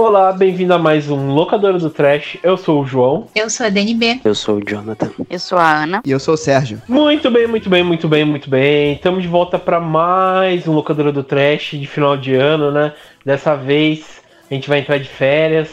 Olá, bem-vindo a mais um Locadora do Trash. Eu sou o João. Eu sou a DNB. Eu sou o Jonathan. Eu sou a Ana. E eu sou o Sérgio. Muito bem, muito bem, muito bem, muito bem. Estamos de volta para mais um Locadora do Trash de final de ano, né? Dessa vez a gente vai entrar de férias.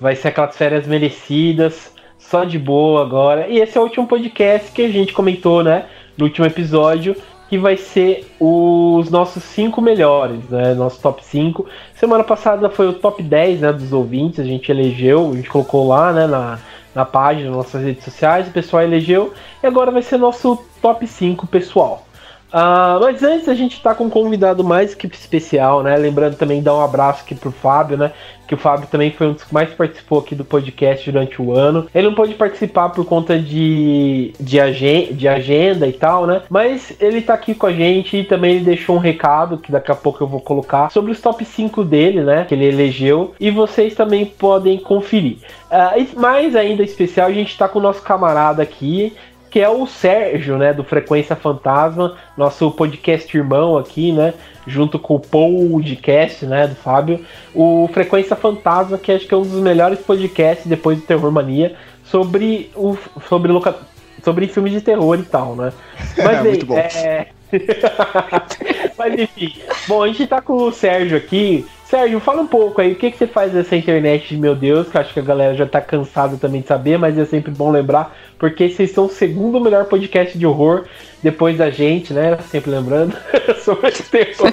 Vai ser aquelas férias merecidas, só de boa agora. E esse é o último podcast que a gente comentou, né? No último episódio, que vai ser os nossos cinco melhores, né? Nosso top 5. Semana passada foi o top 10 né, dos ouvintes, a gente elegeu, a gente colocou lá né, na, na página, nas nossas redes sociais, o pessoal elegeu, e agora vai ser nosso top 5 pessoal. Uh, mas antes a gente tá com um convidado mais que especial, né? Lembrando também dar um abraço aqui pro Fábio, né? Que o Fábio também foi um dos que mais participou aqui do podcast durante o ano. Ele não pôde participar por conta de, de, agen de agenda e tal, né? Mas ele tá aqui com a gente e também ele deixou um recado que daqui a pouco eu vou colocar sobre os top 5 dele, né? Que ele elegeu. E vocês também podem conferir. Uh, mais ainda especial, a gente tá com o nosso camarada aqui que é o Sérgio, né, do Frequência Fantasma, nosso podcast irmão aqui, né, junto com o podcast, né, do Fábio, o Frequência Fantasma, que acho que é um dos melhores podcasts depois do Terror Mania sobre o sobre loca, sobre filmes de terror e tal, né? Mas Muito bom. É... Mas enfim, bom, a gente tá com o Sérgio aqui, Sérgio, fala um pouco aí, o que, que você faz nessa internet de meu Deus, que eu acho que a galera já tá cansada também de saber, mas é sempre bom lembrar, porque vocês são o segundo melhor podcast de horror depois da gente, né? Sempre lembrando sobre terror.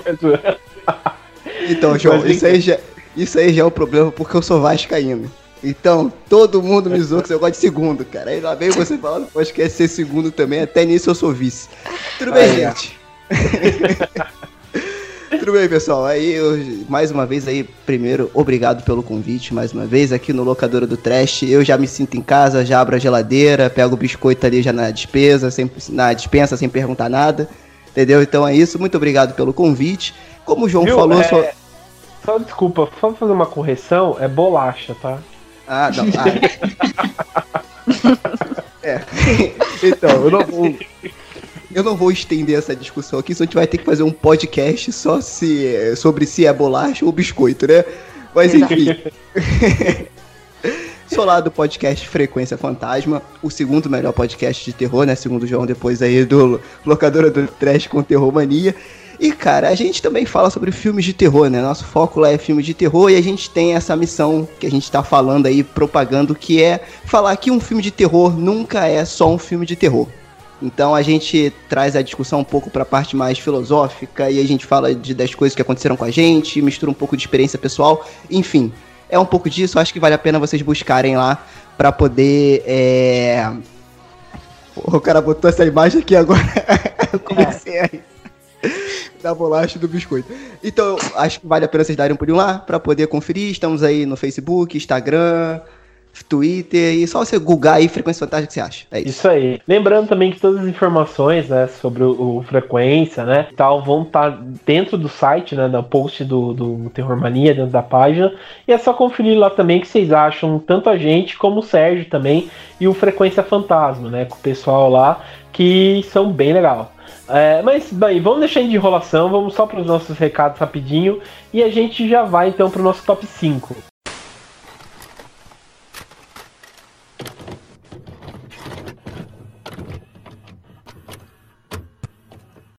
então, João, isso aí, já, isso aí já é o um problema porque eu sou vascaíno. Então, todo mundo me zoa que eu gosto de segundo, cara. Aí lá vem você falando, podcast ser segundo também, até nisso eu sou vice. Tudo bem, aí, gente? Tudo bem, pessoal? Aí, eu, mais uma vez aí, primeiro, obrigado pelo convite, mais uma vez, aqui no Locadora do Trash. Eu já me sinto em casa, já abro a geladeira, pego o biscoito ali já na despesa, sem, na dispensa, sem perguntar nada. Entendeu? Então é isso, muito obrigado pelo convite. Como o João Viu, falou, é... só... só desculpa, só fazer uma correção, é bolacha, tá? Ah, não. Ah. é. Então, eu não vou eu não vou estender essa discussão aqui, senão a gente vai ter que fazer um podcast só se, sobre se é bolacha ou biscoito, né? Mas enfim. Sou lá do podcast Frequência Fantasma, o segundo melhor podcast de terror, né? Segundo o João, depois aí do Locadora do Trash com Terror Mania. E, cara, a gente também fala sobre filmes de terror, né? Nosso foco lá é filmes de terror e a gente tem essa missão que a gente tá falando aí, propagando, que é falar que um filme de terror nunca é só um filme de terror. Então a gente traz a discussão um pouco para a parte mais filosófica e a gente fala de, das coisas que aconteceram com a gente, mistura um pouco de experiência pessoal, enfim. É um pouco disso, acho que vale a pena vocês buscarem lá para poder. É... O cara botou essa imagem aqui agora. Eu comecei a da bolacha do biscoito. Então, acho que vale a pena vocês darem um pulinho lá para poder conferir. Estamos aí no Facebook, Instagram, Twitter e só você googar aí Frequência Fantástica que você acha. É isso. Isso aí. Lembrando também que todas as informações, né, sobre o, o Frequência, né, tal, vão estar tá dentro do site, né, no post do, do Terror Mania, dentro da página. E é só conferir lá também que vocês acham, tanto a gente como o Sérgio também, e o Frequência Fantasma, né, com o pessoal lá, que são bem legal. É, mas, bem, vamos deixar de enrolação, vamos só para os nossos recados rapidinho e a gente já vai então para o nosso top 5.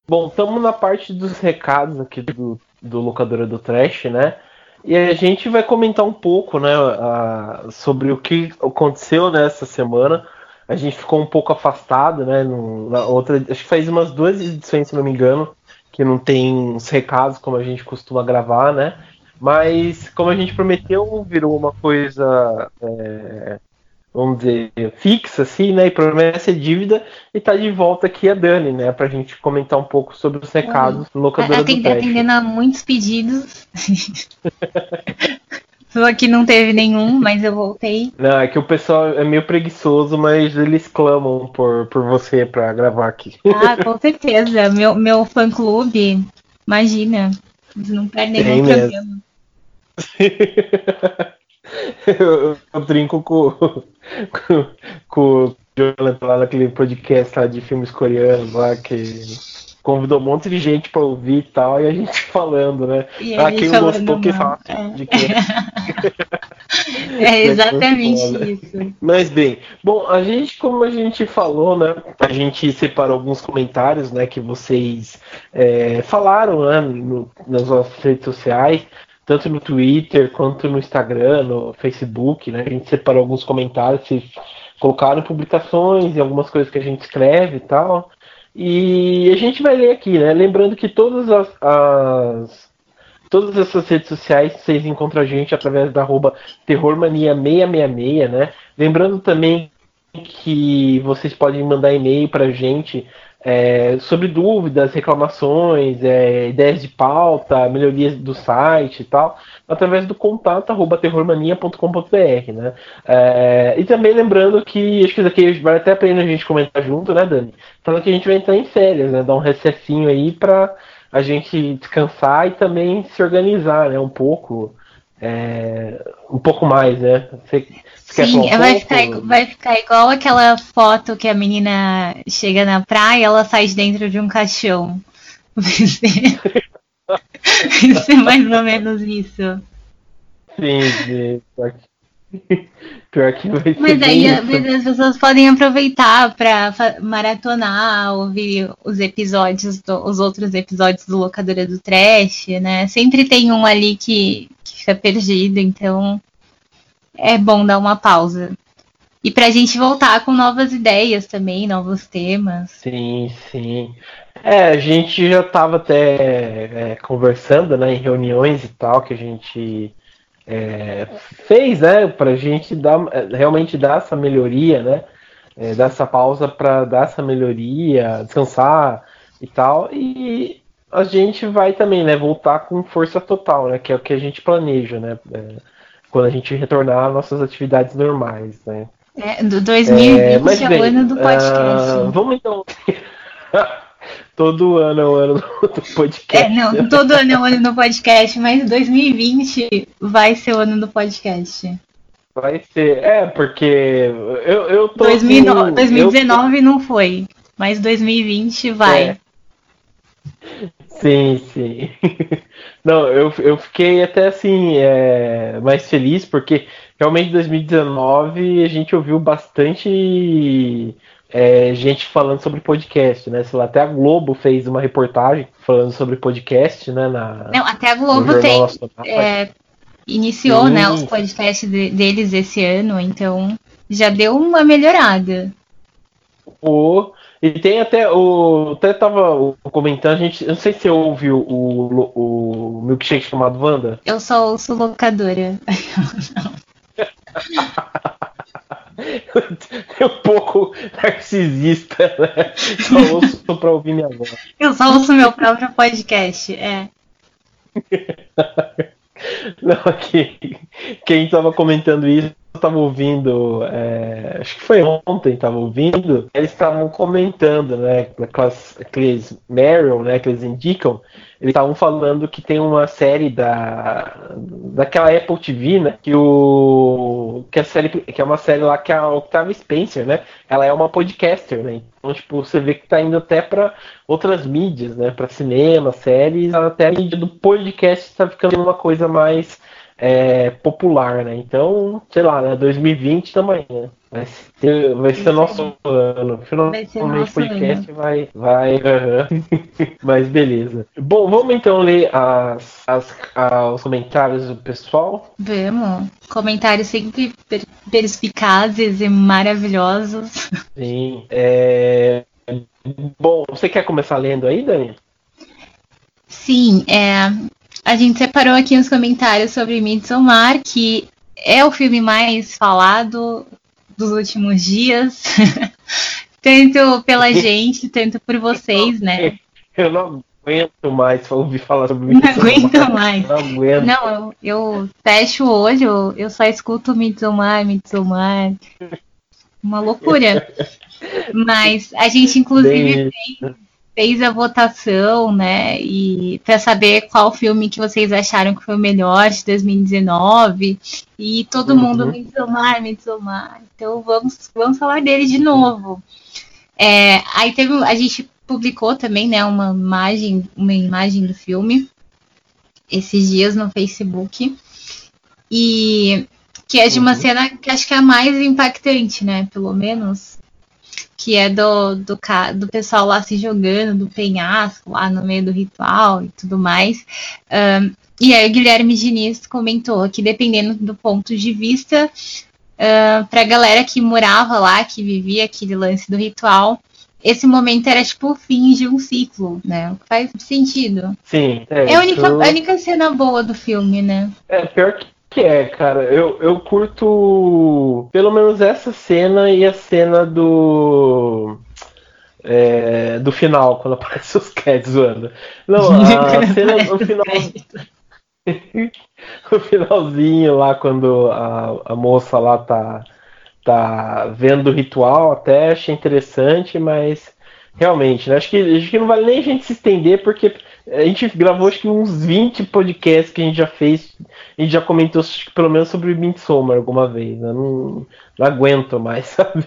Bom, estamos na parte dos recados aqui do, do Locadora do Trash, né? E a gente vai comentar um pouco, né, a, sobre o que aconteceu nessa semana. A gente ficou um pouco afastado, né? No, na outra, acho que faz umas duas edições, se não me engano, que não tem os recados como a gente costuma gravar, né? Mas como a gente prometeu, virou uma coisa é, vamos dizer, fixa, assim, né? E promessa é dívida. E tá de volta aqui a Dani, né? Pra gente comentar um pouco sobre os recados do locadora Atendi, do Atendendo a muitos pedidos. Só que não teve nenhum, mas eu voltei. Não, é que o pessoal é meio preguiçoso, mas eles clamam por, por você pra gravar aqui. Ah, com certeza. Meu, meu fã clube, imagina. Eles não perdem nenhum programa. eu, eu, brinco com, com, com o Jonathan lá naquele podcast lá de filmes coreanos lá que convidou um monte de gente para ouvir e tal, e a gente falando, né? E Ah, quem gostou, quem fala de quem. É exatamente isso. Mas bem, bom, a gente, como a gente falou, né? A gente separou alguns comentários, né, que vocês é, falaram, né, no- nas nossas redes sociais, tanto no Twitter quanto no Instagram, no Facebook, né? A gente separou alguns comentários, vocês colocaram publicações e algumas coisas que a gente escreve e tal. E a gente vai ler aqui, né? Lembrando que todas as, as- todas essas redes sociais vocês encontram a gente através da arroba terrormania666, né? Lembrando também que vocês podem mandar e-mail pra gente é, sobre dúvidas, reclamações, é, ideias de pauta, melhorias do site e tal, através do contato arroba terrormania.com.br, né? É, e também lembrando que acho que isso aqui vale até a pena a gente comentar junto, né, Dani? Falando que a gente vai entrar em férias, né? Dar um recessinho aí pra a gente descansar e também se organizar, né? Um pouco. é, um pouco mais, né? Você, Sim, um vai pouco? ficar, vai ficar igual aquela foto que a menina chega na praia ela sai de dentro de um caixão. Vai ser, mais ou menos isso. Sim, sim. Pior que, vai ser Mas aí mas as pessoas podem aproveitar para maratonar, ouvir os episódios, do- os outros episódios do Locadora do Trash, né? Sempre tem um ali que, que fica perdido, então é bom dar uma pausa. E pra gente voltar com novas ideias também, novos temas. Sim, sim. É, a gente já estava até é, conversando, né, em reuniões e tal, que a gente é, fez, né, para a gente dar, é, realmente dar essa melhoria, né, é, dar essa pausa para dar essa melhoria, descansar e tal, e a gente vai também, né, voltar com força total, né, que é o que a gente planeja, né, é, quando a gente retornar às nossas atividades normais, né. É, do 2020 É, é, o bem, ano do podcast. ah, vamos então. Todo ano é o ano do, do podcast. É, não, todo ano é o ano do podcast, mas 2020 vai ser o ano do podcast. Vai ser. É, porque eu, eu tô. 2009 eu- 2019 não foi, mas 2020 vai. É. Sim, sim. Não, eu, eu fiquei até assim, é, mais feliz, porque realmente em 2019 a gente ouviu bastante é, gente falando sobre podcast, né? Sei lá, até a Globo fez uma reportagem falando sobre podcast, né? Na, Não, até a Globo tem. É, iniciou, Sim. né, os podcasts de- deles esse ano, então já deu uma melhorada. O- e tem até o. Até tava comentando, a gente. Eu não sei se você ouviu o, o, o milkshake chamado Wanda. Eu só ouço locadora. é um pouco narcisista, né? Só ouço pra ouvir minha voz. Eu só ouço meu próprio podcast. É. Não, aqui, quem tava comentando isso, tava ouvindo, é, acho que foi ontem, tava ouvindo, eles estavam comentando, né, aquelas, aqueles Meryl, né, que eles indicam, eles estavam falando que tem uma série da daquela Apple TV, né, que o que a série que é uma série lá que a Octavia Spencer, né, ela é uma podcaster, né, então tipo você vê que tá indo até para outras mídias, né, para cinema, séries, até a mídia do podcast está ficando uma coisa mais é, popular, né? Então, sei lá, né? 2020 também, né? Vai ser, vai ser nosso ano. Finalmente Vai o ser nosso podcast vai. vai aham. Mas beleza. Bom, vamos então ler as, as, os comentários do pessoal. Vamos. Comentários sempre per- perspicazes e maravilhosos. Sim. É... Bom, você quer começar lendo aí, Dani? Sim, é, a gente separou aqui uns comentários sobre Midsommar, que é o filme mais falado dos últimos dias, tanto pela gente, tanto por vocês, né? Eu não aguento mais ouvir falar sobre Não isso. aguento mais. Não aguento. Não, eu, eu fecho o olho, eu só escuto Midsommar, Midsommar. Uma loucura. Mas a gente, inclusive, Bem, fez a votação, né? E para saber qual filme que vocês acharam que foi o melhor de 2019. E todo Uhum. mundo Midsommar, Midsommar. Então vamos, vamos falar dele de novo. É, aí teve, a gente publicou também, né, uma imagem, uma imagem do filme esses dias no Facebook. E que é de uma uhum. cena que acho que é a mais impactante, né? Pelo menos. Que é do, do, do pessoal lá se jogando, do penhasco, lá no meio do ritual e tudo mais. Um, e aí o Guilherme Diniz comentou que dependendo do ponto de vista, uh, pra galera que morava lá, que vivia aquele lance do ritual, esse momento era tipo o fim de um ciclo, né? Faz sentido. Sim. É, é a, única, a única cena boa do filme, né? É, pior que que é, cara. Eu, eu curto pelo menos essa cena e a cena do. É, do final, quando aparece os cats zoando. Não, a cena no final. o finalzinho lá, quando a, a moça lá tá, tá vendo o ritual, até achei interessante, mas realmente, né? Acho que, acho que não vale nem a gente se estender, porque a gente gravou acho que uns 20 podcasts que a gente já fez. A gente já comentou pelo menos sobre Midsommar alguma vez. Né? Não, não aguento mais, sabe?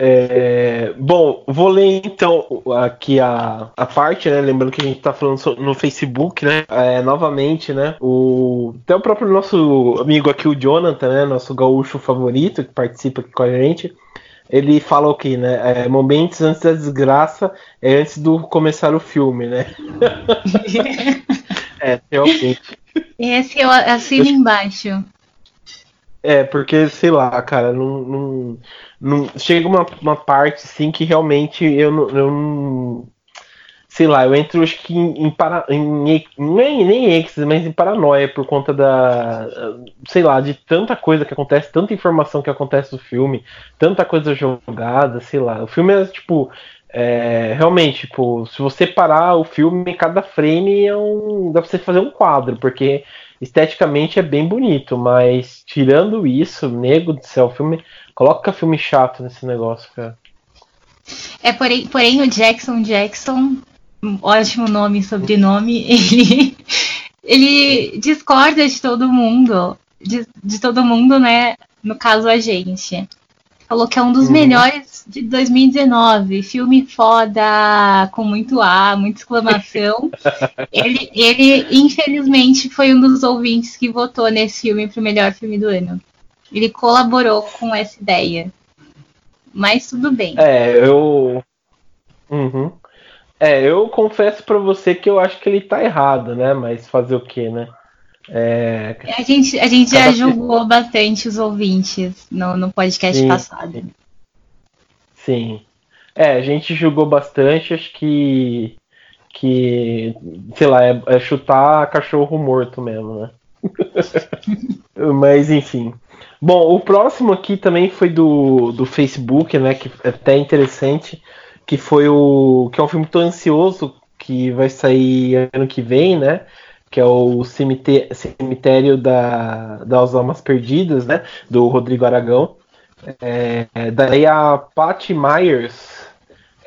É, bom, vou ler então aqui a, a parte, né? Lembrando que a gente tá falando no Facebook, né? É, novamente, né? O, até o próprio nosso amigo aqui, o Jonathan, né? Nosso gaúcho favorito, que participa aqui com a gente ele fala o que, né? É, momentos antes da desgraça é antes do começar o filme, né? é, realmente. Esse eu assino embaixo. É, porque, sei lá, cara, não, não, não chega uma, uma parte assim que realmente eu não, eu não sei lá, eu entro acho que em, em, para, em nem, nem êxtase, mas em paranoia por conta da, sei lá, de tanta coisa que acontece, tanta informação que acontece no filme, tanta coisa jogada, sei lá. O filme é tipo, é, realmente, tipo, se você parar o filme, cada frame é um, dá pra você fazer um quadro, porque esteticamente é bem bonito, mas tirando isso, nego do céu, o filme, coloca filme chato nesse negócio, cara. É, porém, porém o Jackson Jackson um ótimo nome e sobrenome, ele, ele discorda de todo mundo, de, de todo mundo, né? No caso, a gente. Falou que é um dos uhum. melhores de 2019. Filme foda, com muito A, muita exclamação. ele, ele, infelizmente, foi um dos ouvintes que votou nesse filme para o melhor filme do ano. Ele colaborou com essa ideia. Mas tudo bem. É, eu. Uhum. É, eu confesso para você que eu acho que ele tá errado, né? Mas fazer o quê, né? É... A gente, a gente já julgou bastante os ouvintes no, no podcast Sim. passado. Sim. É, a gente julgou bastante, acho que. Que, sei lá, é, é chutar cachorro morto mesmo, né? Mas enfim. Bom, o próximo aqui também foi do, do Facebook, né? Que é até interessante que foi o que é um filme tão ansioso que vai sair ano que vem, né? Que é o Cemitério, da, das Almas Perdidas, né? Do Rodrigo Aragão. É, daí a Patty Myers,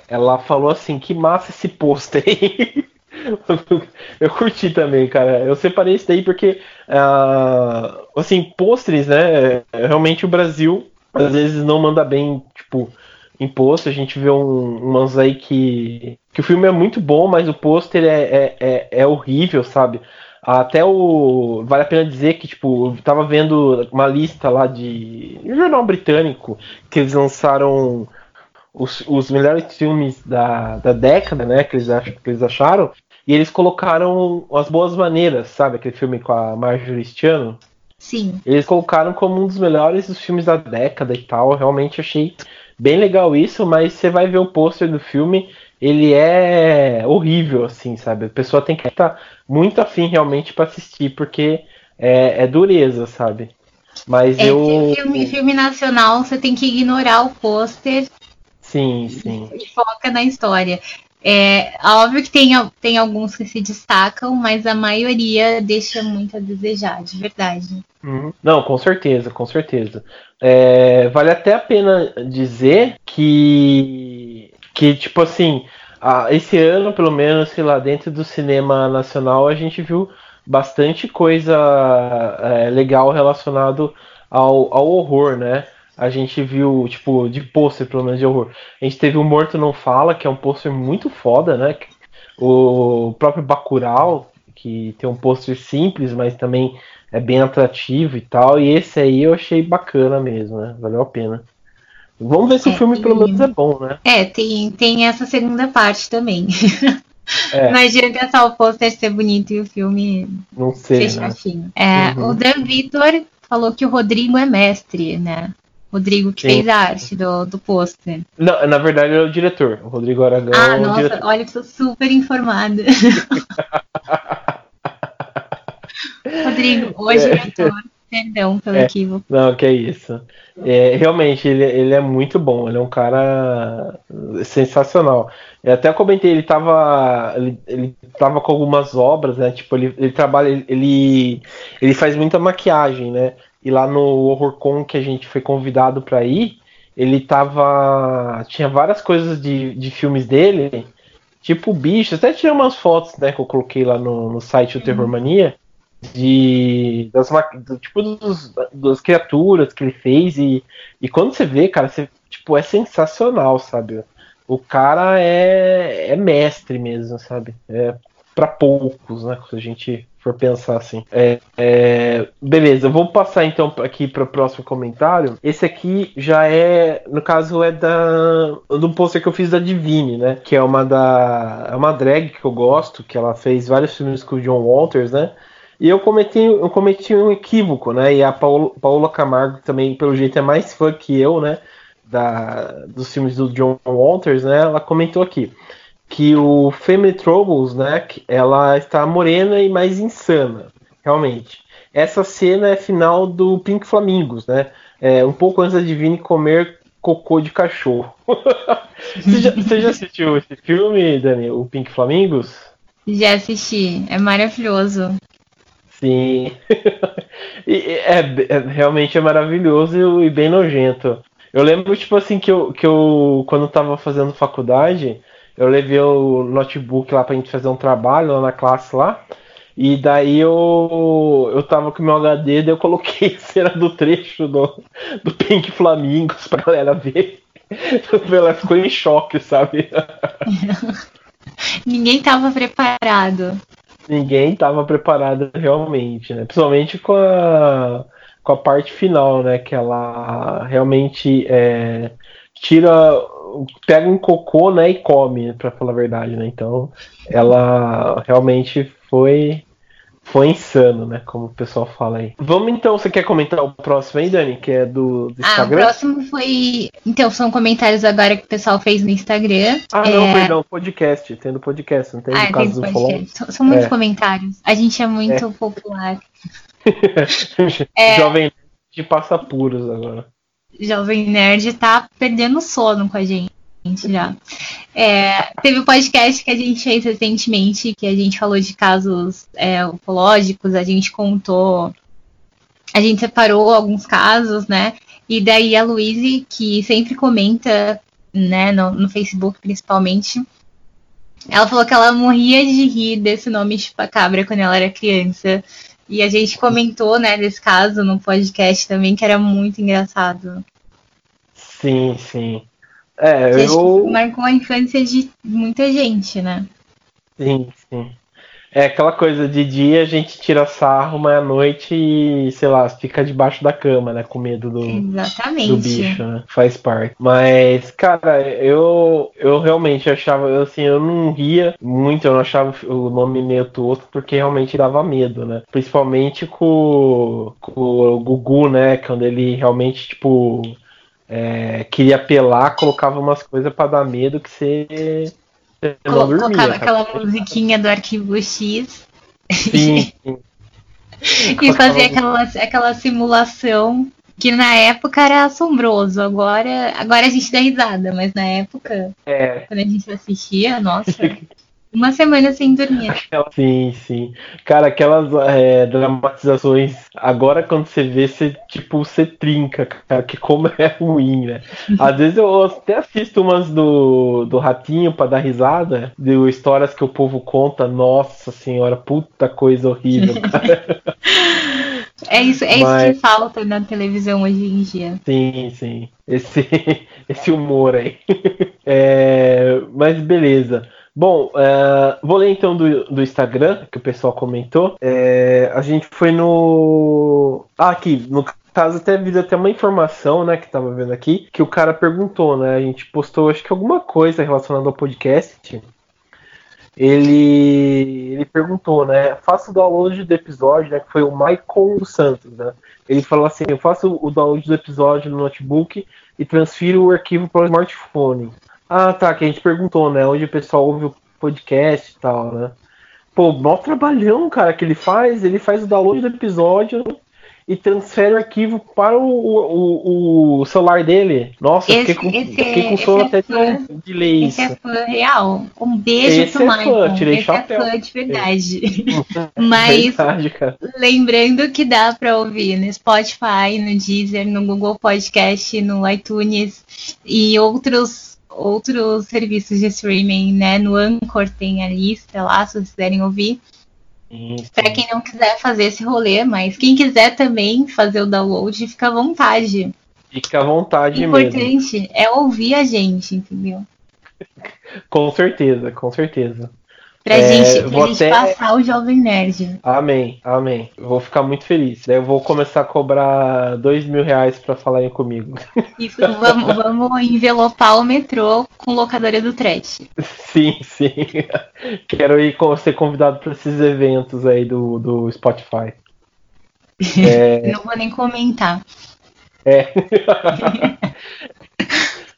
ela falou assim, que massa esse pôster aí. eu curti também, cara. Eu separei isso daí porque, uh, assim, pôsteres, né? Realmente o Brasil às vezes não manda bem, tipo, imposto. A gente vê um, umas aí que, que o filme é muito bom, mas o pôster é, é, é, é, horrível, sabe? Até o. Vale a pena dizer que, tipo, eu tava vendo uma lista lá de. Um jornal britânico que eles lançaram os, os melhores filmes da, da década, né? Que eles, acham, que eles acharam. E eles colocaram As Boas Maneiras, sabe? Aquele filme com a Marjorie Stiano. Sim. Eles colocaram como um dos melhores dos filmes da década e tal. Realmente achei bem legal isso, mas você vai ver o pôster do filme, ele é horrível, assim, sabe? A pessoa tem que estar muito afim realmente para assistir, porque é, é, dureza, sabe? Mas é, eu. Filme, filme nacional, você tem que ignorar o pôster. Sim, sim. E foca na história. É óbvio que tem, tem alguns que se destacam, mas a maioria deixa muito a desejar, de verdade. Uhum. Não, com certeza, com certeza. É, vale até a pena dizer que, que tipo assim, a, esse ano, pelo menos, sei lá, dentro do cinema nacional, a gente viu bastante coisa é, legal relacionado ao, ao horror, né? a gente viu, tipo, de pôster, pelo menos de horror. A gente teve o Morto Não Fala, que é um pôster muito foda, né? O próprio Bacurau, que tem um pôster simples, mas também é bem atrativo e tal. E esse aí eu achei bacana mesmo, né? Valeu a pena. Vamos ver se é, o filme pelo menos é bom, né? É, tem, tem essa segunda parte também. É. Não adianta só o pôster ser bonito e o filme não sei, ser chatinho. Né? É, uhum. O Dan Vitor falou que o Rodrigo é mestre, né? Rodrigo que Sim. fez a arte do, do pôster. Não, na verdade ele é o diretor. O Rodrigo Aragão ah, é nossa, diretor. olha, eu sou super informada. Rodrigo, hoje é. diretor. Perdão pelo é, equívoco. Não, que é isso. É, realmente, ele, ele é muito bom. Ele é um cara sensacional. Eu até comentei, ele tava, ele, ele tava com algumas obras, né? Tipo, ele, ele trabalha, ele, ele faz muita maquiagem, né? E lá no HorrorCon que a gente foi convidado para ir, ele tava. Tinha várias coisas de, de filmes dele, tipo bichos. Até tinha umas fotos, né, que eu coloquei lá no, no site do Terror Mania de das do, tipo dos, das criaturas que ele fez e, e quando você vê, cara, você, tipo é sensacional, sabe? O cara é, é mestre mesmo, sabe? É para poucos, né? Se a gente for pensar assim. É, é, beleza, eu vou passar então aqui para o próximo comentário. Esse aqui já é, no caso, é da do pôster que eu fiz da Divine, né? Que é uma da é uma drag que eu gosto, que ela fez vários filmes com o John Walters, né? E eu cometi, eu cometi um equívoco, né? E a Paula, Paula Camargo também, pelo jeito, é mais fã que eu, né? Da, dos filmes do John Walters, né? Ela comentou aqui que o Family Troubles, né? Ela está morena e mais insana, realmente. Essa cena é final do Pink Flamingos, né? É, um pouco antes da Divine comer cocô de cachorro. você, já, você já assistiu esse filme, Dani? O Pink Flamingos? Já assisti, é maravilhoso. Sim. é, é, realmente é maravilhoso e bem nojento. Eu lembro, tipo assim, que eu, que eu quando eu tava fazendo faculdade, eu levei o notebook lá pra gente fazer um trabalho lá na classe lá. E daí eu, eu tava com meu HD, daí eu coloquei cena do trecho do, do Pink Flamingos pra galera ver. Ela ficou em choque, sabe? Ninguém tava preparado ninguém estava preparado realmente, né? Principalmente com a, com a parte final, né? Que ela realmente é, tira, pega um cocô, né? E come, para falar a verdade, né? Então, ela realmente foi foi insano, né? Como o pessoal fala aí. Vamos então, você quer comentar o próximo aí, Dani? Que é do, do Instagram? Ah, o próximo foi. Então, são comentários agora que o pessoal fez no Instagram. Ah, é... não, perdão, podcast. Tendo podcast, não tem ah, no caso do podcast. São, são muitos é. comentários. A gente é muito é. popular. é... Jovem de passa puros agora. Jovem Nerd tá perdendo sono com a gente já. É, teve um podcast que a gente fez recentemente, que a gente falou de casos é, ufológicos, a gente contou, a gente separou alguns casos, né? E daí a Luíse, que sempre comenta, né, no, no Facebook principalmente, ela falou que ela morria de rir desse nome chupacabra quando ela era criança. E a gente comentou, né, desse caso no podcast também, que era muito engraçado. Sim, sim. É, eu. Marcou a infância de muita gente, né? Sim, sim. É aquela coisa de dia a gente tira sarro, mas à noite, sei lá, fica debaixo da cama, né? Com medo do, Exatamente. do bicho, né? Faz parte. Mas, cara, eu, eu realmente achava, assim, eu não ria muito, eu não achava o nome meio tosco, porque realmente dava medo, né? Principalmente com, com o Gugu, né? Quando ele realmente, tipo é, queria apelar, colocava umas coisas para dar medo que você, você não dormia. Colocava aquela musiquinha do arquivo X. Sim, sim. e fazia aquela, aquela simulação que na época era assombroso. Agora, agora a gente dá risada, mas na época, é. quando a gente assistia, nossa. Uma semana sem dormir. Sim, sim. Cara, aquelas é, dramatizações. Agora, quando você vê, você, tipo, você trinca, cara, que como é ruim, né? Às vezes eu até assisto umas do, do Ratinho pra dar risada, de histórias que o povo conta. Nossa senhora, puta coisa horrível, cara. É isso, é Mas... isso que falta na televisão hoje em dia. Sim, sim. Esse, esse humor aí. É, mas beleza. Bom, uh, vou ler então do, do Instagram, que o pessoal comentou. É, a gente foi no. Ah, aqui, no caso até vi até uma informação, né, que tava vendo aqui, que o cara perguntou, né? A gente postou acho que alguma coisa relacionada ao podcast. Ele, ele perguntou, né? Faço o download do episódio, né? Que foi o Michael Santos, né? Ele falou assim: eu faço o download do episódio no notebook e transfiro o arquivo para o smartphone. Ah, tá, que a gente perguntou, né? Onde o pessoal ouve o podcast e tal, né? Pô, maior trabalhão, cara, que ele faz. Ele faz o download do episódio e transfere o arquivo para o, o, o celular dele. Nossa, esse, fiquei com, esse, fiquei com sono é até fã, de ler isso. Esse é fã real. Um beijo esse pro é Michael. Fã, tirei esse chapéu. é fã de verdade. Mas verdade, lembrando que dá para ouvir no Spotify, no Deezer, no Google Podcast, no iTunes e outros outros serviços de streaming, né? No Anchor tem a lista lá, se vocês quiserem ouvir. Para quem não quiser fazer esse rolê, mas quem quiser também fazer o download, fica à vontade. Fica à vontade mesmo. O importante é ouvir a gente, entendeu? com certeza, com certeza. Pra, é, gente, pra gente até... passar o Jovem Nerd. Amém, amém. vou ficar muito feliz. Daí eu vou começar a cobrar dois mil reais pra falarem comigo. Isso, vamos, vamos envelopar o metrô com locadora do trash. Sim, sim. Quero ir ser convidado para esses eventos aí do, do Spotify. É... Não vou nem comentar. É.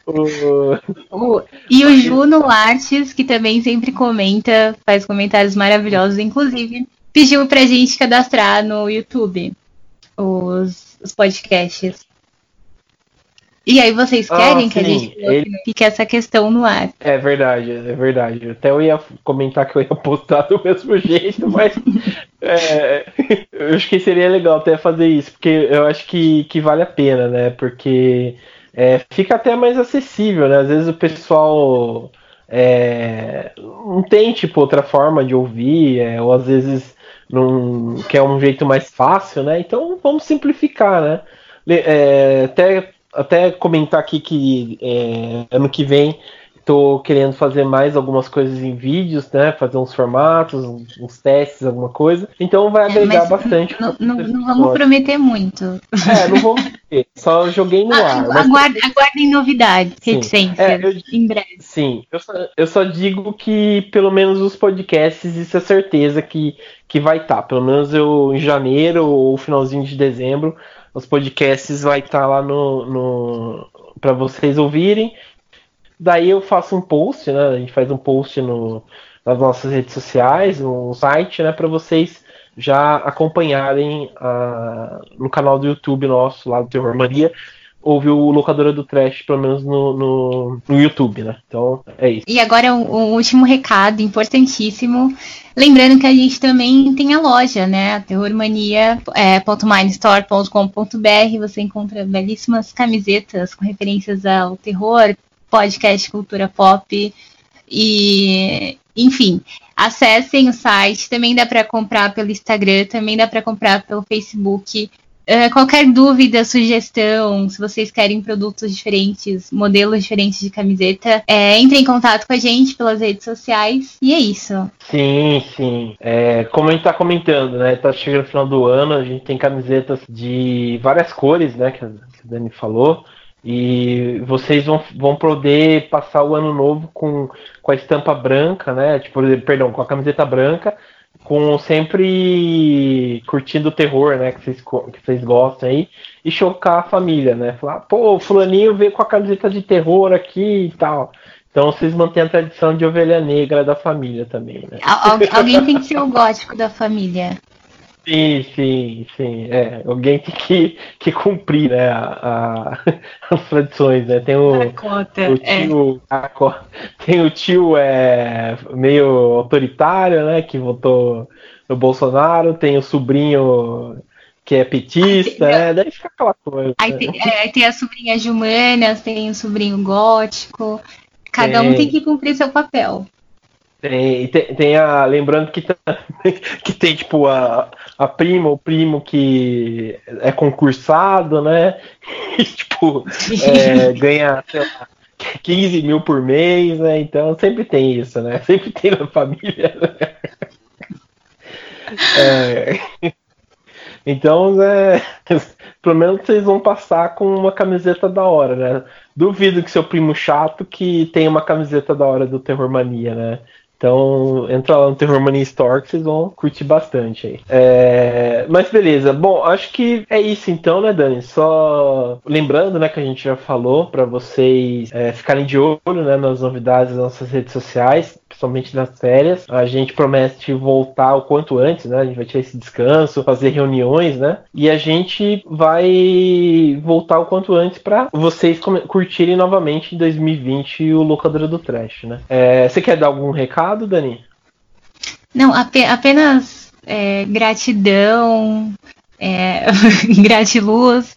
O... E o Juno Artes, que também sempre comenta, faz comentários maravilhosos, inclusive, pediu pra gente cadastrar no YouTube os, os podcasts. E aí vocês ah, querem ah, que a gente ele... fique essa questão no ar. É verdade, é verdade. Até eu ia comentar que eu ia postar do mesmo jeito, mas é, eu acho que seria legal até fazer isso, porque eu acho que, que vale a pena, né? Porque é, fica até mais acessível, né? Às vezes o pessoal é, não tem tipo outra forma de ouvir, é, ou às vezes não quer um jeito mais fácil, né? Então vamos simplificar, né? É, até, até comentar aqui que é, ano que vem Tô querendo fazer mais algumas coisas em vídeos, né? Fazer uns formatos, uns, testes, alguma coisa. Então vai agregar bastante. Não, não, não vamos prometer muito. É, não vamos prometer. Só joguei no ah, ar. Aguardem, mas... aguardem novidades, reticências, é, eu, em breve. Sim, eu só, eu só digo que pelo menos os podcasts, isso é certeza que, que vai estar. Tá. Pelo menos eu em janeiro ou finalzinho de dezembro, os podcasts vai estar tá lá no, no para vocês ouvirem Daí eu faço um post, né? A gente faz um post no, nas nossas redes sociais, no site, né? Para vocês já acompanharem a, no canal do YouTube nosso, lá do Terror Mania, ouve o Locadora do Trash, pelo menos no, no, no, YouTube, né? Então é isso. E agora um, último recado importantíssimo. Lembrando que a gente também tem a loja, né? Terrormania.minestore.com.br. É, você encontra belíssimas camisetas com referências ao terror, podcast Cultura Pop. E, enfim, acessem o site. Também dá para comprar pelo Instagram, também dá para comprar pelo Facebook. Uh, qualquer dúvida, sugestão, se vocês querem produtos diferentes, modelos diferentes de camiseta, é, entre em contato com a gente pelas redes sociais. E é isso. Sim, sim. É, como a gente tá comentando, né? Tá chegando no final do ano, a gente tem camisetas de várias cores, né? Que a Dani falou. E vocês vão, vão poder passar o ano novo com, com a estampa branca, né? Tipo, perdão, com a camiseta branca, com sempre curtindo o terror, né? Que vocês, que vocês gostam aí, e chocar a família, né? Falar, pô, o fulaninho veio com a camiseta de terror aqui e tal. Então vocês mantêm a tradição de ovelha negra da família também, né? Al alguém tem que ser o gótico da família. Sim, sim, sim. É, alguém tem que, que cumprir né, a, a, as tradições, né? Tem o, cota, o tio. É. A, tem o tio é, meio autoritário, né? Que votou no Bolsonaro, tem o sobrinho que é petista, né? Daí fica aquela coisa. Aí tem, é, tem as sobrinhas humanas, tem o sobrinho gótico. Cada um tem que cumprir seu papel. Tem, tem, tem, a. Lembrando que, que tem, tipo, a, a prima, o primo que é concursado, né? E, tipo, é, ganha, sei lá, 15 mil por mês, né? Então sempre tem isso, né? Sempre tem na família. Né? É, então, é, pelo menos vocês vão passar com uma camiseta da hora, né? Duvido que seu primo chato que tenha uma camiseta da hora do Terror Mania, né? Então, entra lá no Terror Mania Store que vocês vão curtir bastante aí. É... Mas beleza. Bom, acho que é isso então, né, Dani? Só lembrando, né, que a gente já falou para vocês é, ficarem de olho, né, nas novidades das nossas redes sociais principalmente nas férias. A gente promete voltar o quanto antes, né? A gente vai tirar esse descanso, fazer reuniões, né? E a gente vai voltar o quanto antes para vocês curtirem novamente em 2020 o Locadora do Trash, né? É, você quer dar algum recado, Dani? Não, apenas é, gratidão, é, gratiluz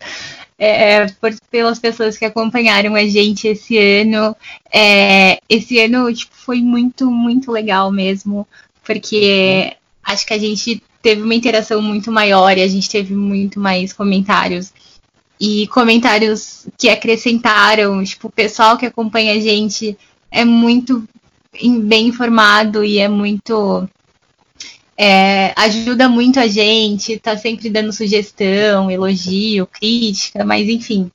é, por, pelas pessoas que acompanharam a gente esse ano. É, esse ano tipo, foi muito, muito legal mesmo, porque acho que a gente teve uma interação muito maior e a gente teve muito mais comentários. E comentários que acrescentaram, tipo, o pessoal que acompanha a gente é muito bem informado e é muito é, ajuda muito a gente, tá sempre dando sugestão, elogio, crítica, mas enfim.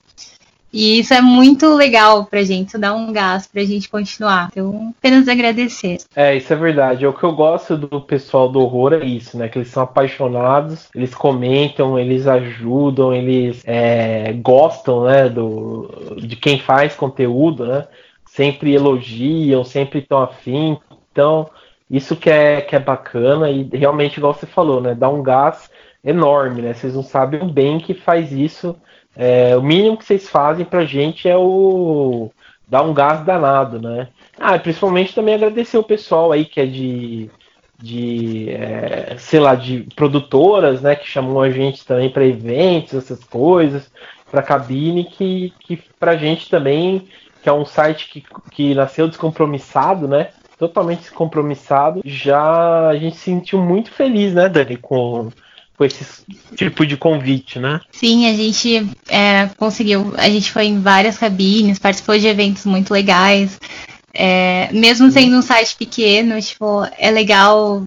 E isso é muito legal pra gente, dá um gás pra gente continuar. Então, apenas agradecer. É, isso é verdade. É o que eu gosto do pessoal do horror é isso, né? Que eles são apaixonados, eles comentam, eles ajudam, eles é, gostam, né? Do, de quem faz conteúdo, né? Sempre elogiam, sempre estão afim. Então, isso que é, que é bacana e realmente, igual você falou, né? Dá um gás enorme, né? Vocês não sabem o bem que faz isso. É, o mínimo que vocês fazem pra gente é o dar um gás danado, né? Ah, principalmente também agradecer o pessoal aí que é de, de é, sei lá, de produtoras, né? Que chamam a gente também para eventos, essas coisas, para cabine, que, que pra gente também, que é um site que, que nasceu descompromissado, né? Totalmente descompromissado. Já a gente se sentiu muito feliz, né, Dani, com, com esse tipo de convite, né? Sim, a gente é, conseguiu. A gente foi em várias cabines, participou de eventos muito legais. É, mesmo sendo um site pequeno, tipo, é legal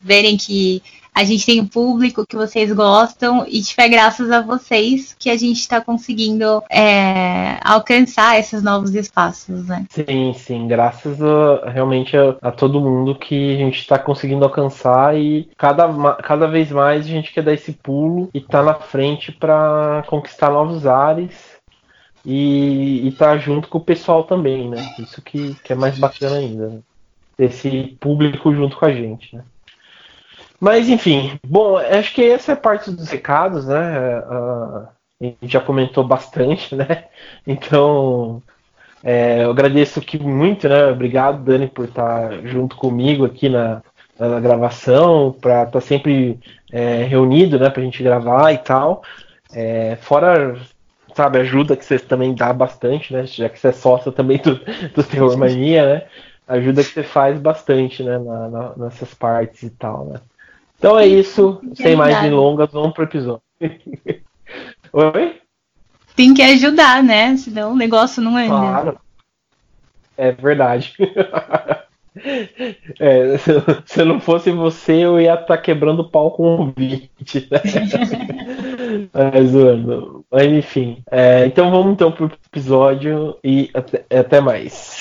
verem que a gente tem um público que vocês gostam e tipo, é graças a vocês que a gente está conseguindo é, alcançar esses novos espaços, né? Sim, sim, graças a, realmente a, a todo mundo que a gente está conseguindo alcançar e cada, cada vez mais a gente quer dar esse pulo e tá na frente para conquistar novos ares e estar tá junto com o pessoal também, né? Isso que, que é mais bacana ainda, né? Esse público junto com a gente, né? Mas enfim, bom, acho que essa é parte dos recados, né? Uh, a gente já comentou bastante, né? Então, é, eu agradeço aqui muito, né? Obrigado, Dani, por estar junto comigo aqui na, na gravação, para estar sempre é, reunido, né? Para a gente gravar e tal. É, fora, sabe, ajuda que você também dá bastante, né? Já que você é sócio também do, do Terror Mania, né? Ajuda que você faz bastante, né? Na, na, nessas partes e tal, né? Então é isso, sem mais delongas, vamos pro episódio. Oi? Tem que ajudar, né? Senão o negócio não anda. Claro. É verdade. É, se, se não fosse você, eu ia estar tá quebrando pau com o vídeo. Né? Mas, mano, enfim. É, então vamos então pro episódio e até, até mais.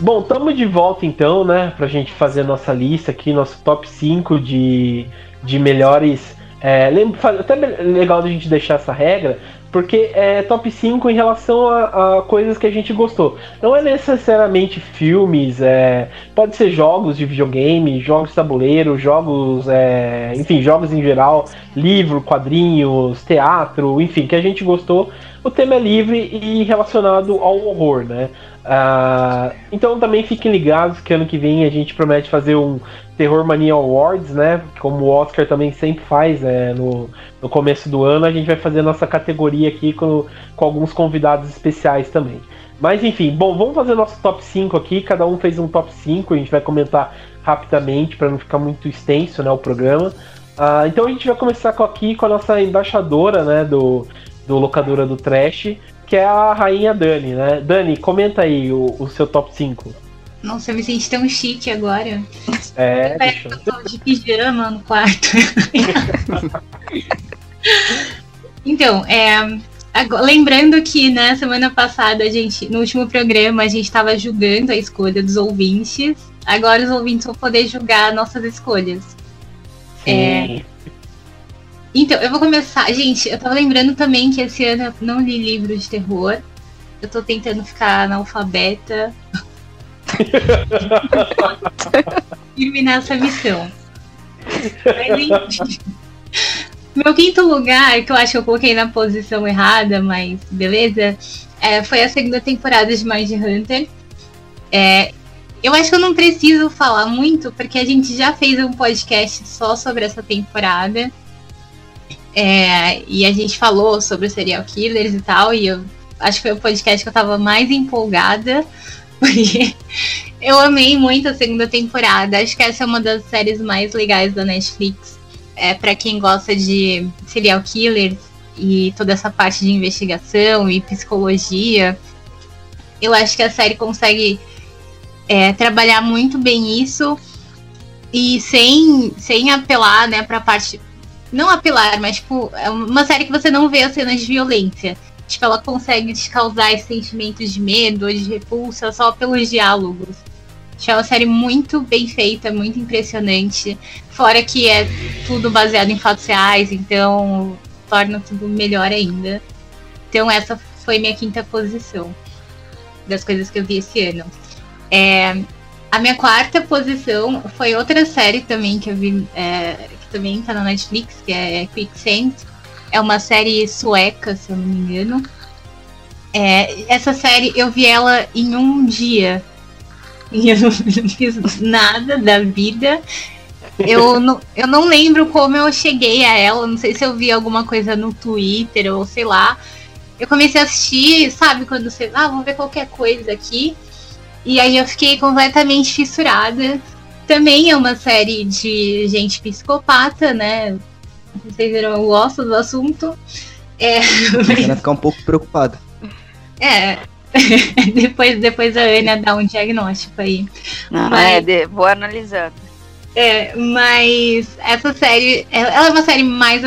Bom, estamos de volta então, né? Pra gente fazer nossa lista aqui, nosso top 5 de, de melhores. É, até legal a gente deixar essa regra, porque é top 5 em relação a, a, coisas que a gente gostou. Não é necessariamente filmes, é, pode ser jogos de videogame, jogos de tabuleiro, jogos, é, enfim, jogos em geral, livro, quadrinhos, teatro, enfim, que a gente gostou. O tema é livre e relacionado ao horror, né? Uh, então também fiquem ligados que ano que vem a gente promete fazer um Terror Mania Awards, né? Como o Oscar também sempre faz é, no, no começo do ano, a gente vai fazer a nossa categoria aqui com, com alguns convidados especiais também. Mas enfim, bom, vamos fazer nosso top 5 aqui. Cada um fez um top 5, a gente vai comentar rapidamente para não ficar muito extenso né, o programa. Uh, então a gente vai começar aqui com a nossa embaixadora né, do, do Locadora do Trash, que é a rainha Dani, né? Dani, comenta aí o, o seu top 5. Nossa, eu me senti tão chique agora. É, Parece que eu tô de pijama no quarto. então, é, agora, lembrando que na né, semana passada, a gente, no último programa, a gente estava julgando a escolha dos ouvintes. Agora os ouvintes vão poder julgar nossas escolhas. É, então, eu vou começar. Gente, eu tava lembrando também que esse ano eu não li livro de terror. Eu tô tentando ficar analfabeta. terminar essa missão. Mas, meu quinto lugar, que eu acho que eu coloquei na posição errada, mas beleza, é, foi a segunda temporada de Mind Hunter. É, eu acho que eu não preciso falar muito, porque a gente já fez um podcast só sobre essa temporada. É, e a gente falou sobre serial killers e tal, e eu acho que foi o podcast que eu tava mais empolgada, porque eu amei muito a segunda temporada. Acho que essa é uma das séries mais legais da Netflix. É para quem gosta de serial killers e toda essa parte de investigação e psicologia. Eu acho que a série consegue é, trabalhar muito bem isso e sem, sem apelar né, para a parte não apelar, mas tipo, é uma série que você não vê as cenas de violência. Tipo, ela consegue te causar esses sentimentos de medo ou de repulsa só pelos diálogos. Tipo, é uma série muito bem feita, muito impressionante. Fora que é tudo baseado em fatos reais, então torna tudo melhor ainda. Então essa foi minha quinta posição das coisas que eu vi esse ano. É, a minha quarta posição foi outra série também que eu vi, é, também tá na Netflix, que é Quicksand. É uma série sueca, se eu não me engano. É, essa série eu vi ela em um dia. E eu não, fiz nada da vida. Eu não, eu não lembro como eu cheguei a ela. Não sei se eu vi alguma coisa no Twitter ou sei lá. Eu comecei a assistir, sabe, quando você. Ah, vou ver qualquer coisa aqui. E aí eu fiquei completamente fissurada. Também é uma série de gente psicopata, né? Vocês viram, eu gosto do assunto. É, mas... Vai ficar um pouco preocupada. É. depois, depois a Ana dá um diagnóstico aí. Ah, mas... é, de, vou analisando. É, mas essa série, ela é uma série mais,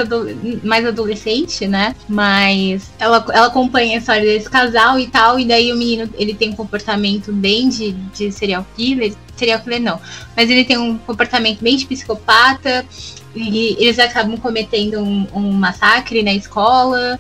mais adolescente, né? Mas ela, ela acompanha a história desse casal e tal, e daí o menino, ele tem um comportamento bem de, de serial killer, serial killer não, mas ele tem um comportamento bem de psicopata, e eles acabam cometendo um, um massacre na escola,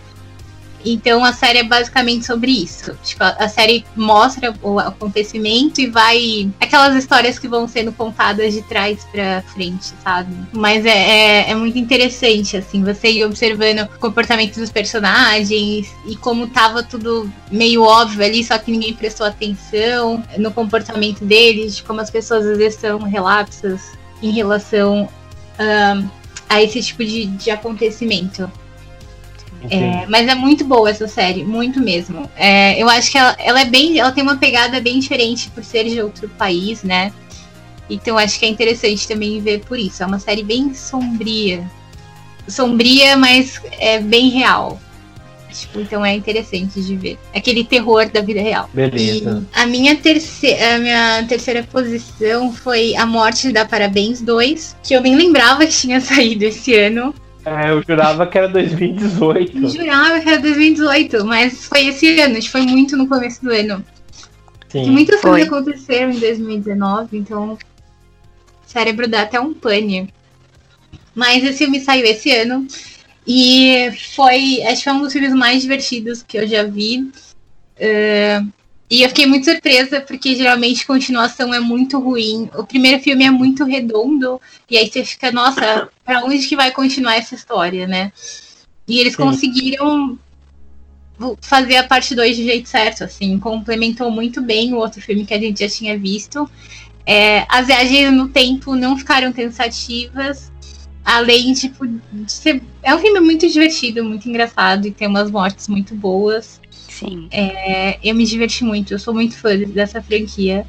então a série é basicamente sobre isso. Tipo, a série mostra o acontecimento e vai. Aquelas histórias que vão sendo contadas de trás pra frente, sabe? Mas é, é, é muito interessante, assim, você ir observando o comportamento dos personagens e como tava tudo meio óbvio ali, só que ninguém prestou atenção no comportamento deles, de como as pessoas às vezes são relapsas em relação um, a esse tipo de, de acontecimento. É, mas é muito boa essa série, muito mesmo. É, eu acho que ela, ela, é bem. Ela tem uma pegada bem diferente por ser de outro país, né? Então acho que é interessante também ver por isso. É uma série bem sombria. Sombria, mas é bem real. Tipo, então é interessante de ver. Aquele terror da vida real. Beleza. E a minha, terceira, a minha terceira posição foi A Morte da Parabéns 2, que eu nem lembrava que tinha saído esse ano. É, eu jurava que era 2018. Eu jurava que era 2018, mas foi esse ano, foi muito no começo do ano. Sim. Muitas foi. coisas aconteceram em 2019, então o cérebro dá até um pane. Mas esse filme saiu esse ano e foi, acho que foi um dos filmes mais divertidos que eu já vi. Uh, e eu fiquei muito surpresa, porque geralmente continuação é muito ruim. O primeiro filme é muito redondo, e aí você fica, nossa, pra onde que vai continuar essa história, né? E eles Sim. conseguiram fazer a parte 2 do jeito certo, assim, complementou muito bem o outro filme que a gente já tinha visto. É, as viagens no tempo não ficaram cansativas. Além, tipo, de ser. É um filme muito divertido, muito engraçado e tem umas mortes muito boas. Sim. É, eu me diverti muito, eu sou muito fã dessa franquia.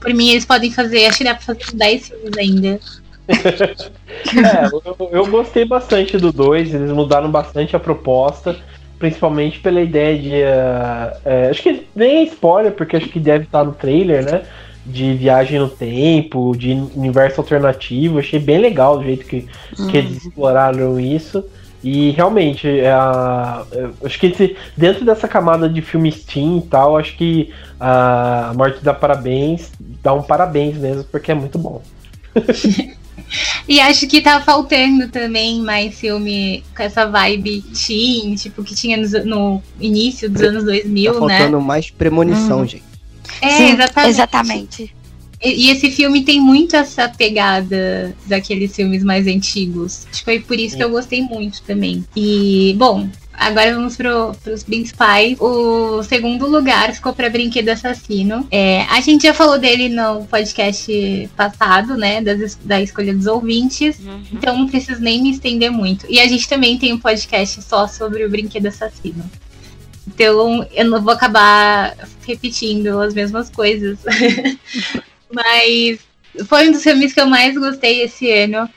Por mim, eles podem fazer, acho que dá pra fazer 10 filmes ainda. é, eu, eu, gostei bastante do 2, eles mudaram bastante a proposta, principalmente pela ideia de. Uh, uh, acho que nem é spoiler, porque acho que deve estar no trailer, né? De viagem no tempo, de universo alternativo. Achei bem legal o jeito que, uhum. que eles exploraram isso. E realmente, é a, acho que esse, dentro dessa camada de filme Steam e tal, acho que a Morte dá parabéns, dá um parabéns mesmo, porque é muito bom. e acho que tá faltando também mais filme com essa vibe teen, tipo, que tinha no, no início dos anos 2000, tá né? faltando mais premonição, hum. gente. É, Sim, exatamente. exatamente. E, esse filme tem muito essa pegada daqueles filmes mais antigos. Acho que foi por isso que eu gostei muito também. E, bom, Agora vamos para os principais. O segundo lugar ficou para Brinquedo Assassino. É, a gente já falou dele no podcast passado, né? Das, da escolha dos ouvintes. Uhum. Então não preciso nem me estender muito. E a gente também tem um podcast só sobre o Brinquedo Assassino. Então eu não vou acabar repetindo as mesmas coisas. Mas foi um dos filmes que eu mais gostei esse ano.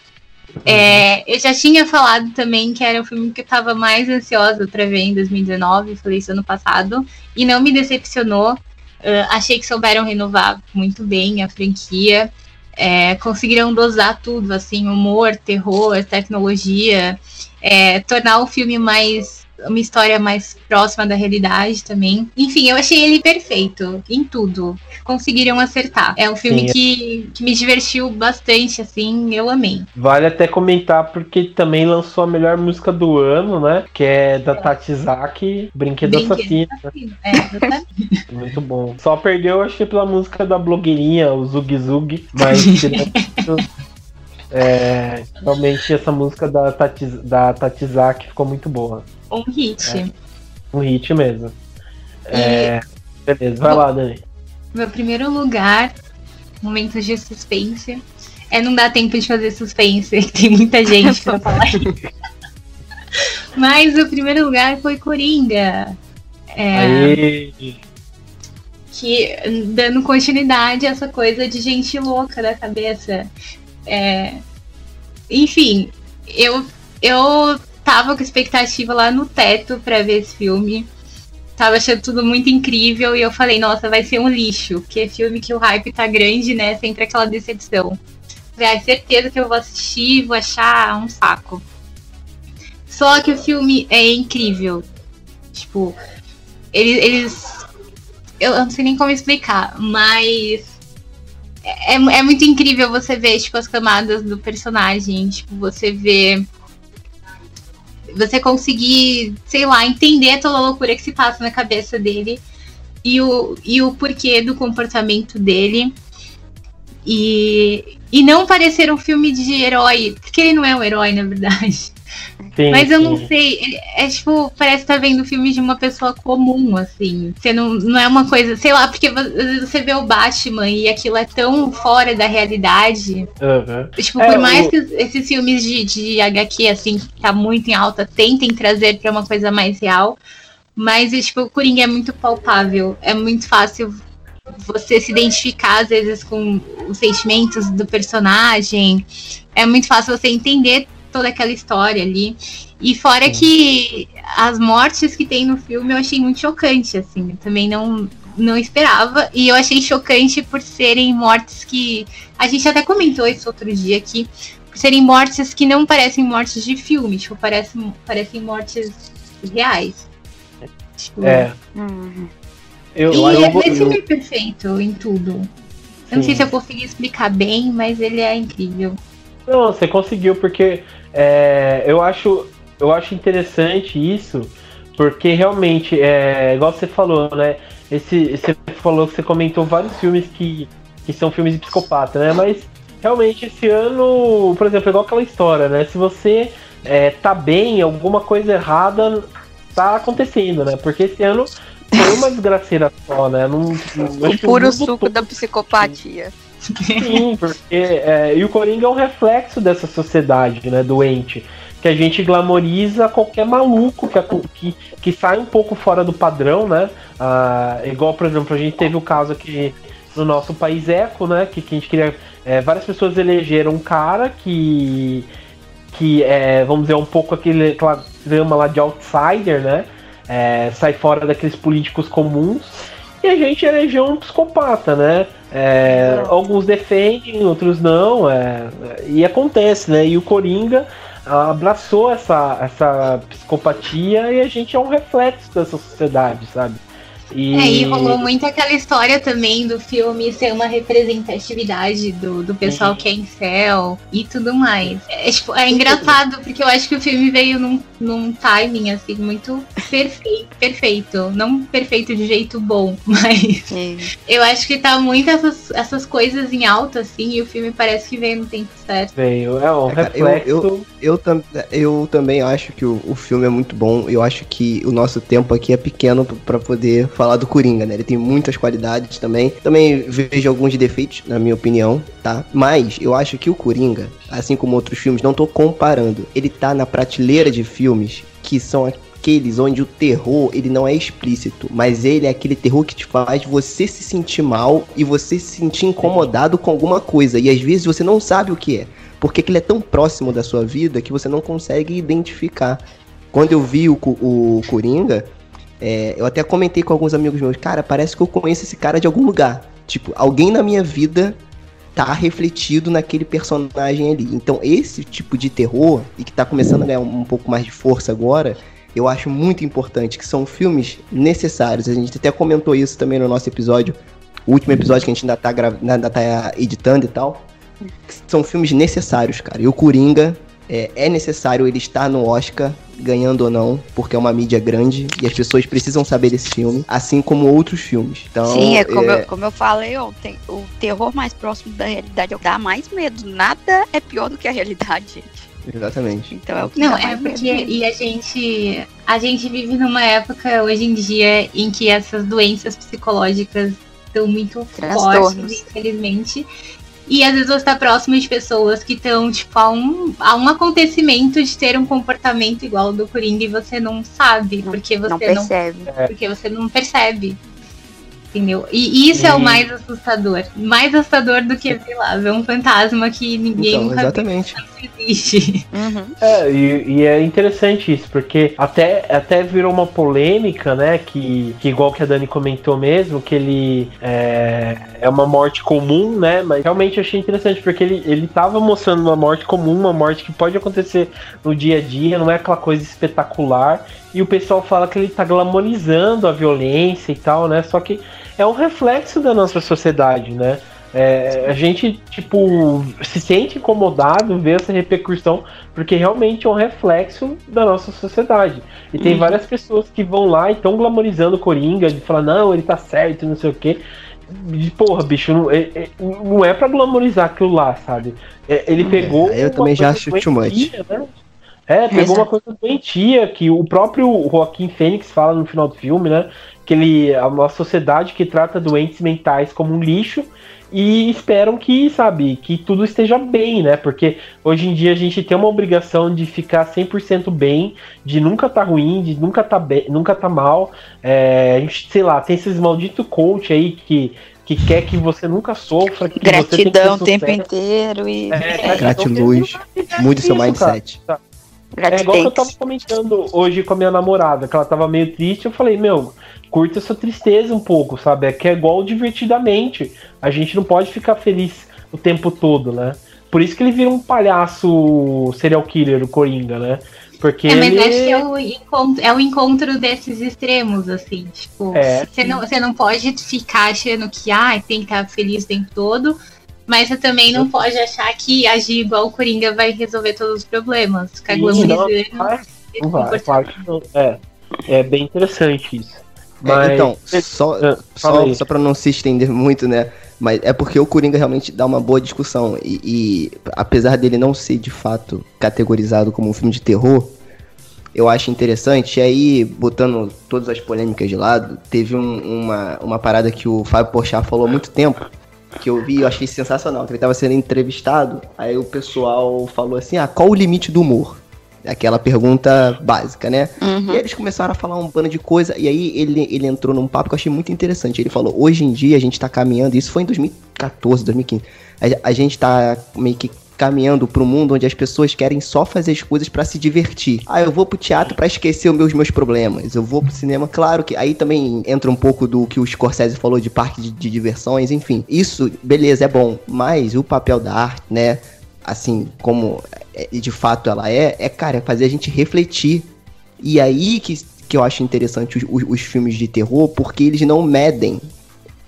É, eu já tinha falado também que era o filme que eu estava mais ansiosa para ver em 2019, falei isso ano passado, e não me decepcionou. Uh, achei que souberam renovar muito bem a franquia. É, conseguiram dosar tudo, assim, humor, terror, tecnologia, é, tornar o filme mais uma história mais próxima da realidade também. Enfim, eu achei ele perfeito em tudo. Conseguiram acertar. É um filme Sim. que, que me divertiu bastante, assim, eu amei. Vale até comentar porque também lançou a melhor música do ano, né? Que é da é. Tatizaki, Brinquedo, Brinquedo Assassino. Assassino. É, Muito bom. Só perdeu, que pela música da blogueirinha, o Zug Zug, mas É, realmente essa música da, Tati, da Tatizaki ficou muito boa. Um hit. É, um hit mesmo. É, beleza, vai lá, Dani. Meu primeiro lugar, momentos de suspense. É não dá tempo de fazer suspense, tem muita gente pra falar. Mas o primeiro lugar foi Coringa. É, que dando continuidade a essa coisa de gente louca da cabeça. É, enfim, eu, eu tava com expectativa lá no teto para ver esse filme. Tava achando tudo muito incrível e eu falei, nossa, vai ser um lixo, porque é filme que o hype tá grande, né? Sempre aquela decepção. Falei, ah, certeza que eu vou assistir, vou achar um saco. Só que o filme é incrível. Tipo, eles, eles eu não sei nem como explicar, mas é, é muito incrível você ver, tipo, as camadas do personagem. Tipo, você vê. Você conseguir, sei lá, entender toda a loucura que se passa na cabeça dele e o, e o porquê do comportamento dele. E, e não parecer um filme de herói, porque ele não é um herói, na verdade. Sim, Mas eu sim. não sei, é tipo, parece estar tá vendo filme de uma pessoa comum, assim. Você não, não é uma coisa, sei lá, porque você vê o Batman e aquilo é tão fora da realidade. Uhum. Tipo, é, por mais o... que esses filmes de, de HQ, assim, que tá muito em alta, tentem trazer pra uma coisa mais real. Mas, tipo, o Coringa é muito palpável. É muito fácil você se identificar, às vezes, com os sentimentos do personagem. É muito fácil você entender toda aquela história ali. E fora Sim. que as mortes que tem no filme eu achei muito chocante, assim. Eu também não, não esperava. E eu achei chocante por serem mortes que. A gente até comentou isso outro dia aqui. Por serem mortes que não parecem mortes de filme, tipo, parecem, parecem mortes reais. Tipo, é. Hum. Eu, e eu, esse filme é perfeito em tudo. Eu não sei se eu consegui explicar bem, mas ele é incrível. Não, você conseguiu, porque é, eu, acho, eu acho interessante isso, porque realmente, é, igual você falou, né? Esse, você falou que você comentou vários filmes que, que são filmes de psicopata, né? Mas realmente esse ano, por exemplo, é igual aquela história, né? Se você é, tá bem, alguma coisa errada tá acontecendo, né? Porque esse ano foi uma desgraceira só, né? Não, não o puro suco todo. da psicopatia. Sim, porque é, e o Coringa é um reflexo dessa sociedade, né, doente. Que a gente glamoriza qualquer maluco que, que, que sai um pouco fora do padrão, né? Ah, igual, por exemplo, a gente teve o caso aqui no nosso país Eco, né? Que, que a gente queria. É, várias pessoas elegeram um cara que. que é, vamos dizer, um pouco aquele, drama lá de outsider, né? É, sai fora daqueles políticos comuns. E a gente elegeu um psicopata, né? É, alguns defendem, outros não. É, e acontece, né? E o Coringa abraçou essa, essa psicopatia e a gente é um reflexo dessa sociedade, sabe? E... É, e rolou muito aquela história também do filme ser uma representatividade do, do pessoal uhum. que é em céu e tudo mais. É, tipo, é engraçado, porque eu acho que o filme veio num, num timing, assim, muito perfeito, perfeito. Não perfeito de jeito bom, mas Sim. eu acho que tá muito essas, essas coisas em alta, assim, e o filme parece que veio no tempo certo. Veio, é um é, reflexo. Eu, eu, eu, tam, eu também acho que o, o filme é muito bom. Eu acho que o nosso tempo aqui é pequeno para poder falar do Coringa, né? Ele tem muitas qualidades também. Também vejo alguns defeitos, na minha opinião, tá? Mas eu acho que o Coringa, assim como outros filmes, não tô comparando. Ele tá na prateleira de filmes que são aqueles onde o terror ele não é explícito, mas ele é aquele terror que te faz você se sentir mal e você se sentir incomodado com alguma coisa e às vezes você não sabe o que é, porque ele é tão próximo da sua vida que você não consegue identificar. Quando eu vi o, o Coringa, é, eu até comentei com alguns amigos meus, cara, parece que eu conheço esse cara de algum lugar. Tipo, alguém na minha vida tá refletido naquele personagem ali. Então, esse tipo de terror, e que tá começando a ganhar um, pouco mais de força agora, eu acho muito importante, que são filmes necessários. A gente até comentou isso também no nosso episódio, o último episódio que a gente ainda tá, ainda tá editando e tal. São filmes necessários, cara. E o Coringa é, é necessário ele estar no Oscar, ganhando ou não, porque é uma mídia grande e as pessoas precisam saber desse filme, assim como outros filmes. Então, Sim, é como, é... Eu, como eu falei ontem, o terror mais próximo da realidade é o que dá mais medo. Nada é pior do que a realidade, gente. Exatamente. Então é o que Não, é porque medo. e a gente a gente vive numa época hoje em dia em que essas doenças psicológicas estão muito fortes, infelizmente. E às vezes você está próximo de pessoas que estão, tipo, a um, a um acontecimento de ter um comportamento igual ao do Coringa e você não sabe, porque você não percebe. Não, porque você não percebe. Entendeu? E isso é o mais assustador. Mais assustador do que, sei lá, ver um fantasma que ninguém então, nunca exatamente. Existe. Uhum. É, e, e, é interessante isso, porque até, até virou uma polêmica, né? Que, que igual que a Dani comentou mesmo, que ele é, é uma morte comum, né? Mas realmente achei interessante, porque ele, ele tava mostrando uma morte comum, uma morte que pode acontecer no dia a dia, não é aquela coisa espetacular. E o pessoal fala que ele tá glamorizando a violência e tal, né? Só que é um reflexo da nossa sociedade, né? É, a gente, tipo, se sente incomodado ver essa repercussão, porque realmente é um reflexo da nossa sociedade. E tem uhum. várias pessoas que vão lá e estão glamorizando o Coringa, de falar, não, ele tá certo, não sei o quê. E, porra, bicho, não é, é, não é pra glamorizar aquilo lá, sabe? É, ele uhum. pegou. eu também já acho too much. Né? É, pegou uma coisa doentia que o próprio Joaquim Fênix fala no final do filme, né? Que ele é uma sociedade que trata doentes mentais como um lixo e esperam que, sabe, que tudo esteja bem, né? Porque hoje em dia a gente tem uma obrigação de ficar 100% bem, de nunca tá ruim, de nunca tá bem, nunca tá mal. É, a gente, sei lá, tem esses malditos coach aí que que quer que você nunca sofra, que gratidão o tempo inteiro e é, gratiluz, mude seu mindset. Cara, tá. É igual que eu tava comentando hoje com a minha namorada, que ela tava meio triste, eu falei, meu, curta essa tristeza um pouco, sabe? É que é igual divertidamente. A gente não pode ficar feliz o tempo todo, né? Por isso que ele vira um palhaço serial killer, o Coringa, né? Porque é, mas ele... acho que é o, encontro, é o encontro desses extremos, assim. Tipo, é, você, não, você não pode ficar achando que ah, tem que estar feliz o tempo todo, mas você também não pode achar que agir igual o Coringa vai resolver todos os problemas. Ficar glamorizando. Não vai, claro que não. É, é bem interessante isso. Mas... É, então, só, ah, só, só pra não se estender muito, né? Mas é porque o Coringa realmente dá uma boa discussão. E, e, apesar dele não ser de fato categorizado como um filme de terror, eu acho interessante. E aí, botando todas as polêmicas de lado, teve um, uma, uma parada que o Fábio Porchat falou há muito tempo. Que eu vi, eu achei sensacional, que ele tava sendo entrevistado, aí o pessoal falou assim, ah, qual o limite do humor? Aquela pergunta básica, né? Uhum. E aí eles começaram a falar um bando de coisa, e aí ele, ele entrou num papo que eu achei muito interessante. Ele falou, hoje em dia a gente tá caminhando, isso foi em 2014, 2015, a, a gente tá meio que caminhando para um mundo onde as pessoas querem só fazer as coisas para se divertir. Ah, eu vou pro teatro para esquecer os meus, meus problemas. Eu vou pro cinema, claro que aí também entra um pouco do que o Scorsese falou de parque de, de diversões, enfim. Isso, beleza, é bom, mas o papel da arte, né, assim, como é, de fato ela é, é, cara, é fazer a gente refletir. E aí que, que eu acho interessante os, os, os filmes de terror, porque eles não medem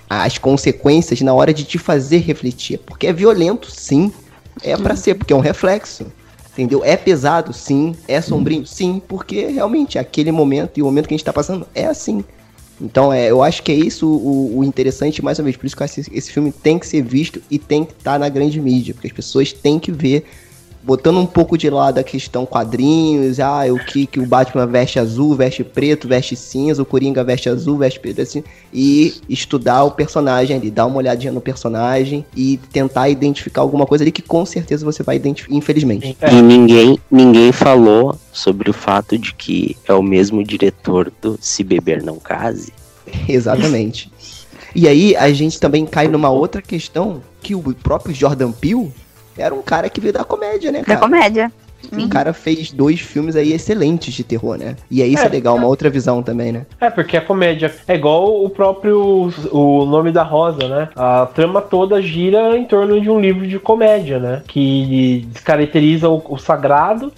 as consequências na hora de te fazer refletir. Porque é violento, sim. É pra ser, porque é um reflexo. Entendeu? É pesado, sim. É sombrio, sim. Porque realmente aquele momento e o momento que a gente tá passando é assim. Então, é, eu acho que é isso o, o interessante, mais uma vez, por isso que que esse filme tem que ser visto e tem que estar na grande mídia, porque as pessoas têm que ver, botando um pouco de lado a questão quadrinhos, ah, o que, que o Batman veste azul, veste preto, veste cinza, o Coringa veste azul, veste preto, assim, e estudar o personagem ali, dar uma olhadinha no personagem e tentar identificar alguma coisa ali que com certeza você vai identificar, infelizmente. É. E ninguém, ninguém falou sobre o fato de que é o mesmo diretor do Se Beber Não Case. Exatamente. E aí a gente também cai numa outra questão que o próprio Jordan Peele era um cara que veio da comédia, né, Da cara? comédia. O cara fez dois filmes aí excelentes de terror, né? E aí isso é, É. legal, uma outra visão também, né? É, porque a comédia é igual o próprio O Nome da Rosa, né? A trama toda gira em torno de um livro de comédia, né? Que descaracteriza o, o sagrado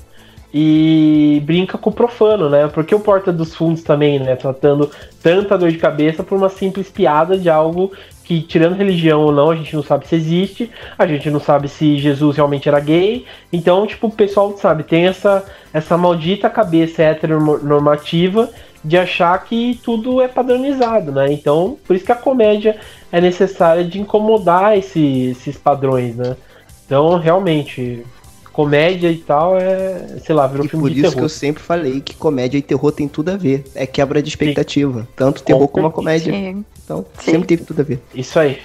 e brinca com o profano, né? Porque o Porta dos Fundos também, né? Tratando tanta dor de cabeça por uma simples piada de algo que, tirando religião ou não, a gente não sabe se existe, a gente não sabe se Jesus realmente era gay. Então, tipo, o pessoal, sabe, tem essa, essa maldita cabeça heteronormativa de achar que tudo é padronizado, né? Então, por isso que a comédia é necessária de incomodar esse- esses padrões, né? Então, realmente, comédia e tal é, sei lá, virou E filme por de isso que terror. eu sempre falei que comédia e terror tem tudo a ver. É quebra de expectativa. Tanto terror como a comédia. Sim. Então, Sim. sempre teve tudo a ver. Isso aí.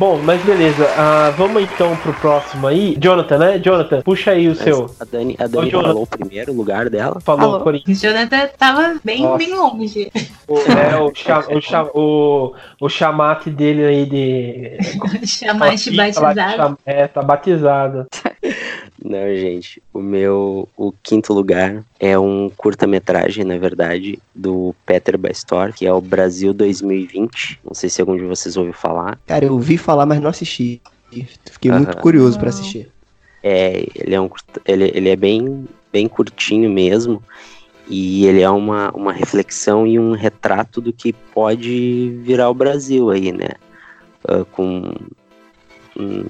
Bom, mas beleza. ah, vamos então pro próximo aí. Jonathan, né? Jonathan, puxa aí o seu. A Dani, a Dani Ô, falou o primeiro lugar dela. Falou, Alô? Corinthians. O Jonathan tava bem, Nossa. bem longe. O, é, o, cha- o, cha- o, o chamate dele aí de. Chamaste Fala, batizado. cham- É, tá batizado. Não, gente. O meu o quinto lugar é um curta-metragem, na verdade, do Peter Bastor, que é o Brasil 2020. Não sei se algum de vocês ouviu falar. Cara, eu ouvi falar, mas não assisti. Fiquei muito Aham. curioso pra Não. assistir. É, ele é um ele, ele é bem bem curtinho mesmo. E ele é uma, uma reflexão e um retrato do que pode virar o Brasil aí, né? Ah, com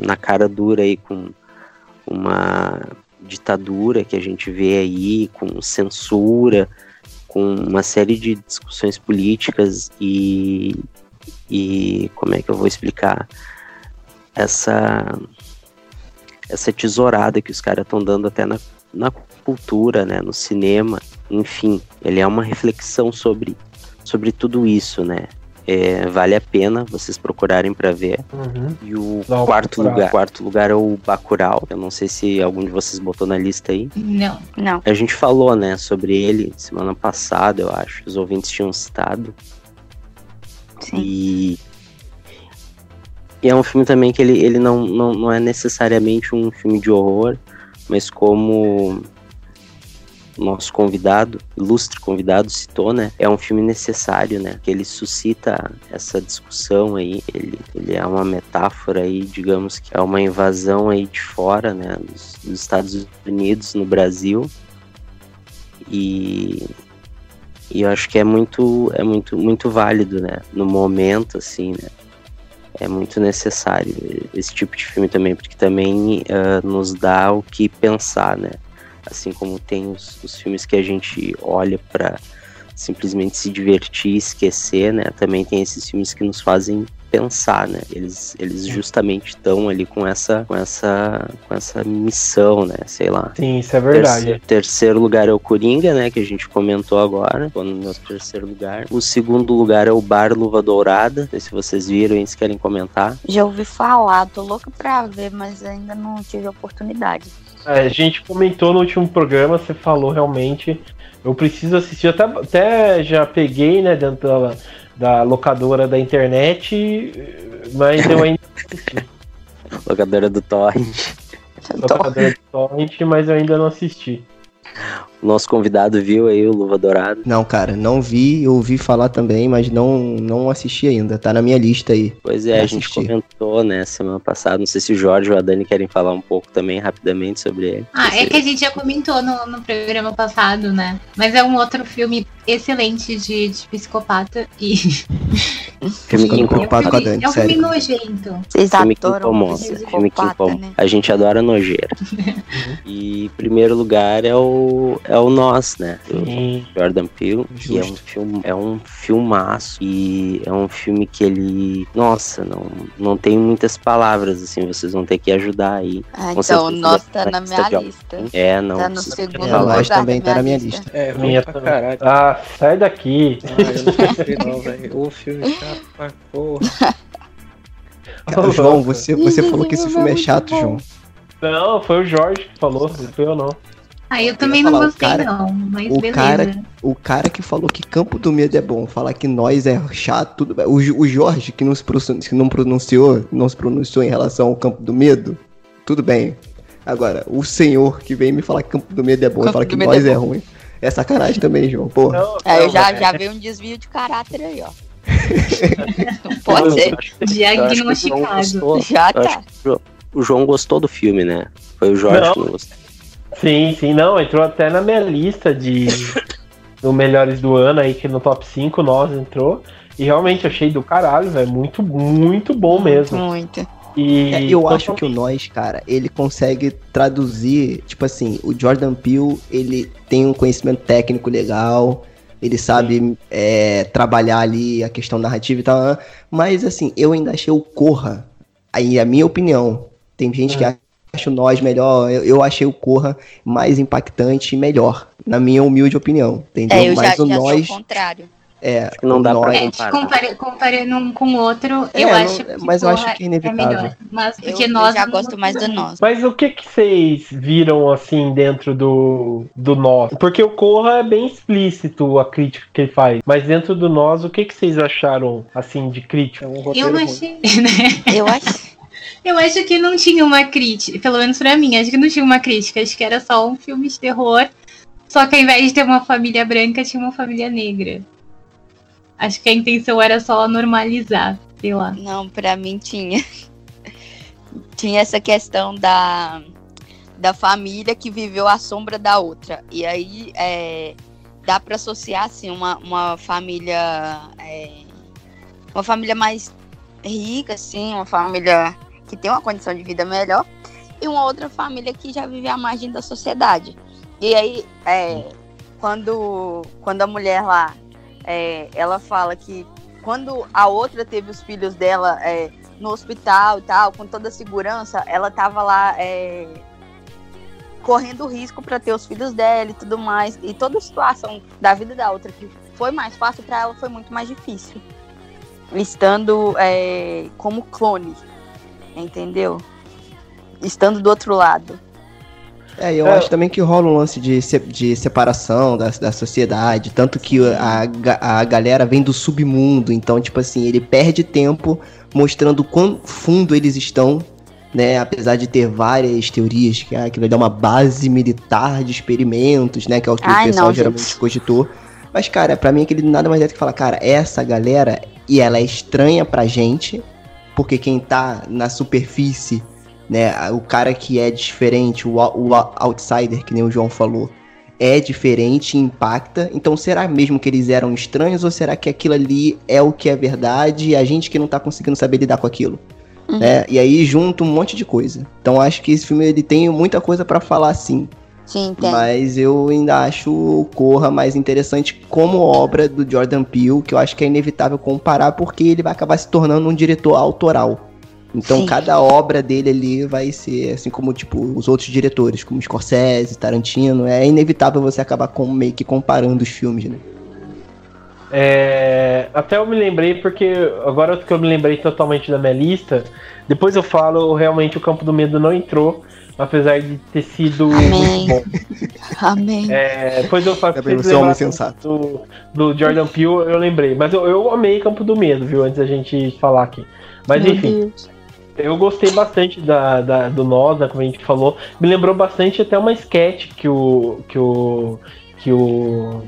na cara dura aí com uma ditadura que a gente vê aí, com censura, com uma série de discussões políticas e, e como é que eu vou explicar essa essa tesourada que os caras estão dando até na, na cultura, né, no cinema, enfim, ele é uma reflexão sobre sobre tudo isso, né? É, vale a pena vocês procurarem para ver. Uhum. E o uma quarto lugar, quarto lugar é o Bacurau. Eu não sei se algum de vocês botou na lista aí. Não. Não. A gente falou, né, sobre ele semana passada, eu acho. Os ouvintes tinham citado. Sim. E, e é um filme também que ele, ele não, não, não é necessariamente um filme de horror, mas como nosso convidado, ilustre convidado, citou, né? É um filme necessário, né? Que ele suscita essa discussão aí. Ele, ele é uma metáfora aí, digamos que é uma invasão aí de fora, né? Dos, dos Estados Unidos no Brasil. E, e eu acho que é muito, é muito, muito válido, né? No momento, assim, né? É muito necessário esse tipo de filme também, porque também ah, nos dá o que pensar, né? Assim como tem os, os filmes que a gente olha para simplesmente se divertir, esquecer, né? Também tem esses filmes que nos fazem pensar, né? Eles, eles justamente estão ali com essa, com essa, com essa missão, né? Sei lá. Sim, isso é verdade. Terceiro, terceiro lugar é o Coringa, né? Que a gente comentou agora. Tô no meu terceiro lugar. O segundo lugar é o Bar Luva Dourada. Não sei se vocês viram e se querem comentar. Já ouvi falar, tô louca pra ver, mas ainda não tive oportunidade. É, a gente comentou no último programa, você falou realmente. Eu preciso assistir, até, até já peguei, né, dentro da, da locadora da internet, mas eu ainda não assisti. Locadora do Torrent. Locadora do Torrent, mas eu ainda não assisti. Nosso convidado viu aí o Luva Dourada. Não, cara, não vi, eu ouvi falar também, mas não, não assisti ainda. Tá na minha lista aí. Pois é, a gente assistir. comentou, né, semana passada. Não sei se o Jorge ou a Dani querem falar um pouco também rapidamente sobre ele. Ah, é que a gente já comentou no, no programa passado, né? Mas é um outro filme excelente de, de psicopata e. Filme que preocupado um com a Dani, É um filme nojento. Vocês filme que incomoda, filme que incomoda. né? A gente adora nojeira. e em primeiro lugar é o é o Nós, né? Do Sim. Jordan Peele, que é um filme, é um filmaço e é um filme que ele, nossa, não não tem muitas palavras assim, vocês vão ter que ajudar aí. Ah, Com então, o nosso tá na lista de minha lista. É, não. Tá no segundo. É, lugar Nós da também tá na minha minha lista. É, ruim Minha pra também. caralho. Ah, sai daqui. Ah, eu não gostei não, velho. O filme chato pra porra. Cara, João, você, você falou que esse filme é chato, João. Não, foi o Jorge que falou, não foi eu não. Ah, eu também não falar, o gostei, cara- não. Mas o beleza. cara- O cara que falou que Campo do Medo é bom, falar que nós é chato, tudo bem. O, o Jorge, que não, se pronunciou, que não pronunciou, não se pronunciou em relação ao Campo do Medo, tudo bem. Agora, o senhor que vem me falar que Campo do Medo é bom e fala que Medo nós é é ruim. É sacanagem também, João. Porra. Não, É, não, eu já, já vi um desvio de caráter aí, ó. Pode ser. Diagnosticado. Já tá. o João gostou do filme, né? Foi o Jorge Não. que não gostou. Sim, sim, não, entrou até na minha lista de do melhores do ano aí, que no top 5 nós entrou. E realmente achei do caralho, velho. Muito, muito bom mesmo. Muito. E É, eu então, acho que o Nós, cara, ele consegue traduzir, tipo assim, o Jordan Peele, ele tem um conhecimento técnico legal, ele sabe é, trabalhar ali a questão narrativa e tal, mas assim, eu ainda achei o Corra, aí a minha opinião, tem gente que acha o Nós melhor, eu, eu achei o Corra mais impactante e melhor, na minha humilde opinião, entendeu? É, eu já, mas o já Nós, o contrário. é, que não dá pra Nós- É, comparar. compara- comparando um com o outro, É, eu não- acho que mas eu acho que é inevitável. melhor. Mas Eu, porque eu nós já não gosto mais do nosso. Mas o que que vocês viram assim dentro do, do nós? Porque o Corra é bem explícito a crítica que ele faz. Mas dentro do nós, o que que vocês acharam assim de crítica? É um Eu achei, né? Eu acho. Eu acho que não tinha uma crítica, pelo menos pra mim, acho que não tinha uma crítica, acho que era só um filme de terror. Só que ao invés de ter uma família branca, tinha uma família negra. Acho que a intenção era só normalizar, sei lá. Não, pra mim tinha. tinha essa questão da, da família que viveu à sombra da outra. E aí é, dá pra associar assim, uma, uma família. é, uma família mais rica, assim, uma família que tem uma condição de vida melhor, e uma outra família que já vive à margem da sociedade. E aí, é, quando, quando a mulher lá é, ela fala que quando a outra teve os filhos dela é, no hospital e tal, com toda a segurança, ela tava lá é, correndo risco para ter os filhos dela e tudo mais. E toda a situação da vida da outra que foi mais fácil para ela foi muito mais difícil. Estando é, como clone, entendeu? Estando do outro lado. É, eu É. acho também que rola um lance de, de separação da, da sociedade, tanto que a, a galera vem do submundo, então, tipo assim, ele perde tempo mostrando quão fundo eles estão, né, apesar de ter várias teorias, que ah, aquilo ali é uma base militar de experimentos, né, que é o que Ai, o pessoal não, geralmente gente. cogitou. Mas, cara, pra mim aquele nada mais é do que falar, cara, essa galera, e ela é estranha pra gente, porque quem tá na superfície né? O cara que é diferente, o, o outsider, que nem o João falou, é diferente, impacta. Então, será mesmo que eles eram estranhos ou será que aquilo ali é o que é verdade e a gente que não tá conseguindo saber lidar com aquilo? Uhum. Né? E aí junta um monte de coisa. Então, acho que esse filme ele tem muita coisa pra falar sim Sim, tem. Mas eu ainda acho o Corra mais interessante como obra do Jordan Peele, que eu acho que é inevitável comparar, porque ele vai acabar se tornando um diretor autoral. Então Sim. cada obra dele ali vai ser assim como tipo os outros diretores, como Scorsese, Tarantino, é inevitável você acabar com, meio que comparando os filmes, né? É, até eu me lembrei, porque agora que eu me lembrei totalmente da minha lista, depois eu falo, realmente o Campo do Medo não entrou, apesar de ter sido Amém. muito bom. Amém. É, depois eu faço Gabriel, vocês você é um homem sensato. do, do Jordan Peele, eu lembrei. Mas eu, eu amei Campo do Medo, viu, antes da gente falar aqui. Mas Meu enfim, Deus. eu gostei bastante da, da- do Nós, né, como a gente falou. Me lembrou bastante até uma sketch que o. que o. que o.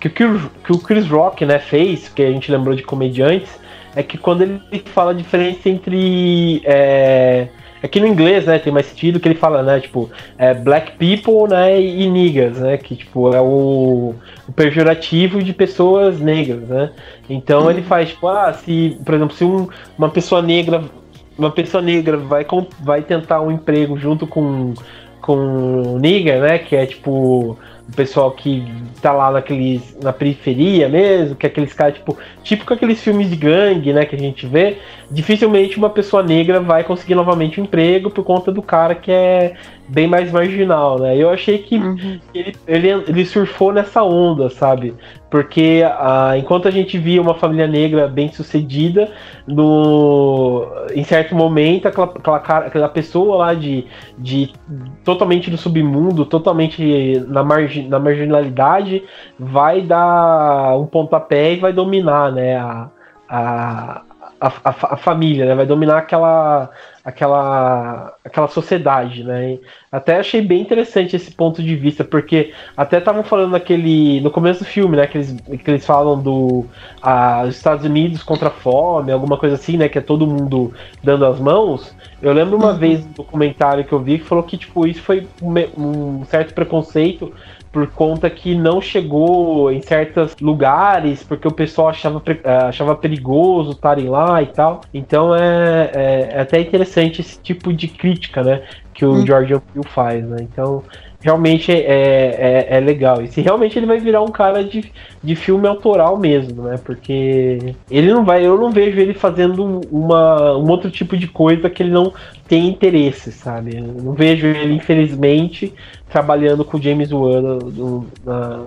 que o, Chris- que o Chris Rock, né, fez, que a gente lembrou de comediantes, é que quando ele fala a diferença entre. É, aqui no inglês, né, tem mais sentido que ele fala, né, tipo, é, black people, né, e niggas, né, que, tipo, é o, o pejorativo de pessoas negras, né. Então ele faz, tipo, ah, se, por exemplo, se um- uma pessoa negra uma pessoa negra vai, vai tentar um emprego junto com com nigger, né, que é tipo o pessoal que tá lá naqueles na periferia mesmo, que é aqueles caras tipo, típico aqueles filmes de gangue, né, que a gente vê, dificilmente uma pessoa negra vai conseguir novamente um emprego por conta do cara que é bem mais marginal, né? Eu achei que Uhum. ele, ele, ele surfou nessa onda, sabe? Porque ah, enquanto a gente via uma família negra bem sucedida, no, em certo momento, aquela, aquela, cara- aquela pessoa lá de, de totalmente do submundo, totalmente na, margi, na marginalidade, vai dar um pontapé e vai dominar né, a, a, a, a, a família, né? Vai dominar aquela, aquela, aquela sociedade, né? Até achei bem interessante esse ponto de vista, porque até estavam falando naquele. no começo do filme, né? Que eles, que eles falam do ah, os Estados Unidos contra a fome, alguma coisa assim, né? Que é todo mundo dando as mãos. Eu lembro uma vez no documentário que eu vi que falou que, tipo, isso foi um, um certo preconceito por conta que não chegou em certos lugares, porque o pessoal achava, ah, achava perigoso estarem lá e tal. Então é, é, é até interessante esse tipo de crítica, né? Que o Hum. George Peele faz, né? Então realmente é, é, é legal. E se realmente ele vai virar um cara de, de filme autoral mesmo, né? Porque ele não vai, eu não vejo ele fazendo uma, um outro tipo de coisa que ele não tem interesse, sabe? Eu não vejo ele, infelizmente, trabalhando com o James Wan no- na-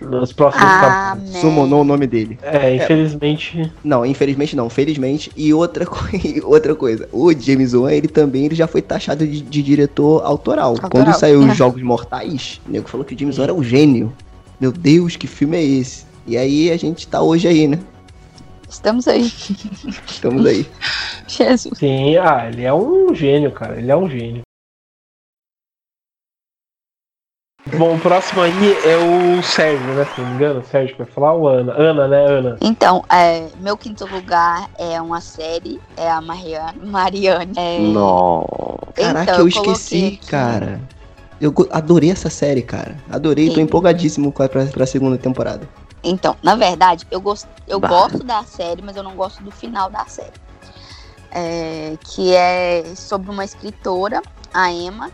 nos próximos Ah, capítulos. Summonou o nome dele. É, infelizmente. Não, infelizmente não, felizmente. E outra, co- e outra coisa, o James Wan, ele também ele já foi taxado de, de diretor autoral. Autoral. Quando saiu É. os Jogos Mortais, o nego falou que o James Wan era um gênio. Meu Deus, que filme é esse? E aí a gente tá hoje aí, né? Estamos aí. Estamos aí. Jesus. Sim, ah, ele é um gênio, cara. Ele é um gênio. Bom, o próximo aí é o Sérgio, né? Se não me engano, o Sérgio que vai falar ou Ana? Ana, né, Ana? Então, é, meu quinto lugar é uma série, é a Mariane. Mariane. É, Não. Caraca, Então, eu eu esqueci, aqui. cara. Eu adorei essa série, cara. Adorei, tô Sim. empolgadíssimo pra, pra, segunda temporada. Então, na verdade, eu, gosto, eu Bah. gosto da série, mas eu não gosto do final da série. É, que é sobre uma escritora, a Emma,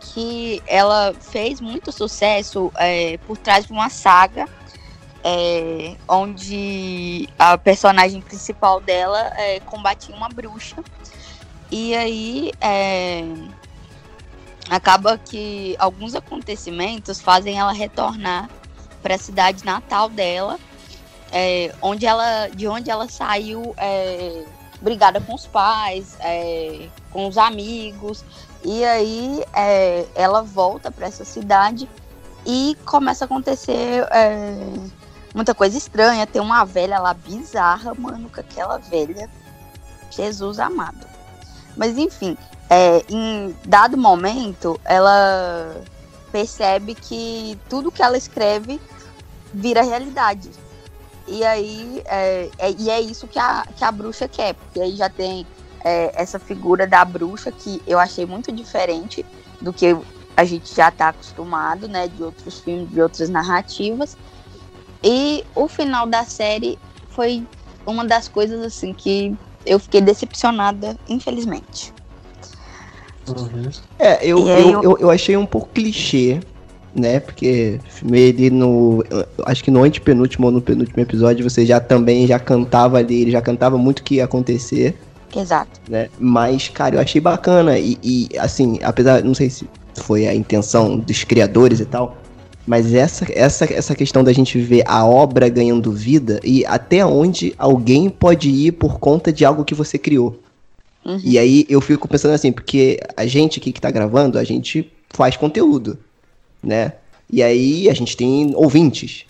que ela fez muito sucesso é, por trás de uma saga é, onde a personagem principal dela é, combatia uma bruxa. E aí é, acaba que alguns acontecimentos fazem ela retornar para a cidade natal dela, é, onde ela, de onde ela saiu é, brigada com os pais, com os amigos, e aí é, ela volta para essa cidade e começa a acontecer é, muita coisa estranha. Tem uma velha lá bizarra, mano, com aquela velha, Jesus amado. Mas enfim, é, em dado momento, ela percebe que tudo que ela escreve vira realidade. E aí é, é- e é isso que a, que a bruxa quer, porque aí já tem é, essa figura da bruxa que eu achei muito diferente do que a gente já está acostumado, né, de outros filmes, de outras narrativas. E o final da série foi uma das coisas assim que eu fiquei decepcionada, infelizmente. Uhum. É, eu, E aí eu, eu, eu achei um pouco clichê, né? Porque ele no. eu Acho que no antepenúltimo ou no penúltimo episódio você já também já cantava ali, ele já cantava muito o que ia acontecer, Exato. né? Mas, cara, eu achei bacana. E, e, assim, apesar, não sei se foi a intenção dos criadores e tal. Mas essa, essa, essa questão da gente ver a obra ganhando vida e até onde alguém pode ir por conta de algo que você criou. Uhum. E aí eu fico pensando assim, porque a gente aqui que tá gravando, a gente faz conteúdo, né? E aí a gente tem ouvintes.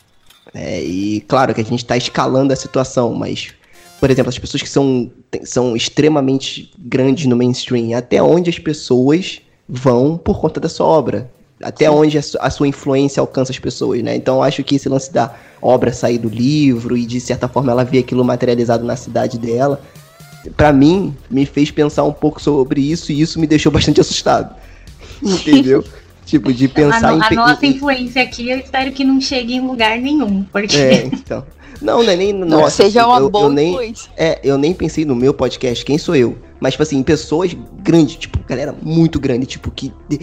né? E claro que a gente tá escalando a situação, mas, por exemplo, as pessoas que são, são extremamente grandes no mainstream, até onde as pessoas vão por conta da sua obra? Até onde a, su- a sua influência alcança as pessoas, né? Então eu acho que esse lance da obra sair do livro e de certa forma ela ver aquilo materializado na cidade dela, Pra mim, me fez pensar um pouco sobre isso e isso me deixou bastante assustado. Entendeu? Tipo, de A, pensar no- em, a nossa influência aqui, eu espero que não chegue em lugar nenhum, porque É, então. Não, não é nem. Não nossa, seja uma eu, eu boa nem, influência. É, eu nem pensei no meu podcast, quem sou eu? Mas, tipo assim, pessoas grandes, tipo, galera muito grande, tipo, que. de-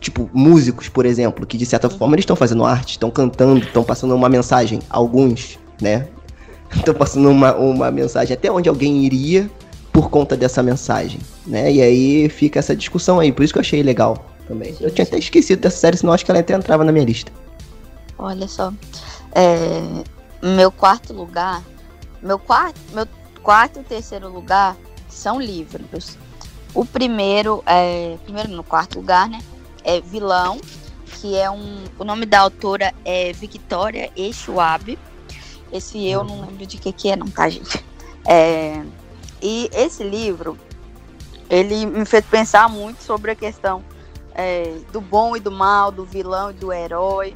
Tipo, músicos, por exemplo, que de certa forma eles estão fazendo arte, estão cantando, estão passando uma mensagem. Alguns, né? Estão passando uma, uma mensagem até onde alguém iria por conta dessa mensagem, né? E aí fica essa discussão aí, por isso que eu achei legal também. Eu tinha até esquecido dessa série, senão acho que ela até entrava na minha lista. Olha só. É, meu quarto lugar. Meu quarto, meu quarto e terceiro lugar são livros. O primeiro, é, primeiro no quarto lugar, né? É Vilão, que é um. O nome da autora é Victoria E. Schwab. Esse eu não lembro de que que é, não, tá, gente? É, e esse livro, ele me fez pensar muito sobre a questão é, do bom e do mal, do vilão e do herói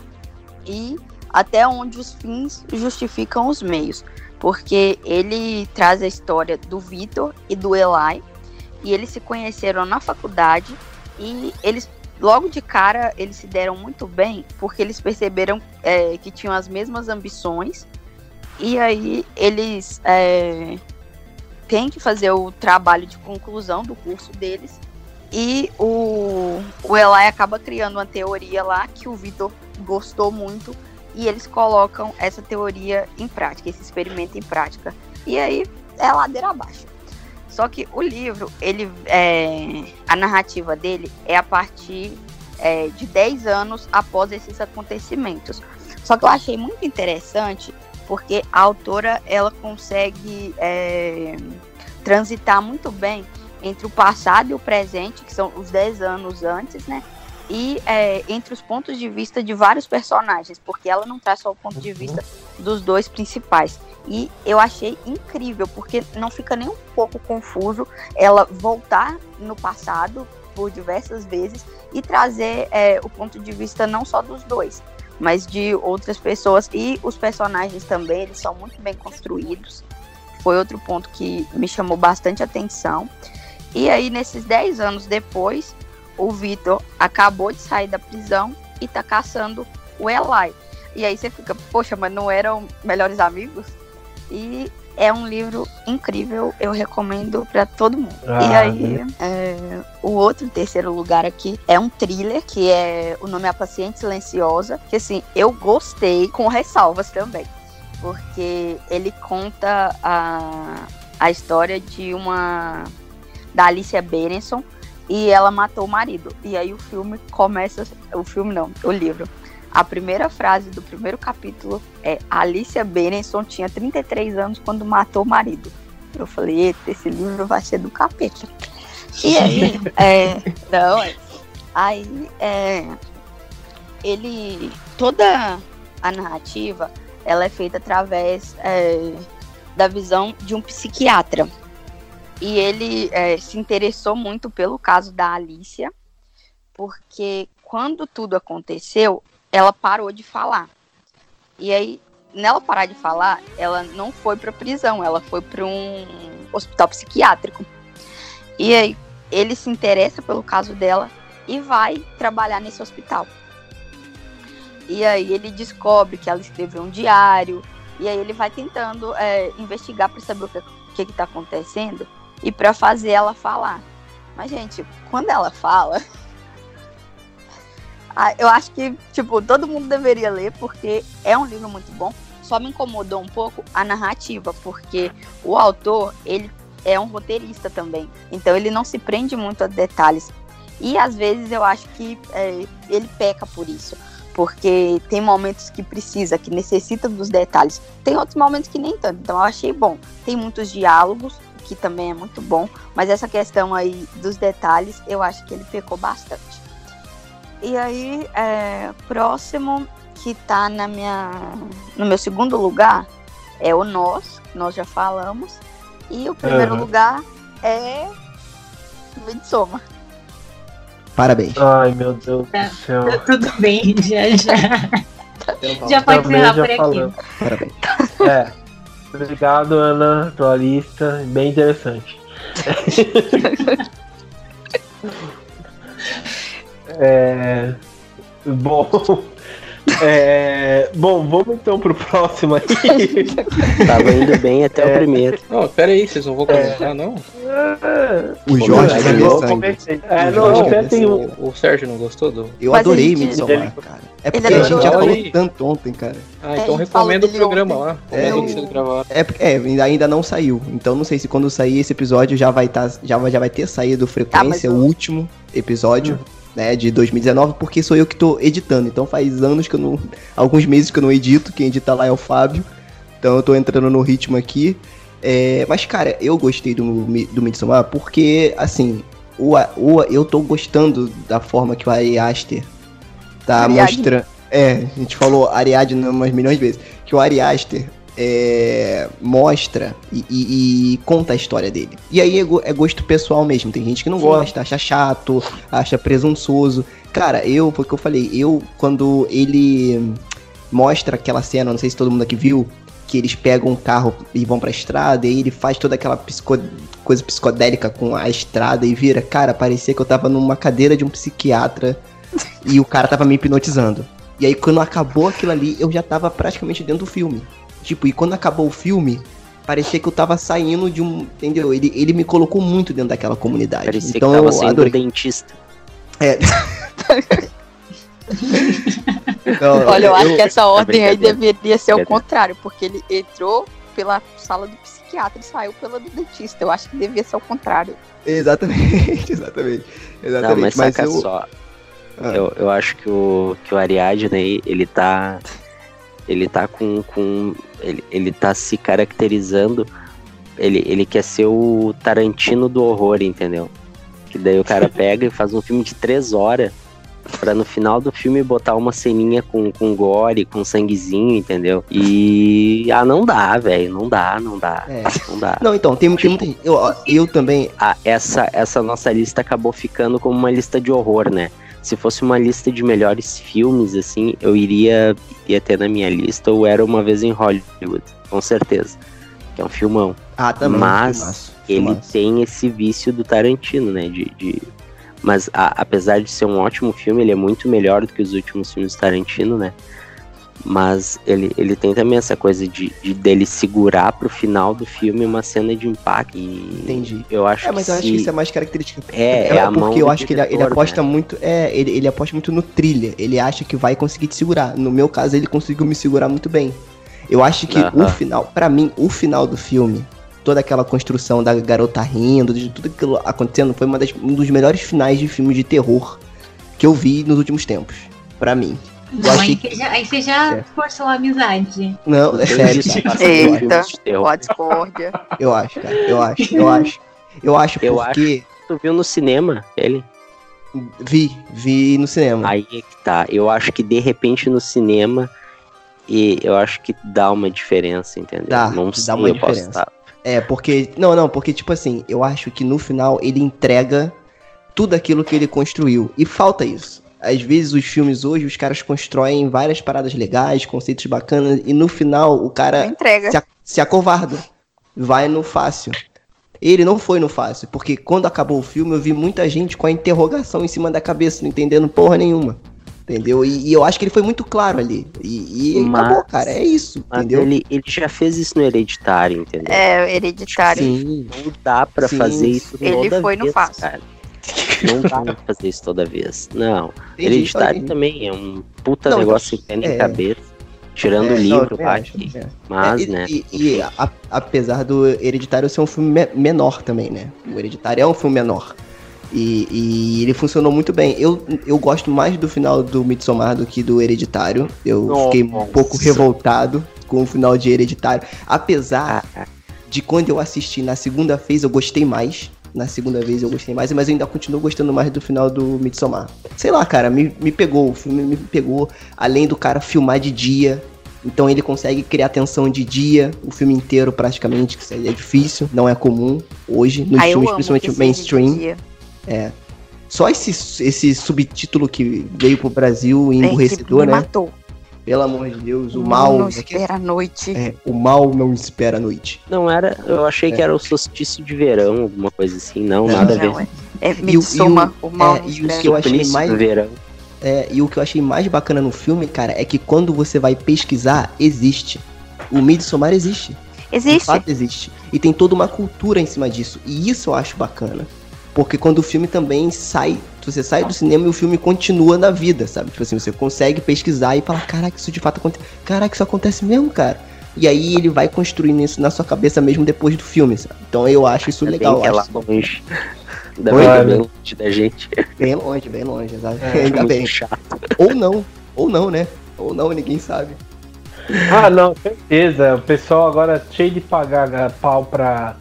e até onde os fins justificam os meios, porque ele traz a história do Vitor e do Eli, e eles se conheceram na faculdade e eles logo de cara eles se deram muito bem, porque eles perceberam é, que tinham as mesmas ambições e aí eles é, têm que fazer o trabalho de conclusão do curso deles e o, o Eli acaba criando uma teoria lá que o Vitor gostou muito e eles colocam essa teoria em prática, esse experimento em prática. E aí é ladeira abaixo. Só que o livro, ele é, a narrativa dele é a partir é, de 10 anos após esses acontecimentos. Só que eu achei muito interessante porque a autora ela consegue é, transitar muito bem entre o passado e o presente, que são os 10 anos antes, né? E é, entre os pontos de vista de vários personagens, porque ela não traz só o ponto de vista dos dois principais. E eu achei incrível, porque não fica nem um pouco confuso ela voltar no passado por diversas vezes e trazer é, o ponto de vista não só dos dois, mas de outras pessoas. E os personagens também, eles são muito bem construídos. Foi outro ponto que me chamou bastante atenção. E aí, nesses 10 anos depois, o Vitor acabou de sair da prisão e tá caçando o Eli. E aí você fica, poxa, mas não eram melhores amigos? E é um livro incrível, eu recomendo para todo mundo. e Ah, aí, é, o outro terceiro lugar aqui é um thriller, que é o nome é A Paciente Silenciosa, que assim, eu gostei com ressalvas também, porque ele conta a, a história de uma da Alicia Berenson e ela matou o marido. E aí o filme começa, o filme não, o livro. A primeira frase do primeiro capítulo é Alicia Berenson tinha 33 anos quando matou o marido. Eu falei, eita, esse livro vai ser do capeta. E aí, é, não, é, aí é, ele, toda a narrativa, ela é feita através é, da visão de um psiquiatra. E ele é, se interessou muito pelo caso da Alicia, porque quando tudo aconteceu, ela parou de falar. E aí, nela parar de falar, ela não foi para prisão, ela foi para um hospital psiquiátrico. E aí, ele se interessa pelo caso dela e vai trabalhar nesse hospital. E aí ele descobre que ela escreveu um diário, e aí ele vai tentando é, investigar para saber o que, que, que tá acontecendo e para fazer ela falar. Mas, gente, quando ela fala. ah, eu acho que, tipo, todo mundo deveria ler, porque é um livro muito bom. Só me incomodou um pouco a narrativa, porque o autor, ele é um roteirista também. Então ele não se prende muito a detalhes. E às vezes eu acho que é, ele peca por isso. Porque tem momentos que precisa, que necessita dos detalhes. Tem outros momentos que nem tanto. Então eu achei bom. Tem muitos diálogos, que também é muito bom. Mas essa questão aí dos detalhes, eu acho que ele pecou bastante. E aí, é, próximo que tá na minha, no meu segundo lugar é o Nós, nós já falamos. E o primeiro Aham. lugar é Midsommar. Parabéns. Ai, meu Deus do céu. Tudo bem, já, já. Já pode encerrar por aqui. Parabéns. É. Obrigado, Ana, pela lista. Bem interessante. é... Bom. É... Bom, vamos então pro próximo aí. Tava indo bem até É. o primeiro. Não, pera aí, vocês não vão comentar, não? O Jorge quer ver sangue. É, O não, tem um. O Sérgio não gostou do. Eu Mas adorei Midsommar, cara. É porque a gente já falou tanto ontem, cara. Ah, É, então recomenda o programa ontem. lá. É. É porque é, ainda, ainda não saiu. Então não sei se quando sair esse episódio já vai tá, já, vai- já vai ter saído frequência, Tá, o o- último episódio, né, de 2019, porque sou eu que tô editando. Então faz anos que eu não. Alguns meses que eu não edito, quem edita lá é o Fábio. Então eu tô entrando no ritmo aqui. É, mas, cara, eu gostei do, do Midsommar porque, assim, o, o, eu tô gostando da forma que o Ari Aster tá mostrando. É, a gente falou Ariadne umas milhões de vezes. Que o Ari Aster é, mostra e, e- e conta a história dele. E aí é, é gosto pessoal mesmo. Tem gente que não gosta, acha chato, acha presunçoso. Cara, eu, foi o que eu falei, eu, quando ele mostra aquela cena, não sei se todo mundo aqui viu, que eles pegam um carro e vão pra estrada, e ele faz toda aquela psico- coisa psicodélica com a estrada e vira, cara, parecia que eu tava numa cadeira de um psiquiatra e o cara tava me hipnotizando. E aí quando acabou aquilo ali, eu já tava praticamente dentro do filme. Tipo, e quando acabou o filme, parecia que eu tava saindo de um. Entendeu? Ele, ele me colocou muito dentro daquela comunidade. Parecia então que tava eu saindo do adorei. dentista. É. Então, Olha, eu acho que essa ordem aí deveria ser o contrário, porque ele entrou pela sala do psiquiatra e saiu pela do dentista. Eu acho que devia ser o contrário. Exatamente, exatamente. Exatamente. Não, mas, mas saca eu, só. Ah. Eu, eu acho que o, que o Ariadne aí, ele tá. Ele tá com. com ele, ele tá se caracterizando. Ele, ele quer ser o Tarantino do horror, entendeu? Que daí o cara pega e faz um filme de três horas. Pra no final do filme botar uma ceninha com, com gore, com sanguezinho, entendeu? E. Ah, não dá, velho. Não dá, não dá. É. Não dá. Não, então, tem, tem muita gente. Eu, eu também. Ah, essa, essa nossa lista acabou ficando como uma lista de horror, né? Se fosse uma lista de melhores filmes, assim, eu iria, iria ter na minha lista o Era Uma Vez em Hollywood, com certeza. Que é um filmão. Ah, também. Mas filmaço, Ele filmaço. tem esse vício do Tarantino, né? De, de... Mas a- apesar de ser um ótimo filme, ele é muito melhor do que os últimos filmes do Tarantino, né? Mas ele, ele tem também essa coisa de, de dele segurar pro final do filme uma cena de impacto. Entendi. eu acho É, mas que eu acho se- que isso é mais característica. É, é a mão porque eu acho que ele, ele diretor, aposta né? muito. É, ele, ele aposta muito no thriller. Ele acha que vai conseguir te segurar. No meu caso, ele conseguiu me segurar muito bem. Eu acho que o Aham. final, pra mim, o final do filme, toda aquela construção da garota rindo, de tudo aquilo acontecendo, foi uma das- um dos melhores finais de filme de terror que eu vi nos últimos tempos. Pra mim. Não, aí, que- você já, aí você já É. forçou a amizade. Não, é sério, cara. Eita. Ó, a discórdia. Eu acho, cara. Eu acho, eu acho. Eu acho Eu porque Tu viu no cinema ele? vi, vi no cinema. Aí é que tá. Eu acho que de repente no cinema e eu acho que dá uma diferença, entendeu? Dá, Não dá sei, uma diferença. estar- É, porque. Não, não, porque, tipo assim, eu acho que no final ele entrega tudo aquilo que ele construiu. E falta isso. Às vezes os filmes hoje, os caras constroem várias paradas legais, conceitos bacanas, e no final o cara entrega. se, a- se acovarda. Vai no fácil. Ele não foi no fácil, porque quando acabou o filme eu vi muita gente com a interrogação em cima da cabeça, não entendendo porra nenhuma. Entendeu? E, e eu acho que ele foi muito claro ali. E, e Mas- acabou, cara. É isso, Mas entendeu? ele, ele já fez isso no Hereditário, entendeu? É, hereditário. Sim. Não dá pra Sim. fazer isso Ele toda foi no vez, fácil. cara. Não dá pra fazer isso toda vez. Não. Tem Hereditário também é um puta Não, negócio sem pé nem é. cabeça. Tirando É, o livro, não, acho. é. Mas, É, e, né? E, e a- apesar do Hereditário ser um filme me- menor também, né? O Hereditário é um filme menor. E, e ele funcionou muito bem. Eu, eu gosto mais do final do Midsommar do que do Hereditário. Eu Nossa. fiquei um pouco revoltado com o final de Hereditário. Apesar de quando eu assisti na segunda vez, eu gostei mais. Na segunda vez eu gostei mais, mas eu ainda continuo gostando mais do final do Midsommar. Sei lá, cara, me, me pegou. O filme me pegou. Além do cara filmar de dia. Então ele consegue criar tensão de dia, o filme inteiro praticamente, que isso aí é difícil, não é comum hoje, nos Ah, filmes, principalmente mainstream. dia. Só esse, esse subtítulo que veio pro Brasil É, que emburrecedor, né? matou. Pelo amor de Deus, o mal. Não espera a noite. é, o mal não espera a noite. Não era. Eu achei É. que era o solstício de verão, alguma coisa assim. Não, Não, nada a ver. Não, é, é E o- Midsommar, o, mal é, não e o que eu achei mais- verão. É, e o que eu achei mais bacana no filme, cara, é que quando você vai pesquisar, existe. O Midsommar existe. De Existe. fato existe. E tem toda uma cultura em cima disso. E isso eu acho bacana. Porque quando o filme também sai, você sai do cinema e o filme continua na vida, sabe? Tipo assim, você consegue pesquisar e falar, caraca, isso de fato acontece. Caraca, isso acontece mesmo, cara. E aí ele vai construindo isso na sua cabeça mesmo depois do filme, sabe? Então eu acho isso Ainda legal. bem é acho longe. Ainda bem é bem longe da gente. bem longe, bem longe, sabe? É, Ainda Muito bem. chato. Ou não, ou não, né? Ou não, ninguém sabe. Ah, não, certeza. O pessoal agora é cheio de pagar ah, pau pra,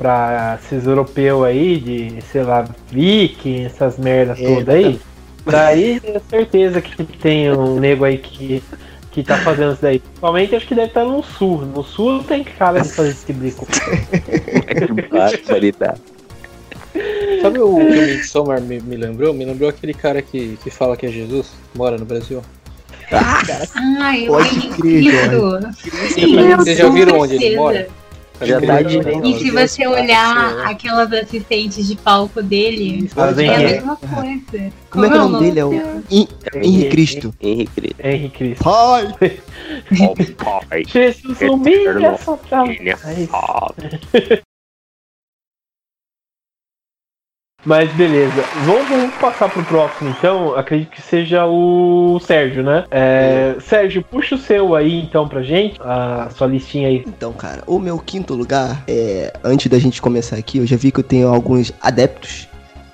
pra esses europeus aí, de, sei lá, viking, essas merdas É, todas aí. Daí é certeza que tem um nego aí que, que tá fazendo isso daí. Principalmente acho que deve estar no sul. No sul não tem cara de fazer esse tipo de coisa. Que barbaridade. Sabe o que o Midsommar me, me lembrou? Me lembrou aquele cara que, que fala que é Jesus, mora no Brasil. Ai, eu Pode crer, vocês já viram onde ele mora? Já Ele tá direito. naquela- E se você olhar aquelas assistentes de palco dele, As é a mesma coisa. Como é que é o nome dele? É o Deus? Hen- Henrique Cristo. Henrique Cristo. Henrique Cristo. Pai! Oh, pai. Jesus humilha sua Mas beleza, vamos, passar pro próximo então. Acredito que seja o Sérgio, né? É, Sérgio, puxa o seu aí então pra gente, a sua listinha aí. Então, cara, o meu quinto lugar, é, antes da gente começar aqui, eu já vi que eu tenho alguns adeptos,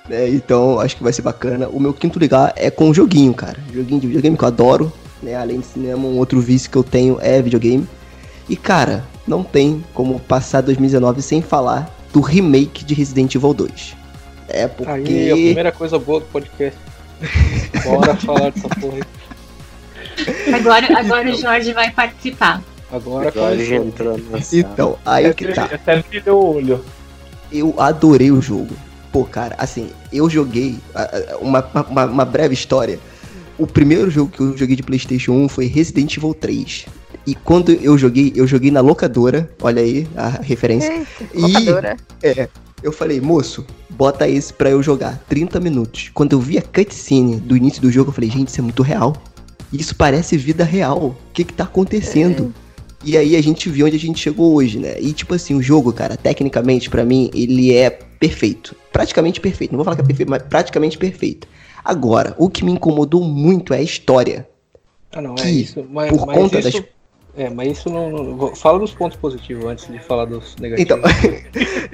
né? Então acho que vai ser bacana. O meu quinto lugar é com um joguinho, cara. Joguinho de videogame que eu adoro, né? Além de cinema, um outro vício que eu tenho é videogame. E, cara, não tem como passar 2019 sem falar do remake de Resident Evil 2. É porque. Aí, a primeira coisa boa do podcast. Bora falar dessa porra aí. Agora, agora o Jorge vai participar. Agora Jorge começou. entrou na sala. Então, aí que tá. Até brilhou o olho. Eu adorei o jogo. Pô, cara, assim, eu joguei uma, uma, uma breve história. O primeiro jogo que eu joguei de PlayStation 1 foi Resident Evil 3. E quando eu joguei, eu joguei na locadora. Olha aí a referência. E Locadora. Eu falei, moço, bota esse pra eu jogar. 30 minutos. Quando eu vi a cutscene do início do jogo, eu falei, gente, isso é muito real. Isso parece vida real. O que que tá acontecendo? E aí a gente viu onde a gente chegou hoje, né? E tipo assim, o jogo, cara, tecnicamente, pra mim, ele é perfeito. Praticamente perfeito. Não vou falar que é perfeito, mas praticamente perfeito. Agora, o que me incomodou muito é a história. Ah, não, é Que, isso. Mas, por mas conta isso, das- É, mas isso não, não- Fala dos pontos positivos antes de falar dos negativos. Então,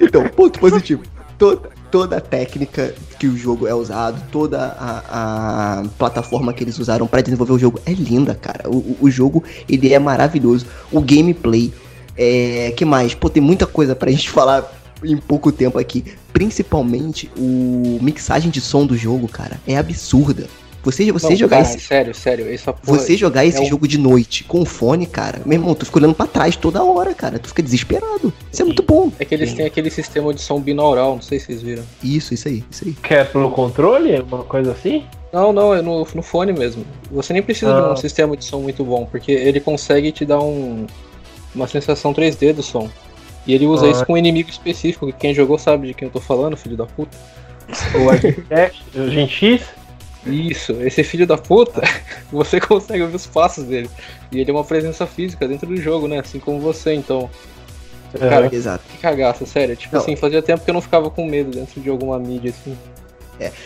então ponto positivo. Toda, toda a técnica que o jogo é usado, toda a, a plataforma que eles usaram pra desenvolver o jogo é linda, cara. O- o jogo, ele é maravilhoso. O gameplay, é... que mais? Pô, tem muita coisa pra gente falar em pouco tempo aqui. Principalmente o mixagem de som do jogo, cara, é absurda. Você, você Não, jogar cara, esse Sério, sério. Essa porra, você jogar esse é um- jogo de noite com fone, cara, meu irmão, tu fica olhando pra trás toda hora, cara. Tu fica desesperado. Isso é muito bom. É que eles Sim. têm aquele sistema de som binaural, não sei se vocês viram. Isso, isso aí, isso aí. Que é pelo controle? Uma coisa assim? Não, não, é no, no fone mesmo. Você nem precisa de Ah. um sistema de som muito bom, porque ele consegue te dar um, uma sensação 3D do som. E ele usa Ah. isso com um inimigo específico, que quem jogou sabe de quem eu tô falando, filho da puta. O Architect, o? Isso, esse filho da puta, você consegue ouvir os passos dele. E ele é uma presença física dentro do jogo, né? Assim como você, então. Cara, Exato. que cagaça, sério. Tipo Não. assim, fazia tempo que eu não ficava com medo dentro de alguma mídia, assim.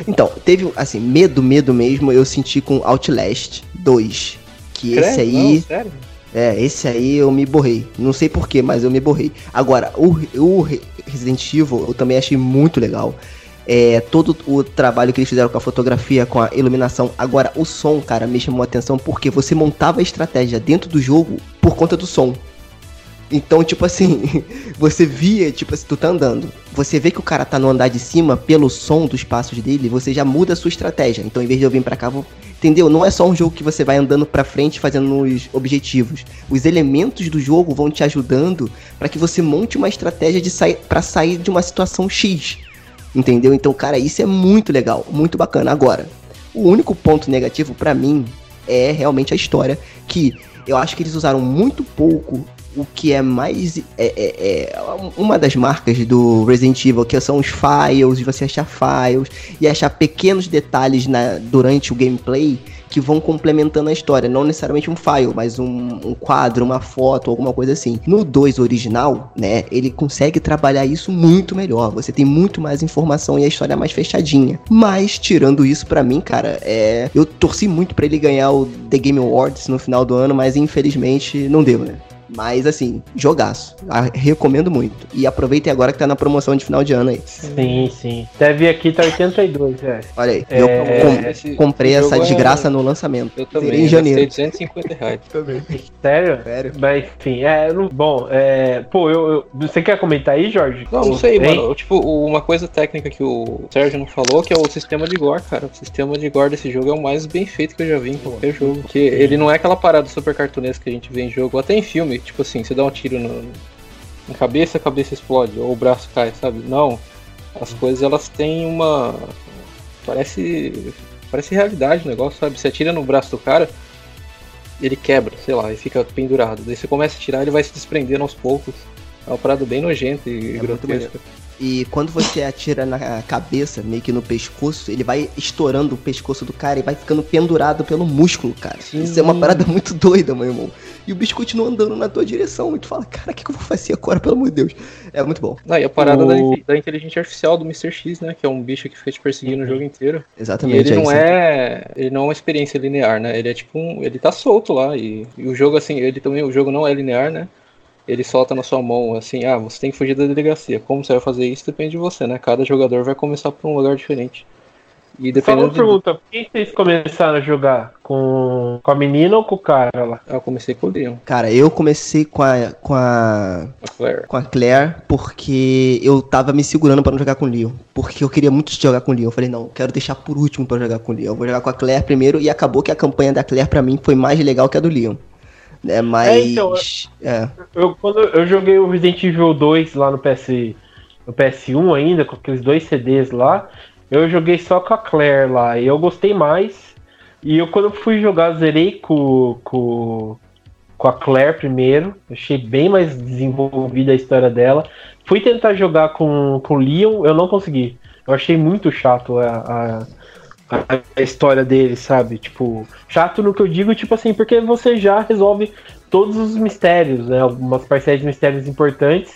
Então, teve, assim, medo, medo mesmo, eu senti com Outlast 2. Que esse Credo, aí. não, sério? É, esse aí eu me borrei. Não sei porquê, mas eu me borrei. Agora, o, o Re- Resident Evil eu também achei muito legal. É, todo o trabalho que eles fizeram com a fotografia, com a iluminação. Agora, o som, cara, me chamou a atenção porque você montava a estratégia dentro do jogo por conta do som. Então, tipo assim, você via, tipo assim, tu tá andando, você vê que o cara tá no andar de cima, pelo som dos passos dele, você já muda a sua estratégia. Então, em vez de eu vir pra cá, vou... entendeu? Não é só um jogo que você vai andando pra frente fazendo os objetivos. Os elementos do jogo vão te ajudando pra que você monte uma estratégia de sair para sair de uma situação X. Entendeu? Então, cara, isso é muito legal, muito bacana. Agora, o único ponto negativo pra mim é realmente a história, que eu acho que eles usaram muito pouco o que é mais. É, é- é uma das marcas do Resident Evil, que são os files, você achar files e achar pequenos detalhes na- durante o gameplay que vão complementando a história. Não necessariamente um file, mas um, um quadro, uma foto, alguma coisa assim. No 2 original, né, ele consegue trabalhar isso muito melhor. Você tem muito mais informação e a história é mais fechadinha. Mas, tirando isso, pra mim, cara, é. Eu torci muito pra ele ganhar o The Game Awards no final do ano, mas infelizmente não deu, né? Mas assim, jogaço. Ah, recomendo muito. E aproveitem agora que tá na promoção de final de ano aí. Sim, sim. Deve aqui tá 82, é. Olha aí. É, eu com- esse- comprei esse essa jogo é- desgraça no lançamento. Eu Zerei também, em janeiro. gastei 250 reais. Sério? Sério. Mas enfim, é. não- Bom, é. Pô, eu, eu- Você quer comentar aí, Jorge? Não, não sei, hein? mano. Tipo, uma coisa técnica que o Sérgio não falou, que é o sistema de gore, cara. O sistema de gore desse jogo é o mais bem feito que eu já vi em qualquer jogo. Porque ele não é aquela parada super cartunesca que a gente vê em jogo, até em filme. Tipo assim, você dá um tiro no, em cabeça, a cabeça explode, ou o braço cai, sabe? Não. As coisas, elas têm uma... Parece... Parece realidade o negócio, sabe? Você atira no braço do cara, ele quebra, sei lá, e fica pendurado. Daí você começa a tirar, ele vai se desprendendo aos poucos. É uma parada bem nojenta e É grotesca. E quando você atira na cabeça, meio que no pescoço, ele vai estourando o pescoço do cara e vai ficando pendurado pelo músculo, cara. Sim. Isso é uma parada muito doida, meu irmão. E o bicho continua andando na tua direção. E tu fala, cara, o que, que eu vou fazer agora, pelo amor de Deus? É muito bom. Não, e a parada da, O- da inteligência artificial do Mr. X, né? Que é um bicho que fica te perseguindo o jogo inteiro. E Exatamente. ele não isso. é. Ele não é uma experiência linear, né? Ele é tipo um. Ele tá solto lá. E, e o jogo, assim, ele também. O jogo não é linear, né? Ele solta na sua mão assim, ah, você tem que fugir da delegacia. Como você vai fazer isso depende de você, né? Cada jogador vai começar por um lugar diferente. E Só uma dependendo de. pergunta, por que vocês começaram a jogar? Com, com a menina ou com o cara lá? Ah, eu comecei com o Leon, Cara, eu comecei com a, com a a Claire. com a Claire porque eu tava me segurando pra não jogar com o Leon. Porque eu queria muito jogar com o Leon. Eu falei, não, quero deixar por último pra jogar com o Leon. Eu vou jogar com a Claire primeiro e acabou que a campanha da Claire pra mim foi mais legal que a do Leon. É, mas. É, então, é. Eu, quando eu joguei o Resident Evil 2 lá no, PS, no PS1 ainda, com aqueles dois CDs lá, eu joguei só com a Claire lá, e eu gostei mais. E eu quando fui jogar, zerei com, com, com a Claire primeiro, achei bem mais desenvolvida a história dela. Fui tentar jogar com, com o Leon, eu não consegui. Eu achei muito chato a, a, a- história dele, sabe? Tipo, chato no que eu digo, tipo assim, porque você já resolve todos os mistérios, né? Algumas parcelas de mistérios importantes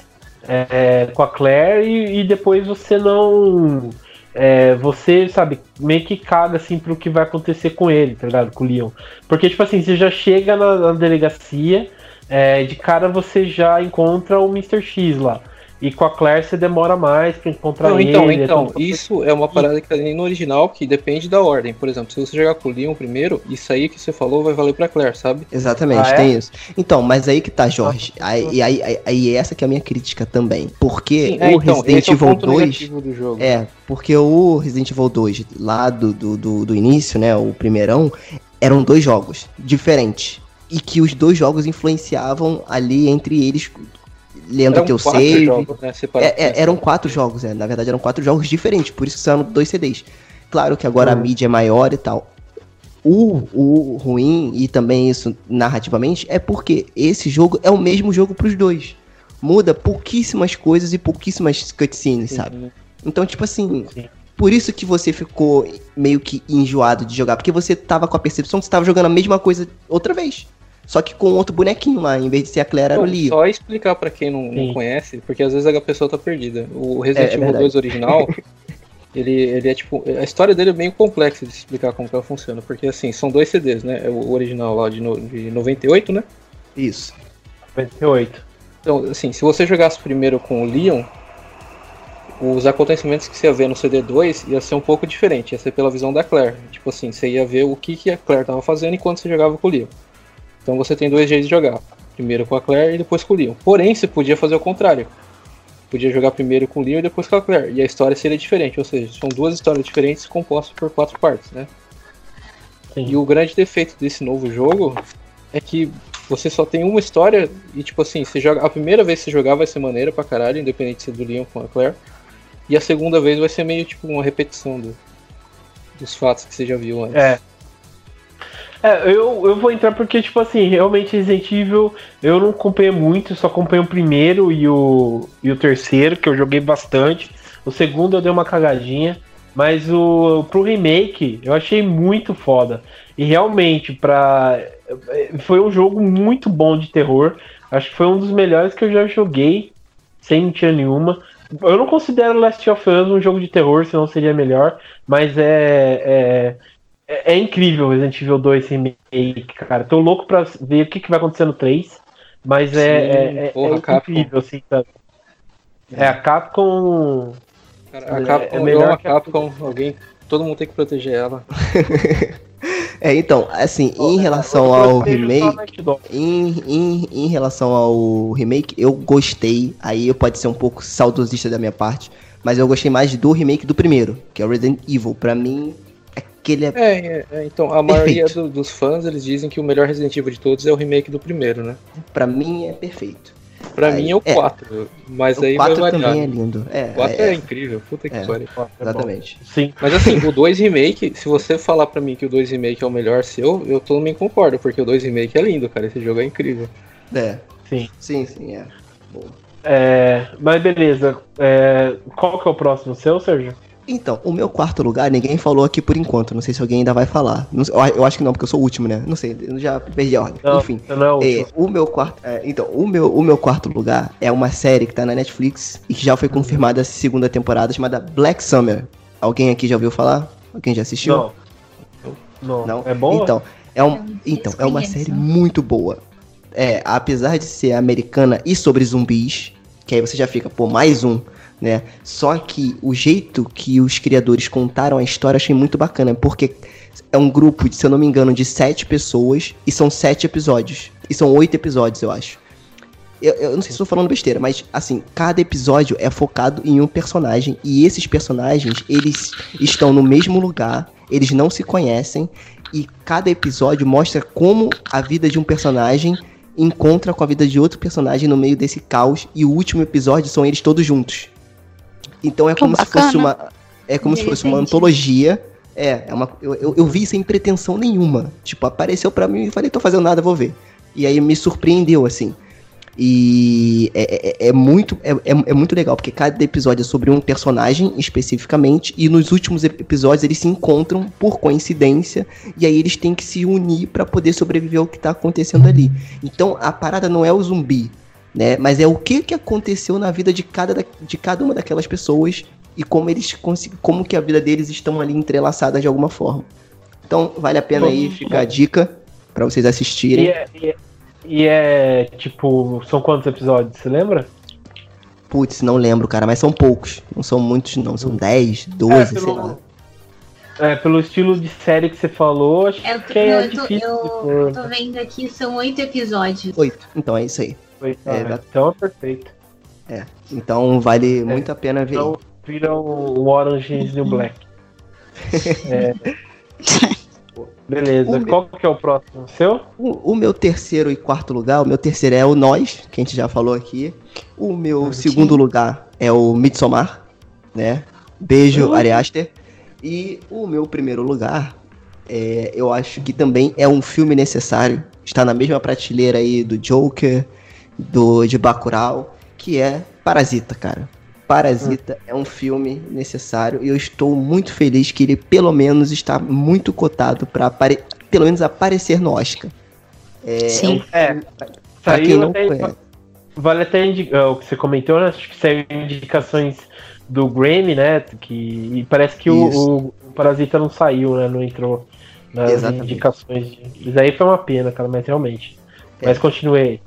é, com a Claire e, e depois você não. é, você, sabe, meio que caga assim pro que vai acontecer com ele, tá ligado? Com o Leon. Porque, tipo assim, você já chega na, na delegacia, é, de cara você já encontra o Mr. X lá. E com a Claire você demora mais pra encontrar Não, ele. então, é então, tudo- isso é uma parada que tá nem no original, que depende da ordem. Por exemplo, se você jogar com o Leon primeiro, isso aí que você falou vai valer pra Claire, sabe? Exatamente, Ah, é? tem isso. Então, mas aí que tá, Jorge. Aí, e aí, aí, aí essa que é a minha crítica também. Porque Sim, é, o então, Resident esse é o Evil ponto 2. negativo do jogo. É, porque o Resident Evil 2, lá do, do, do, do início, né? O primeirão, eram dois jogos diferentes. E que os dois jogos influenciavam ali entre eles, lendo Eram teu quatro save. jogos, né. É, é, eram quatro jogos, é. Na verdade, eram quatro jogos diferentes, por isso que são dois CDs. Claro que agora a Hum. mídia é maior e tal. O, o ruim, e também isso narrativamente, é porque esse jogo é o mesmo jogo pros dois. Muda pouquíssimas coisas e pouquíssimas cutscenes, sabe? Uhum. Então, tipo assim, Sim. por isso que você ficou meio que enjoado de jogar, porque você tava com a percepção que você tava jogando a mesma coisa outra vez. Só que com outro bonequinho lá, em vez de ser a Claire, era o Leo. Só explicar pra quem não, não conhece, porque às vezes a pessoa tá perdida. O Resident É, é Evil verdade. 2 original, Ele, ele é tipo. A história dele é bem complexa de explicar como que ela funciona. Porque assim, são dois CDs, né? É o original lá de, no, de 98, né? Isso. 98. Então, assim, se você jogasse primeiro com o Leon, os acontecimentos que você ia ver no CD2 ia ser um pouco diferente, ia ser pela visão da Claire. Tipo assim, você ia ver o que, que a Claire tava fazendo enquanto você jogava com o Leon. Então você tem dois jeitos de jogar. Primeiro com a Claire e depois com o Leon. Porém, você podia fazer o contrário. Podia jogar primeiro com o Leon e depois com a Claire. E a história seria diferente, ou seja, são duas histórias diferentes compostas por quatro partes, né? Sim. E o grande defeito desse novo jogo é que você só tem uma história e tipo assim, você joga, a primeira vez que você jogar vai ser maneira pra caralho, independente de ser do Leon com a Claire. E a segunda vez vai ser meio tipo uma repetição do- dos fatos que você já viu antes. É. É, eu, eu vou entrar porque, tipo assim, realmente Resident Evil eu não acompanhei muito, só acompanhei o primeiro e o, e o terceiro, que eu joguei bastante. O segundo eu dei uma cagadinha. Mas o pro remake eu achei muito foda. E realmente, pra. Foi um jogo muito bom de terror. Acho que foi um dos melhores que eu já joguei, sem mentira nenhuma. Eu não considero Last of Us um jogo de terror, senão seria melhor. Mas é, é, é, é incrível Resident Evil 2 Remake, cara. Tô louco pra ver o que, que vai acontecer no 3. Mas é, Sim, é, é- porra, é Capcom. incrível, assim, sabe? É a Capcom. Cara, a É- Capcom, é eu melhor a que a- Capcom, alguém, todo mundo tem que proteger ela. É, então, assim, em relação ao a remake. Em, em, em relação ao remake, eu gostei. Aí pode ser um pouco saudosista da minha parte. Mas eu gostei mais do remake do primeiro, que é o Resident Evil. Pra mim, aquele é. É, é, é, então, a maioria Perfeito. do- dos fãs, eles dizem que o melhor Resident Evil de todos é o remake do primeiro, né? Pra mim é perfeito. Pra Aí, mim é o é. 4, mas o aí vai 4 variar. também é lindo. É, O 4 é, é, incrível, puta que É. pariu. É exatamente. Sim. Mas assim, o 2 Remake, se você falar pra mim que o 2 Remake é o melhor seu, eu também concordo, porque o 2 Remake é lindo, cara. Esse jogo é incrível. É. Sim. Sim, sim, é. Bom. É, mas beleza. É, qual que é o próximo seu, Sérgio? Então, o meu quarto lugar, ninguém falou aqui por enquanto. Não sei se alguém ainda vai falar. Não eu acho que não, porque eu sou o último, né? Não sei, eu já perdi a ordem. Não, Enfim. não é o É, último. o meu quarto. é, então, o meu, o meu quarto lugar é uma série que tá na Netflix e que já foi confirmada a segunda temporada chamada Black Summer. Alguém aqui já ouviu falar? Alguém já assistiu? Não. Não. Não? É bom? Então, é, um, Eu então, é uma desconheço. série muito boa. É, apesar de ser americana e sobre zumbis, que aí você já fica, pô, mais um, né? Só que o jeito que os criadores contaram a história achei muito bacana, porque é um grupo, se eu não me engano, de sete pessoas e são sete episódios. E são oito episódios, eu acho. Eu, eu não sei se estou falando besteira, mas assim, cada episódio é focado em um personagem e esses personagens, eles estão no mesmo lugar, eles não se conhecem e cada episódio mostra como a vida de um personagem encontra com a vida de outro personagem no meio desse caos e o último episódio são eles todos juntos. Então é Pô, como se fosse uma é como se fosse uma antologia. É, é uma, eu, eu, eu vi sem pretensão nenhuma. Tipo, apareceu pra mim e falei, tô fazendo nada, vou ver. E aí me surpreendeu, assim. E é, é- é muito, é, é- é muito legal, porque cada episódio é sobre um personagem especificamente, e nos últimos ep- episódios eles se encontram por coincidência, e aí eles têm que se unir pra poder sobreviver ao que tá acontecendo ali. Então a parada não é o zumbi, né? Mas é o que, que aconteceu na vida de cada, da- de cada uma daquelas pessoas e como eles como que a vida deles estão ali entrelaçadas de alguma forma. Então vale a pena aí ficar a dica pra vocês assistirem. E é, e é- e é, tipo, são quantos episódios? Você lembra? Putz, não lembro, cara, mas são poucos. Não são muitos, não. São 10, 12, É, sei pelo- lá. É, pelo estilo de série que você falou, acho É, eu que é eu tô- difícil de eu tô vendo aqui, são oito episódios. Oito. Então é isso aí. É, vai- então é perfeito. Então vale muito a pena ver. Então vira um um Orange is New Black. É. Beleza, O meu- qual que é o próximo? Seu? O, o meu terceiro e quarto lugar, o meu terceiro é o Nós, que a gente já falou aqui. O meu Ah, segundo lugar é o Midsommar, né? Beijo. Ari Aster. E o meu primeiro lugar, é, eu acho que também é um filme necessário. Está na mesma prateleira aí do Joker, do de Bacurau, que é Parasita, cara. Parasita é um filme necessário e eu estou muito feliz que ele pelo menos está muito cotado para pelo menos aparecer no Oscar. É, Sim. É, Pra quem saiu não até, conhece. vale até indicar o que você comentou, né? Acho que saiu indicações do Grammy, né? Que, e parece que o, o, Parasita não saiu, né? Não entrou nas Exatamente. indicações. Isso aí foi uma pena, cara, mas realmente. É. Mas continuei.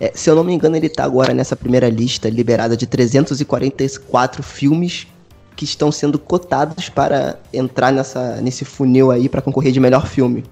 É, se eu não me engano, ele tá agora nessa primeira lista liberada de 344 filmes que estão sendo cotados para entrar nessa, nesse funil aí para concorrer de melhor filme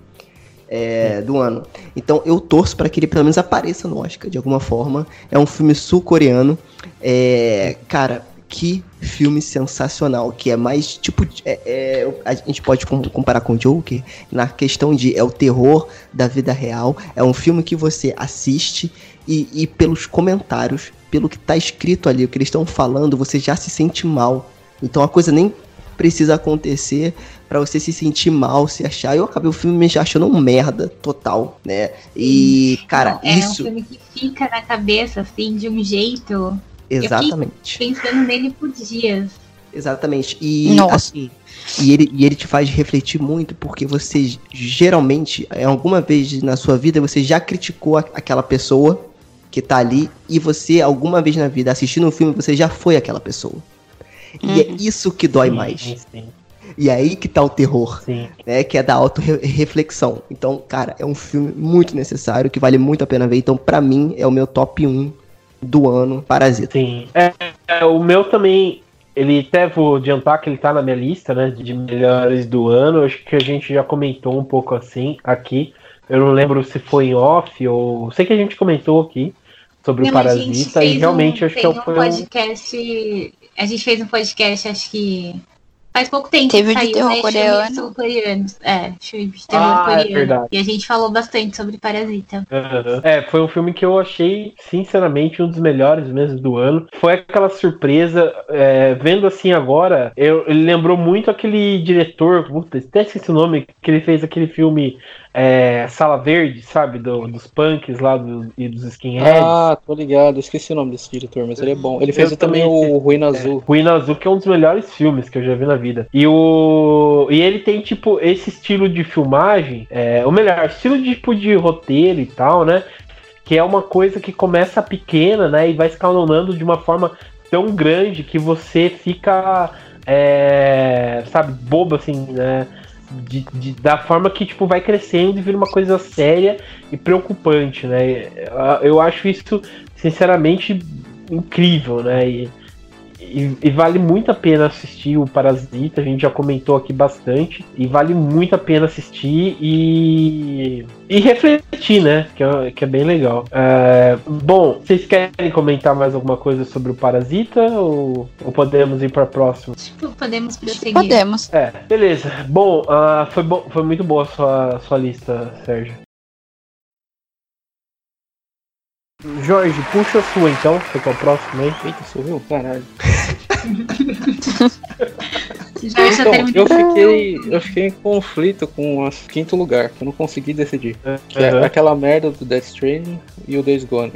é, do ano. Então eu torço para que ele pelo menos apareça no Oscar de alguma forma. É um filme sul-coreano. É, cara, que filme sensacional, que é mais tipo. É, é, a gente pode com- comparar com Joker na questão de é o terror da vida real. É um filme que você assiste e, e pelos comentários, pelo que tá escrito ali, o que eles estão falando, você já se sente mal. Então a coisa nem precisa acontecer pra você se sentir mal, se achar. Eu acabei o filme me achando um merda total, né? E, cara, Não, é isso. um filme que fica na cabeça, assim, de um jeito. Exatamente. Pensando nele por dias. Exatamente. E Nossa. assim, e ele, e ele te faz refletir muito, porque você geralmente, em alguma vez na sua vida, você já criticou a- aquela pessoa que tá ali, e você, alguma vez na vida, assistindo um filme, você já foi aquela pessoa. E é Uhum. isso que dói Sim, mais. Sim, E é aí que tá o terror, sim. né? Que é da auto-reflexão. Então, cara, é um filme muito necessário, que vale muito a pena ver. Então, pra mim, é o meu top 1 do ano, Parasita. Sim. É, é, o meu também. Ele até vou adiantar que ele tá na minha lista, né? De melhores do ano. Acho que a gente já comentou um pouco assim aqui. Eu não lembro se foi em off ou. Sei que a gente comentou aqui sobre o Não, gente Parasita e realmente um, acho que é o- um foi um. podcast. A gente fez um podcast, acho que. Faz pouco tempo Teve que de saiu, terror né? coreano. É, filme de terror Ah, é coreano. verdade. E a gente falou bastante sobre Parasita. Aham. É, foi um filme que eu achei, sinceramente, um dos melhores mesmo do ano. Foi aquela surpresa, é, vendo assim agora, eu, ele lembrou muito aquele diretor, puta, até esqueci o nome, que ele fez aquele filme é, Sala Verde, sabe? Do- dos punks lá do- e dos skinheads. Ah, tô ligado. Esqueci o nome desse diretor, mas ele é bom. Ele fez também também- o Ruína Azul. Ruína Azul, que é um dos melhores filmes que eu já vi na vida. E o. E ele tem, tipo, esse estilo de filmagem, é, ou melhor, estilo de, tipo, de roteiro e tal, né? Que é uma coisa que começa pequena, né? E vai escalonando de uma forma tão grande que você fica. é, sabe, bobo assim, né? De, de- da forma que tipo vai crescendo e vira uma coisa séria e preocupante, né? Eu- acho isso sinceramente incrível, né? E, e- e vale muito a pena assistir o Parasita, a gente já comentou aqui bastante, e vale muito a pena assistir e, e refletir, né? Que é, que é bem legal. É, bom, vocês querem comentar mais alguma coisa sobre o Parasita ou, ou podemos ir para próximo? Tipo, podemos prosseguir. Podemos. É, beleza. Bom, ah, foi, bom foi muito boa a sua, sua lista, Sérgio. Jorge, puxa a sua então, é o próximo aí. Eita, sou eu? Caralho. Então, eu fiquei, eu fiquei em conflito com o quinto lugar, que eu não consegui decidir. Que é aquela merda do Death Stranding e o Days Gone.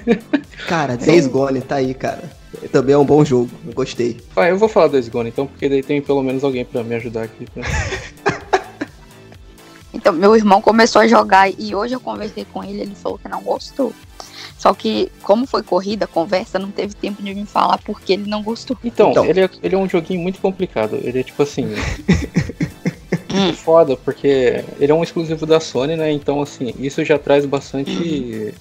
Cara, Days Gone tá aí, cara. Também é um bom jogo, eu gostei. Ah, eu vou falar Days Gone então, porque daí tem pelo menos alguém pra me ajudar aqui. né? Então, meu irmão começou a jogar e hoje eu conversei com ele, ele falou que não gostou. Só que, como foi corrida, a conversa, não teve tempo de me falar porque ele não gostou. Então, Então. Ele, é, ele é um joguinho muito complicado. Ele é tipo assim. Hum. foda, porque ele é um exclusivo da Sony, né? Então, assim, isso já traz bastante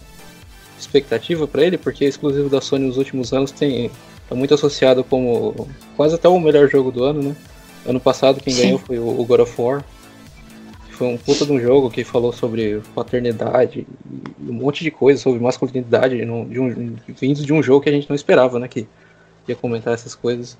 expectativa pra ele, porque exclusivo da Sony nos últimos anos tem tá muito associado como quase até o melhor jogo do ano, né? Ano passado quem Sim. ganhou foi o, o God of War. Foi um puta de um jogo que falou sobre paternidade e um monte de coisa sobre masculinidade no- de um, vindos de um jogo que a gente não esperava, né? Que ia comentar essas coisas.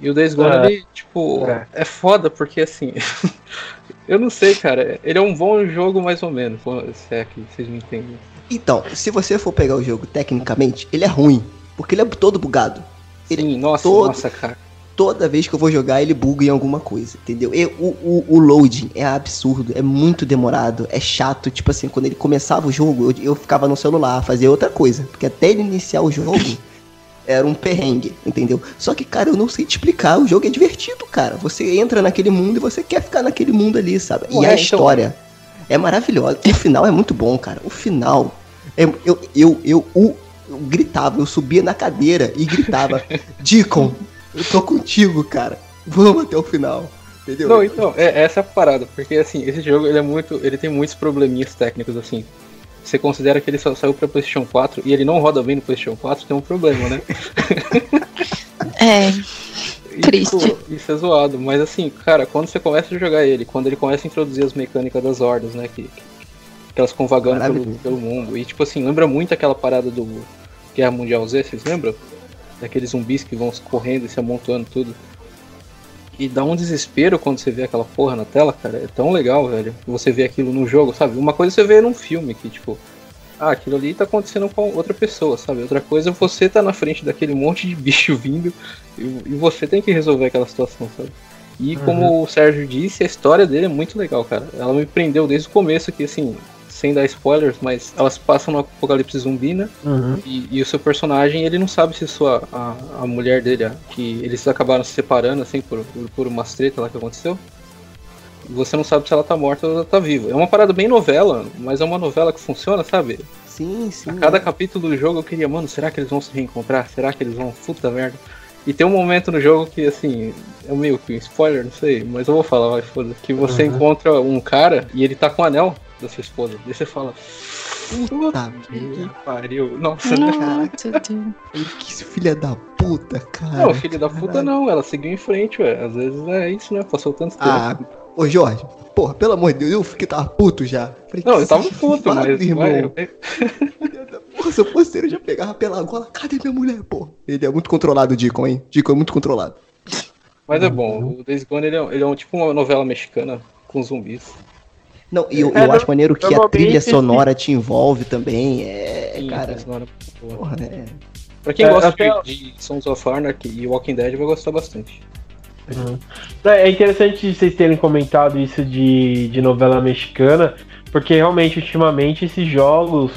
E o Days Gone, É. ele, tipo, É. é. foda, porque assim. eu não sei, cara. Ele é um bom jogo, mais ou menos, se é que vocês me entendem. Então, se você for pegar o jogo tecnicamente, ele é ruim, porque ele é todo bugado. Ele Sim, nossa, todo- nossa, cara. Toda vez que eu vou jogar, ele buga em alguma coisa, entendeu? E o, o, o loading é absurdo, é muito demorado, é chato. Tipo assim, quando ele começava o jogo, eu, eu ficava no celular, fazia outra coisa. Porque até ele iniciar o jogo, era um perrengue, entendeu? Só que, cara, eu não sei te explicar, o jogo é divertido, cara. Você entra naquele mundo e você quer ficar naquele mundo ali, sabe? E a então- história é maravilhosa. O final é muito bom, cara. O final É, Eu, eu, eu, eu, eu gritava, eu subia na cadeira e gritava, Deacon, eu tô contigo, cara. Vamos até o final. Entendeu? Não, então, é, essa é a parada, porque assim, esse jogo ele é muito. ele tem muitos probleminhas técnicos, assim. Você considera que ele só saiu pra Playstation 4 e ele não roda bem no Playstation 4, tem um problema, né? É, E, Triste. tipo, isso é zoado, mas assim, cara, quando você começa a jogar ele, quando ele começa a introduzir as mecânicas das hordas, né? Que, que elas ficam vagando pelo, pelo mundo. E tipo assim, lembra muito aquela parada do Guerra Mundial Z, vocês lembram? Daqueles zumbis que vão correndo e se amontoando tudo. E dá um desespero quando você vê aquela porra na tela, cara. É tão legal, velho. Você vê aquilo no jogo, sabe? Uma coisa é você vê num filme que, tipo, ah, aquilo ali tá acontecendo com outra pessoa, sabe? Outra coisa é você tá na frente daquele monte de bicho vindo e, e você tem que resolver aquela situação, sabe? E como o Sérgio disse, a história dele é muito legal, cara. Ela me prendeu desde o começo, que assim, sem dar spoilers, mas elas passam no apocalipse zumbi, né? Uhum. E, e o seu personagem, ele não sabe se sua, a, a mulher dele, a- que eles acabaram se separando, assim, por, por, por umas treta lá que aconteceu. Você não sabe se ela tá morta ou ela tá viva. É uma parada bem novela, mas é uma novela que funciona, sabe? Sim, sim. A cada capítulo do jogo eu queria, mano, será que eles vão se reencontrar? Será que eles vão. Puta merda. E tem um momento no jogo que, assim, é meio que um spoiler, não sei, mas eu vou falar, vai, foda Que você Uhum. encontra um cara e ele tá com o anel da sua esposa. Daí você fala, Puta que merda. pariu. Nossa, né? Nossa. Que filha da puta, cara. Não, filho da puta não, ela seguiu em frente, ué. Às vezes é isso, né? Passou tanto tempo. Ah, ô Jorge, porra, pelo amor de Deus, eu fiquei tava puto já. Falei, não, eu tava puto, mas. irmão. vai, Porra, se eu fosse ele, eu já pegava pela gola. Cadê minha mulher, porra? Ele é muito controlado, o Deacon, hein? Deacon é muito controlado. Mas é bom, o Days Gone ele é, ele é um, tipo uma novela mexicana com zumbis. Não, e eu, É, eu acho maneiro que a trilha sonora te envolve também. É, Sim, cara. essa hora é. Porra, é. Pra quem É, gosta até- de, de Sons of Anarchy e Walking Dead vai gostar bastante. Uhum. É interessante vocês terem comentado isso de, de novela mexicana, porque realmente, ultimamente, esses jogos,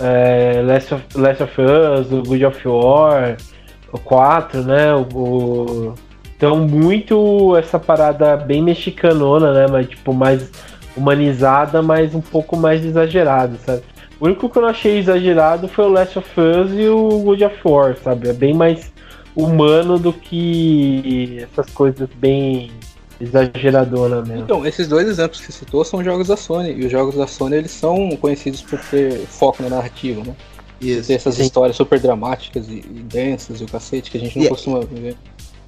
é, Last, of, Last of Us, o God of War, o 4, né, o, o- então muito essa parada bem mexicanona, né, mas tipo, mais humanizada, mas um pouco mais exagerada, sabe? O único que eu não achei exagerado foi o Last of Us e o God of War, sabe? É bem mais humano do que essas coisas bem exageradonas mesmo. Então, esses dois exemplos que você citou são jogos da Sony. E os jogos da Sony eles são conhecidos por ter foco na narrativa, né? Isso. Ter essas sim. histórias super dramáticas e, e densas e o cacete que a gente não E- costuma ver.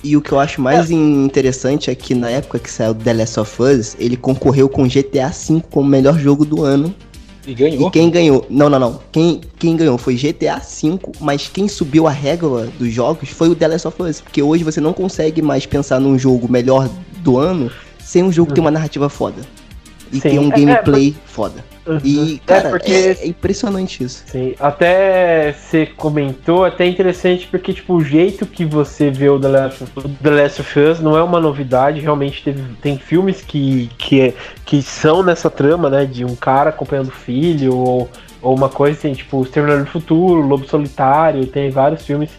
E o que eu acho mais interessante é que na época que saiu The Last of Us, ele concorreu com GTA V como melhor jogo do ano. E ganhou. E quem ganhou? Não, não, não. Quem, quem ganhou foi GTA V, mas quem subiu a régua dos jogos foi o The Last of Us. Porque hoje você não consegue mais pensar num jogo melhor do ano sem um jogo que tem uma narrativa foda. E Sim, tem um é- gameplay foda. E, cara, é porque é, é impressionante isso. Sim, até você comentou, até interessante porque tipo o jeito que você vê o The Last of, The Last of Us não é uma novidade, realmente teve, tem filmes que, que, que são nessa trama, né, de um cara acompanhando o filho ou, ou uma coisa assim, tipo Exterminador do Futuro, Lobo Solitário, tem vários filmes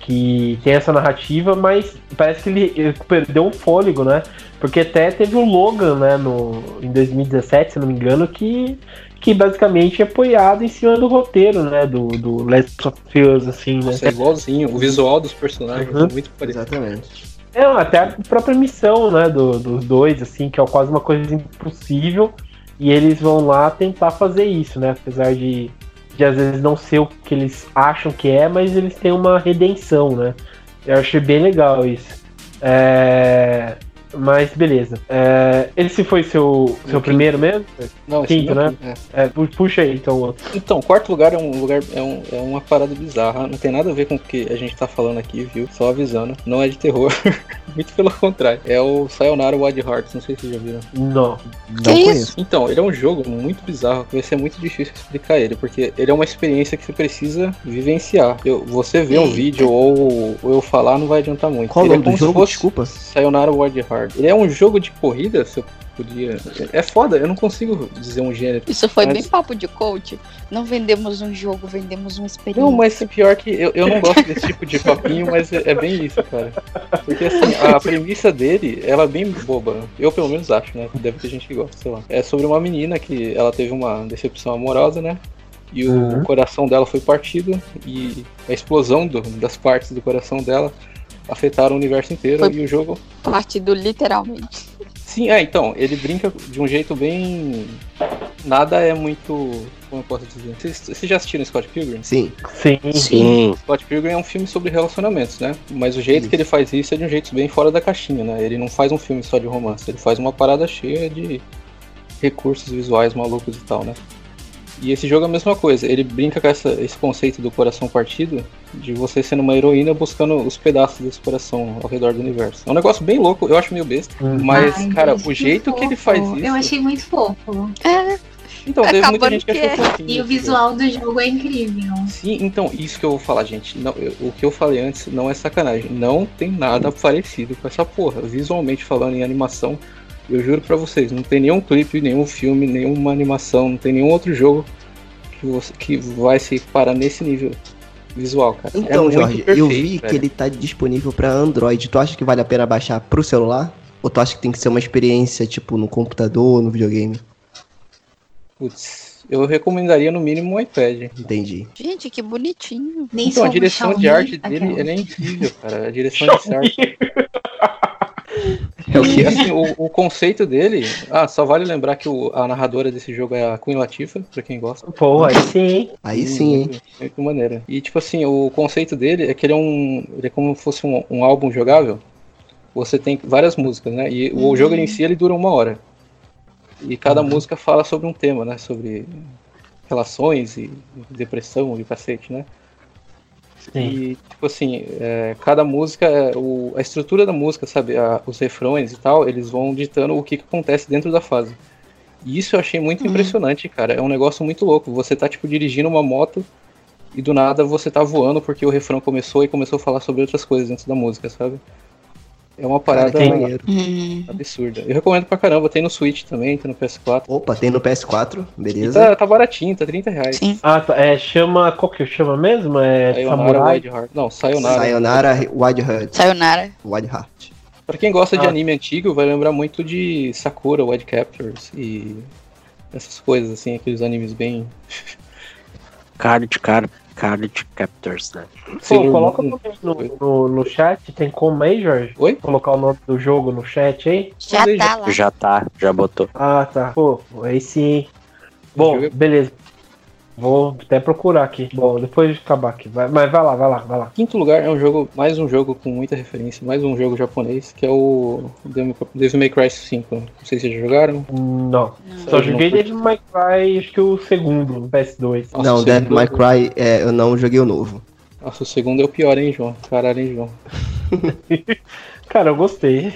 que tem essa narrativa, mas parece que ele, ele perdeu um fôlego, né? Porque até teve o Logan, né, no, em 2017, se não me engano, que, que basicamente é apoiado em cima do roteiro, né, do, do Last of Us, assim, né? Nossa, é igualzinho. O visual dos personagens Uhum. é muito parecido. Exatamente. É, até a própria missão, né, do, dos dois, assim, que é quase uma coisa impossível, e eles vão lá tentar fazer isso, né, apesar de, de às vezes não ser o que eles acham que é, mas eles têm uma redenção, né. Eu achei bem legal isso. É... Mas beleza. É... Esse foi seu, seu primeiro mesmo? Não, esse Quinto, é né? quinto, é. É, pu- puxa aí, então. outro. Então, quarto lugar é um lugar é, um- é uma parada bizarra. Não tem nada a ver com o que a gente tá falando aqui, viu? Só avisando. Não é de terror. Muito pelo contrário. É o Sayonara Wild Hearts. Não sei se vocês já viram. Não. Não Que isso? conheço. Então, ele é um jogo muito bizarro, vai ser muito difícil explicar ele, porque ele é uma experiência que você precisa vivenciar. Eu, você ver um vídeo ou, ou eu falar não vai adiantar muito. Qual o ele nome é como do jogo? Desculpa. Sayonara Wild Heart. Ele é um jogo de corrida, se eu podia. É foda, eu não consigo dizer um gênero. Isso foi Mas- bem papo de coach. Não vendemos um jogo, vendemos uma experiência. Não, mas pior que eu, eu não gosto desse tipo de papinho, mas é, é bem isso, cara. Porque assim, a premissa dele, ela é bem boba. Eu pelo menos acho, né? Deve ter gente que gosta, sei lá. É sobre uma menina que ela teve uma decepção amorosa, né? E o Uhum. coração dela foi partido e a explosão do- das partes do coração dela afetaram o universo inteiro Foi- e o jogo. Partido literalmente. Sim, é, então, ele brinca de um jeito bem. Nada é muito. Como eu posso dizer? Vocês, vocês já assistiram Scott Pilgrim? Sim. Sim. Sim. Scott Pilgrim é um filme sobre relacionamentos, né? Mas o jeito Isso. que ele faz isso é de um jeito bem fora da caixinha, né? Ele não faz um filme só de romance, ele faz uma parada cheia de recursos visuais malucos e tal, né? E esse jogo é a mesma coisa, ele brinca com essa- esse conceito do coração partido, de você sendo uma heroína buscando os pedaços desse coração ao redor do universo. É um negócio bem louco, eu acho meio besta, Hum. mas, Ai, cara, o jeito que ele fofo. faz isso. Eu achei muito fofo. Então, teve muita Acabando gente que que achou é. fofinho E o visual do jogo é incrível. Sim, então, isso que eu vou falar, gente. Não, eu- o que eu falei antes não é sacanagem. Não tem nada parecido com essa porra. Visualmente falando em animação, eu juro pra vocês, não tem nenhum clipe, nenhum filme, nenhuma animação, não tem nenhum outro jogo que, você, que vai se parar nesse nível visual, cara. É Então, muito Jorge, eu perfeito, vi que velho. ele tá disponível pra Android. Tu acha que vale a pena baixar pro celular? Ou tu acha que tem que ser uma experiência, tipo, no computador, no videogame? Putz, eu recomendaria no mínimo um iPad. Entendi. Gente, que bonitinho. Nem Então, a direção de arte dele aquela. ela é incrível, cara. A direção de arte É o E quê? assim, o, o conceito dele. Ah, só vale lembrar que o- a narradora desse jogo é a Queen Latifah, pra quem gosta. Pô, aí sim. Aí sim, hein? Muito, muito maneira. E tipo assim, o conceito dele é que ele é um. Ele é como se fosse um, um álbum jogável. Você tem várias músicas, né? E o jogo em si ele dura uma hora. E cada música fala sobre um tema, né? Sobre relações e depressão e cacete, né? Sim. E, tipo assim, é, cada música, é, o- a estrutura da música, sabe, a- os refrões e tal, eles vão ditando o que, que acontece dentro da fase. E isso eu achei muito impressionante, cara. É um negócio muito louco. Você tá, tipo, dirigindo uma moto e do nada você tá voando porque o refrão começou e começou a falar sobre outras coisas dentro da música, sabe? É uma Cara, parada que maneiro. Hum. absurda. Eu recomendo pra caramba. Tem no Switch também, tem no PS4. Opa, tem no PS4, E beleza? tá, tá baratinho, tá 30 reais. Sim. Ah, tá. É, chama. Qual que chama mesmo? É Sayonara Samurai. Heart. Não, Sayonara. Sayonara Wild Heart. Sayonara. Wild Heart. Pra quem gosta de Ah. anime antigo, vai lembrar muito de Sakura, Wide Captors e essas coisas, assim, aqueles animes bem. Card, card, card captors, né? Pô, Sailor coloca no, no, no, chat. Tem como aí, Jorge? Oi? Colocar o nome do jogo no chat aí? Já tá lá. Já tá, já botou. Ah, tá. Pô, aí sim. Bom, beleza. Vou até procurar aqui. Bom, depois de acabar aqui. Vai, mas vai lá, vai lá, vai lá. Quinto lugar é um jogo, mais um jogo com muita referência, mais um jogo japonês, que é o Devil May Cry 5. Não sei se vocês já jogaram. Não. Só não joguei. Devil May Cry, acho que o segundo, no PS2. Nossa, não, o Devil May Cry, é, eu não joguei o novo. Nossa, o segundo é o pior, hein, João? Caralho, hein, João? Cara, eu gostei.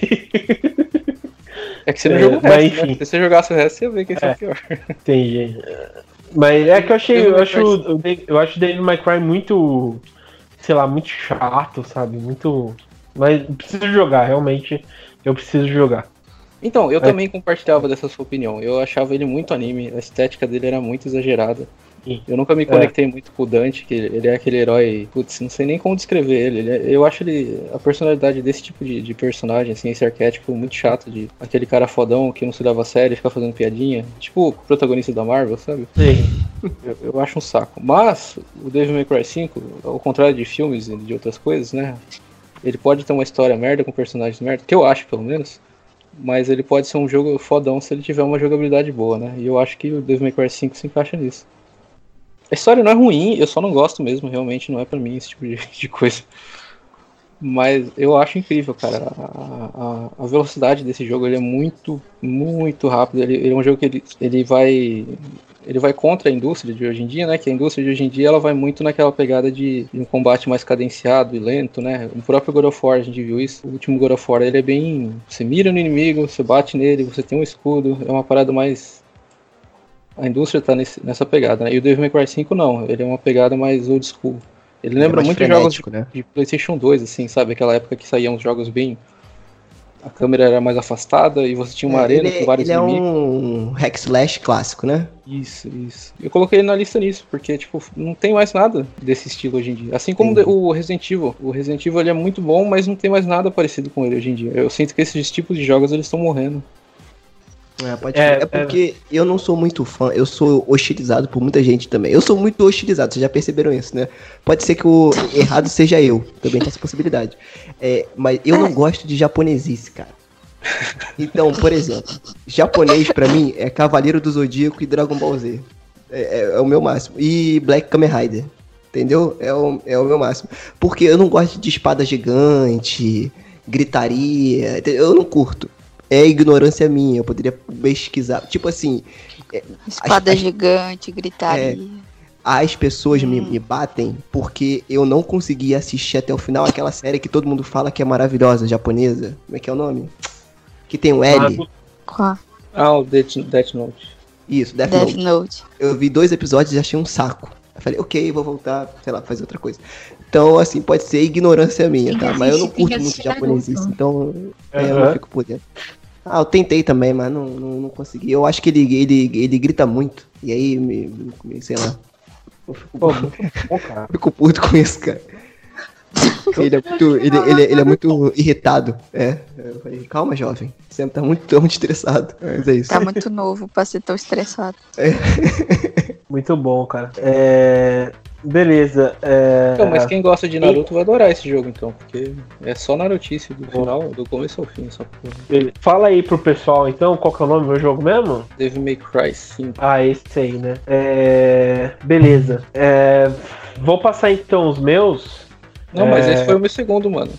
É que você não É, jogou o mas resto, né? enfim. Se você jogasse o resto, você ia ver que esse é, É. o pior. Entendi. Mas é que eu achei, eu acho, eu acho o Devil May Cry muito, sei lá, muito chato, sabe? Muito. Mas eu preciso jogar, realmente. Eu preciso jogar. Então, eu É. também compartilhava dessa sua opinião. Eu achava ele muito anime, a estética dele era muito exagerada. Sim. Eu nunca me conectei muito com o Dante, que ele é aquele herói. Putz, não sei nem como descrever ele. Ele é- eu acho ele. A personalidade desse tipo de, de personagem, assim, esse arquétipo muito chato, de aquele cara fodão que não se leva a sério e fica fazendo piadinha. Tipo o protagonista da Marvel, sabe? Sim. Eu, eu acho um saco. Mas o Devil May Cry 5, ao contrário de filmes e de outras coisas, né? Ele pode ter uma história merda com personagens merda, que eu acho pelo menos. Mas ele pode ser um jogo fodão se ele tiver uma jogabilidade boa, né? E eu acho que o Devil May Cry 5 se encaixa nisso. A história não é ruim, eu só não gosto mesmo, realmente não é pra mim esse tipo de, de coisa. Mas eu acho incrível, cara. A, a- a velocidade desse jogo ele é muito, muito rápido. Ele, ele é um jogo que ele, ele vai. Ele vai contra a indústria de hoje em dia, né? Que a indústria de hoje em dia ela vai muito naquela pegada de, de um combate mais cadenciado e lento, né? O próprio God of War a gente viu isso. O último God of War ele é bem. Você mira no inimigo, você bate nele, você tem um escudo. É uma parada mais a indústria tá nesse- nessa pegada, né? E o Devil May Cry 5 não, ele é uma pegada mais old school. Ele lembra é muito jogos de, né? de PlayStation 2, assim, sabe? Aquela época que saíam os jogos bem. A câmera era mais afastada e você tinha uma É, arena ele, com vários ele é inimigos. um hack slash clássico, né? Isso, isso. Eu coloquei ele na lista nisso, porque, tipo, não tem mais nada desse estilo hoje em dia. Assim como o Resident Evil. O Resident Evil ele é muito bom, mas não tem mais nada parecido com ele hoje em dia. Eu sinto que esses tipos de jogos eles estão morrendo. É, É, é, é porque eu não sou muito fã, eu sou hostilizado por muita gente também. Eu sou muito hostilizado, vocês já perceberam isso, né? Pode ser que o errado seja eu, também tem essa possibilidade. É, mas eu não gosto de japonesice, cara. Então, por exemplo, japonês pra mim é Cavaleiro do Zodíaco e Dragon Ball Z. É, é- é o meu máximo. E Black Kamen Rider. Entendeu? É o, é o meu máximo. Porque eu não gosto de espada gigante, gritaria. Eu não curto. É ignorância minha, eu poderia pesquisar. Tipo assim, Espada as- gigante, gritaria. as pessoas me, me batem porque eu não consegui assistir até o final aquela série que todo mundo fala que é maravilhosa, japonesa. Como é que é o nome? Que tem um L. Qual? Ah, o Death, Death Note. Isso, Death, Death Note. Note. Eu vi dois episódios e achei um saco. Eu falei, ok, vou voltar, sei lá, fazer outra coisa. Então, assim, pode ser ignorância minha, tá? Mas eu não curto muito japonesice, Naruto. então é, eu não fico por dentro. Ah, eu tentei também, mas não, não, não consegui. Eu acho que ele, ele, ele grita muito. E aí, me, me- sei lá. Eu fico, Pô, muito bom, cara. fico puto com isso, cara. Ele é muito, ele, ele, ele é muito irritado. É. Eu falei, calma, jovem. Você tá muito, tá muito estressado. Mas é isso. Tá muito novo pra ser tão estressado. Muito bom, cara. É... Beleza. É... Então, mas quem gosta de Naruto vai adorar esse jogo, então, porque é só Narutice do final, do começo ao fim, porra. Beleza. Fala aí pro pessoal, então, qual que é o nome do jogo mesmo? Devil May Cry 5. Ah, esse aí, né? É... Beleza. É... Vou passar então os meus. Não, mas É. esse foi o meu segundo, mano.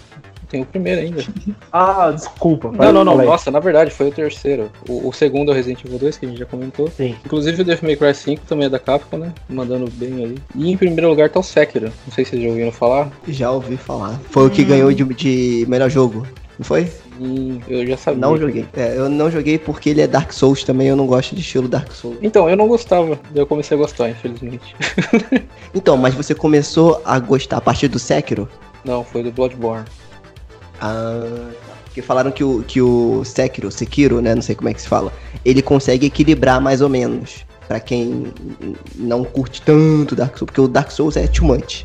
Tem o primeiro ainda. Ah, desculpa. Não, não, não. Nossa, na verdade, foi o terceiro. O, o segundo é o Resident Evil 2, que a gente já comentou. Sim. Inclusive o Devil May Cry 5 também é da Capcom, né? Mandando bem aí. E em primeiro lugar tá o Sekiro. Não sei se vocês já ouviram falar. Já ouvi falar. Foi o que ganhou de, de melhor jogo. Não foi? E eu já sabia. Não joguei. É, eu não joguei porque ele é Dark Souls também, eu não gosto de estilo Dark Souls. Então, eu não gostava. Eu comecei a gostar, infelizmente. Então, mas você começou a gostar a partir do Sekiro? Não, foi do Bloodborne. Ah, tá. porque falaram que o, que o Sekiro, Sekiro, né, não sei como é que se fala, ele consegue equilibrar mais ou menos. Pra quem não curte tanto Dark Souls, porque o Dark Souls é too much.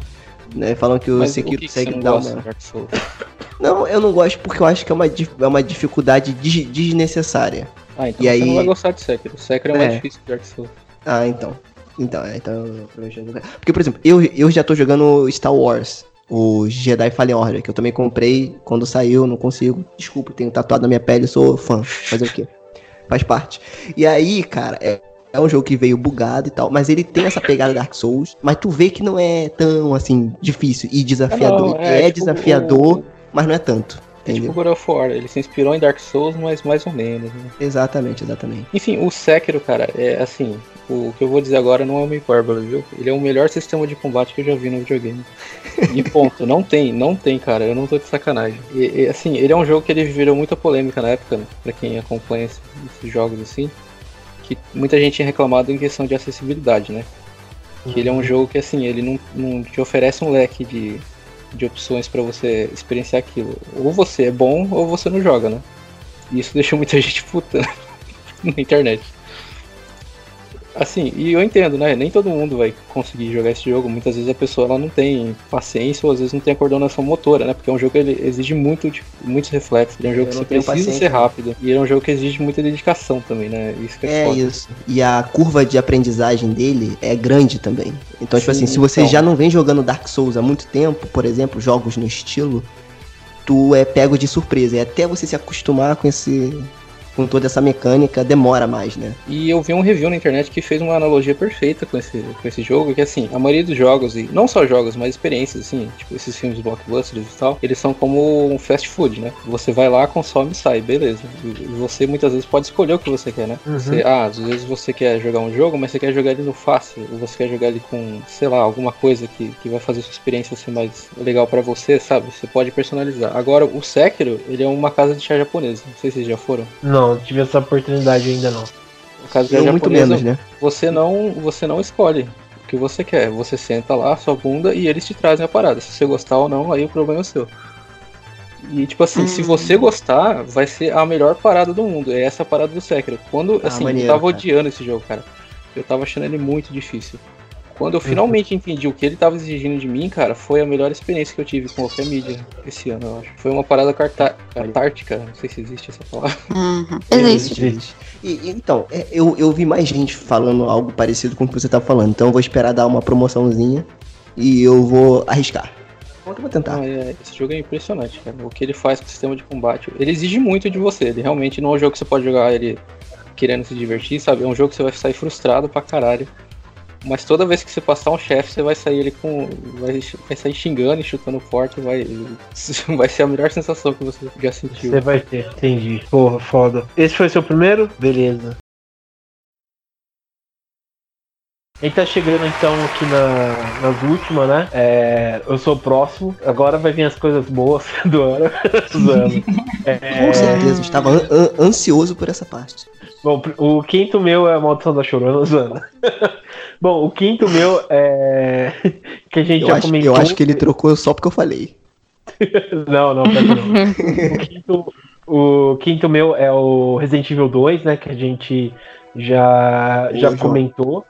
Né? Falam que o Mas Sekiro que, que consegue não dar uma... de Dark Souls? Não, eu não gosto porque eu acho que é uma, é uma dificuldade des- desnecessária. Ah, então E você aí- não vai gostar de Sekiro. Sekiro é mais É. difícil que Dark Souls. Ah, então. Então, é, então Porque, por exemplo, eu, eu já tô jogando Star Wars, o Jedi Fallen Order, que eu também comprei quando saiu, não consigo. Desculpa, tenho tatuado na minha pele, sou fã. Fazer o quê? Faz parte. E aí, cara, é, é um jogo que veio bugado e tal, mas ele tem essa pegada Dark Souls, mas tu vê que não é tão, assim, difícil e desafiador. não, é é, tipo, desafiador, o- mas não é tanto. É tipo Entendeu? God of War. Ele se inspirou em Dark Souls, mas mais ou menos, né? Exatamente, exatamente. Enfim, o Sekiro, cara, é assim, o que eu vou dizer agora não é uma hipérbole, viu? Ele é o melhor sistema de combate que eu já vi no videogame. E ponto, não tem, não tem, cara, eu não tô de sacanagem. E, e, assim, ele é um jogo que ele virou muita polêmica na época, né? pra quem acompanha esse- esses jogos assim, que muita gente tinha reclamado em questão de acessibilidade, né? Que ele é um jogo que, assim, ele não, não te oferece um leque de, de opções pra você experienciar aquilo. Ou você é bom ou você não joga, né? E isso deixou muita gente puta na internet. Assim, e eu entendo, né? Nem todo mundo vai conseguir jogar esse jogo. Muitas vezes a pessoa ela não tem paciência ou às vezes não tem a coordenação motora, né? Porque é um jogo que ele exige muito, de- muitos reflexos. Ele é um jogo Eu que você precisa paciência, ser rápido. E ele é um jogo que exige muita dedicação também, né? Isso que é, É isso. E a curva de aprendizagem dele é grande também. Então, tipo Sim, assim, se você então. já não vem jogando Dark Souls há muito tempo, por exemplo, jogos no estilo, tu é pego de surpresa. E até você se acostumar com esse. Com toda essa mecânica, demora mais, né? E eu vi um review na internet que fez uma analogia perfeita com esse, com esse jogo, que assim, a maioria dos jogos, e não só jogos, mas experiências, assim, tipo esses filmes blockbusters e tal, eles são como um fast food, né? Você vai lá, consome e sai, beleza. E você muitas vezes pode escolher o que você quer, né? Uhum. Você, ah, às vezes você quer jogar um jogo, mas você quer jogar ele no fácil, ou você quer jogar ele com, sei lá, alguma coisa que, que vai fazer sua experiência ser mais legal pra você, sabe? Você pode personalizar. Agora, o Sekiro, ele é uma casa de chá japonesa, não sei se vocês já foram. Não, tive essa oportunidade ainda não. A casa de chá Eu muito menos, né? você não, você não escolhe o que você quer. Você senta lá, sua bunda, e eles te trazem a parada. Se você gostar ou não, aí o problema é seu. E tipo assim, se você gostar, vai ser a melhor parada do mundo. É essa a parada do Sekiro. Quando, Ah, assim, maneiro, eu tava cara. odiando esse jogo, cara. Eu tava achando ele muito difícil. Quando eu finalmente entendi o que ele tava exigindo de mim, cara, foi a melhor experiência que eu tive com qualquer mídia esse ano, eu acho. Foi uma parada Antártica, não sei se existe essa palavra. Uhum. Existe. Existe. E, então, é, eu, eu vi mais gente falando algo parecido com o que você tá falando. Então eu vou esperar dar uma promoçãozinha e eu vou arriscar. Eu vou tentar. Não, é- esse jogo é impressionante, cara. O que ele faz com o sistema de combate. Ele exige muito de você. Ele realmente não é um jogo que você pode jogar ele querendo se divertir, sabe? É um jogo que você vai sair frustrado pra caralho. Mas toda vez que você passar um chefe, você vai sair ele com. Vai, vai sair xingando e chutando forte. Vai, vai ser a melhor sensação que você já sentiu. Você vai ter, entendi. Porra, foda. Esse foi seu primeiro? Beleza. A gente tá chegando então aqui na, nas últimas, né? É, eu sou o próximo. Agora vai vir as coisas boas do ano. Zoando. É, Com certeza, estava an- an- ansioso por essa parte. Bom, o quinto meu é a Maldição da Chorona, Zana. Bom, o quinto meu é. que a gente Eu já acho, comentou. eu acho que ele trocou só porque eu falei. Não, não, pera não. o, quinto, o quinto meu é o Resident Evil 2, né? Que a gente já, já João. comentou.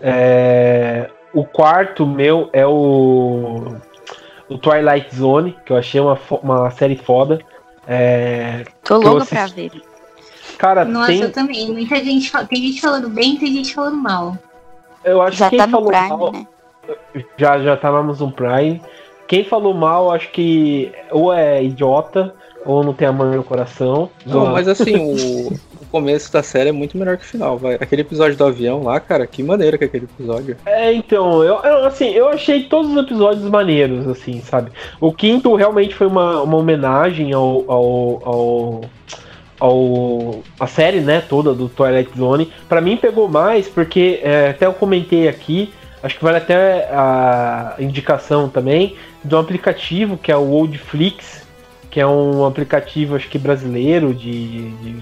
É, o quarto meu é o, o Twilight Zone, que eu achei uma, fo- uma série foda. É, Tô eu louca pra assisti. ver. cara, Nossa, tem, eu também. Muita gente fala, tem gente falando bem, tem gente falando mal. Eu acho Já que tá quem no falou Prime, mal, né? já, já tá no Amazon Prime. Quem falou mal, acho que ou é idiota, ou não tem amor no coração. Não, mas assim, o, o começo da série é muito melhor que o final, vai. Aquele episódio do avião lá, cara, que maneiro que é aquele episódio. É, então, eu, eu, assim, eu achei todos os episódios maneiros, assim, sabe? O quinto realmente foi uma, uma homenagem ao, ao, ao, ao- a série, né, toda do Twilight Zone. Pra mim pegou mais porque é, até eu comentei aqui, acho que vale até a indicação também de um aplicativo que é o Oldflix, que é um aplicativo acho que brasileiro de, de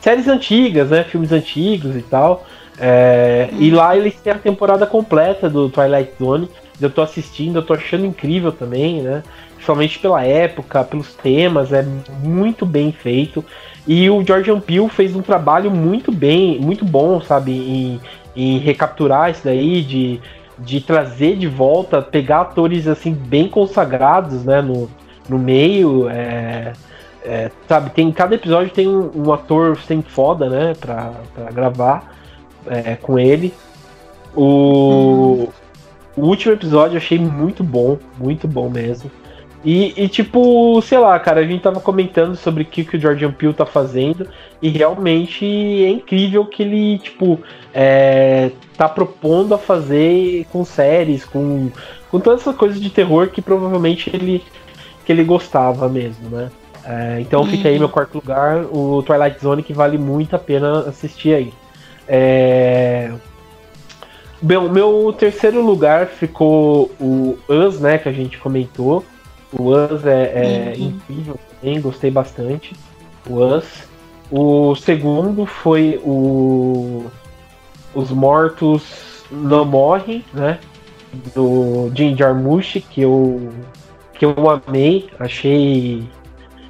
séries antigas, né, filmes antigos e tal. É, E lá eles têm a temporada completa do Twilight Zone. Eu tô assistindo, eu tô achando incrível também, né? Principalmente pela época, pelos temas, é muito bem feito. E o Jordan Peele fez um trabalho muito bem, muito bom, sabe, em, em recapturar isso daí, de, de trazer de volta, pegar atores assim bem consagrados, né, no, no meio. É, é, sabe, tem cada episódio tem um, um ator sem foda, né, pra, pra gravar é, com ele. O, o último episódio eu achei muito bom, muito bom mesmo. E, e, tipo, sei lá, cara, a gente tava comentando sobre o que, que o Jordan Peele tá fazendo e realmente é incrível que ele, tipo, é, tá propondo a fazer com séries, com, com todas essas coisas de terror que provavelmente ele, que ele gostava mesmo, né? É, então fica aí meu quarto lugar, o Twilight Zone, que vale muito a pena assistir aí. É... Bem, meu terceiro lugar ficou o Us, né, que a gente comentou. O Us é, é Uhum. incrível também, gostei bastante. O Us. O segundo foi o Os Mortos Não Morrem, né? Do Jim Jarmusch, que eu, que eu amei. Achei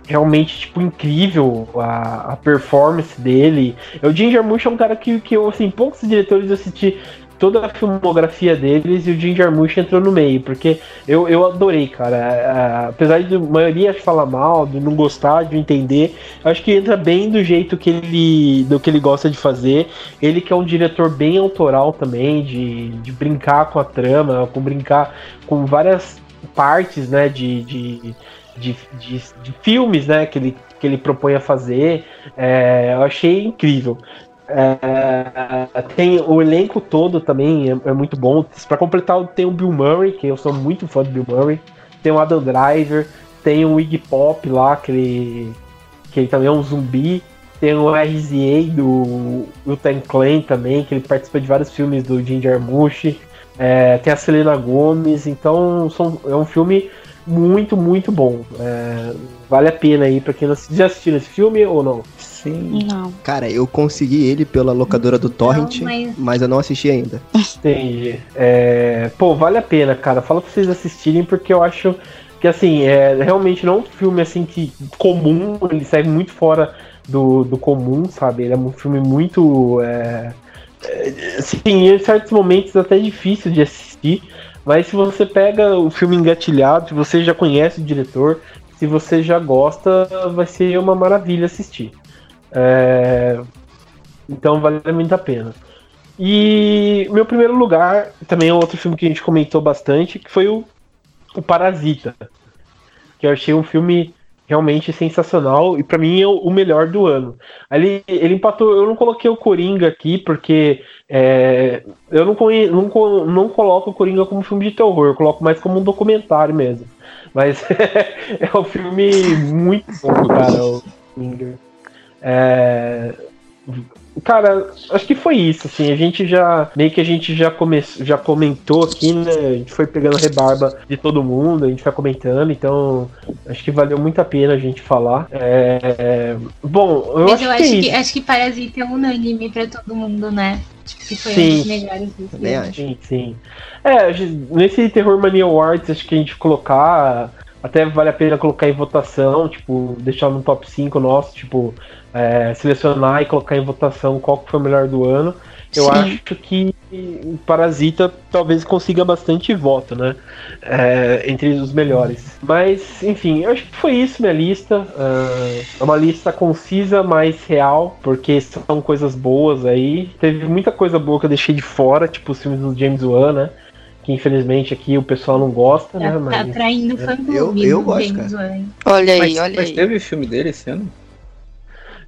realmente tipo incrível a, a performance dele. O Jim Jarmusch é um cara que, que eu, assim, poucos diretores eu assisti toda a filmografia deles e o Jim Jarmusch entrou no meio, porque eu, eu adorei, cara. A- apesar de a maioria falar mal, de não gostar, de entender, acho que entra bem do jeito que ele do que ele gosta de fazer. Ele que é um diretor bem autoral também, de, de brincar com a trama, com brincar com várias partes, né, de, de, de, de, de filmes, né, que ele, que ele propõe a fazer. É, eu achei incrível. É, tem o elenco todo também é, é muito bom. Pra completar, tem o Bill Murray, que eu sou muito fã do Bill Murray. Tem o Adam Driver, tem o Iggy Pop lá, que ele, que ele também é um zumbi. Tem o RZA do Wu-Tang Clan também, que ele participa de vários filmes do Jim Jarmusch. É, tem a Selena Gomez, então são, é um filme muito, muito bom. É, vale a pena aí pra quem não. Já assistiu esse filme ou não? Sim. Não. Cara, eu consegui ele pela locadora do Torrent, mas- mas eu não assisti ainda. Entendi. É, pô, vale a pena, cara. Fala pra vocês assistirem, porque eu acho que, assim, é realmente não é um filme, assim, que comum, ele sai muito fora do, do comum, sabe? Ele é um filme muito... É, é, assim, em certos momentos até difícil de assistir, mas se você pega o filme engatilhado, se você já conhece o diretor, Se você já gosta, vai ser uma maravilha assistir. É, Então vale muito a pena. E meu primeiro lugar, também é outro filme que a gente comentou bastante, que foi o, o Parasita. Que eu achei um filme realmente sensacional e pra mim é o melhor do ano. Ali ele empatou, eu não coloquei o Coringa aqui porque é, eu não, não, não coloco o Coringa como filme de terror, eu coloco mais como um documentário mesmo. Mas é um filme muito bom, cara, o Coringa. É, Cara, acho que foi isso, assim, a gente já, meio que a gente já, come, já comentou aqui, né, a gente foi pegando rebarba de todo mundo, a gente vai comentando, então acho que valeu muito a pena a gente falar. É, Bom, eu Mas acho, eu que acho é que, acho que Parasita é unânime pra todo mundo, né? Tipo, que foi Sim. um dos melhores. Sim, sim. É, nesse Terror Mania Awards, acho que a gente colocar. Até vale a pena colocar em votação, tipo, deixar no top 5 nosso, tipo, é, selecionar e colocar em votação qual que foi o melhor do ano. Eu Sim. acho que o Parasita talvez consiga bastante voto, né? É, entre os melhores. Mas, enfim, eu acho que foi isso minha lista. Ah, É uma lista concisa, mas real, porque são coisas boas aí. Teve muita coisa boa que eu deixei de fora, tipo os filmes do James Wan, né? Que infelizmente aqui o pessoal não gosta, né? Tá, tá Mas. traindo o fã eu- eu gosto, James Wan. Olha aí, Mas, olha mas aí. teve filme dele esse ano?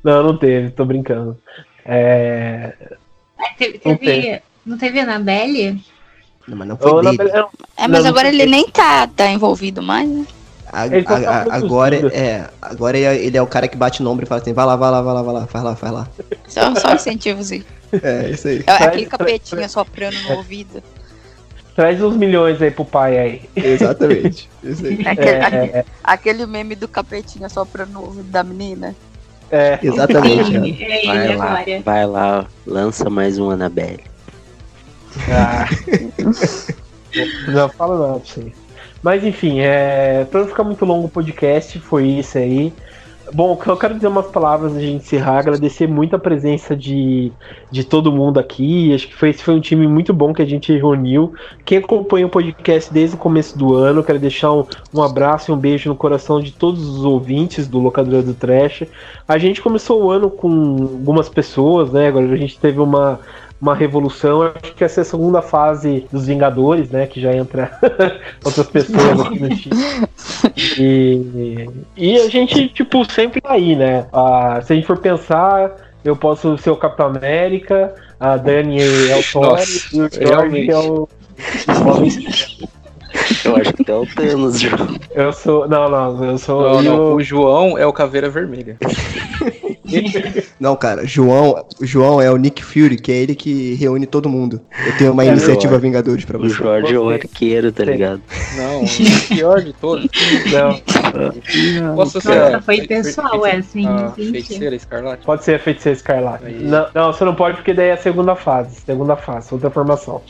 Não, não teve, tô brincando. É. Teve, Não teve, não teve Annabelle? Não, mas não foi Ô, dele. Annabelle- não, É, mas Não, agora não ele nem tá, tá envolvido mais, né? A- tá a- a- agora é, agora ele é, ele é o cara que bate no ombro e fala assim, vai lá, vai lá, vai lá, vai lá, faz lá, faz lá. Só, só incentivozinho. É, isso aí. É aquele capetinha soprando no ouvido. Traz uns milhões aí pro pai aí. Exatamente. Isso aí. Aquele, É, aquele, aquele meme do capetinha soprando no ouvido da menina. É. Exatamente. É Vai ele lá, agora. vai lá, lança mais um Annabelle. Ah. não fala nada pra você. Mas enfim, é... pra não ficar muito longo o podcast, foi isso aí. Bom, eu quero dizer umas palavras gente encerrar, agradecer muito a presença de, de todo mundo aqui. Acho que foi, esse foi um time muito bom que a gente reuniu. Quem acompanha o podcast desde o começo do ano, quero deixar um, um abraço e um beijo no coração de todos os ouvintes do Locadora do Trash. A gente começou o ano com algumas pessoas, né? Agora a gente teve uma, uma revolução. Acho que essa é a segunda fase dos Vingadores, né? Que já entra outras pessoas aqui no time. E, e a gente, tipo, sempre tá aí, né? Ah, se a gente for pensar, eu posso ser o Capitão América, a Dani é o Thor e o realmente. é o. Eu acho que até o Thanos, João. Eu sou. Não, não, eu sou. Não, não, o João é o Caveira Vermelha. Não, cara, João, o João é o Nick Fury, que é ele que reúne todo mundo. Eu tenho uma É, iniciativa eu- Vingadores pra O você. Jorge é o arqueiro, tá ligado? Não, o pior de todos. não, Posso ser Nossa, foi pessoal fe- essa, hein, a gente? feiticeira escarlate? pode ser a feiticeira escarlate. Aí. Não, não, você não pode porque daí é a segunda fase. Segunda fase, outra formação.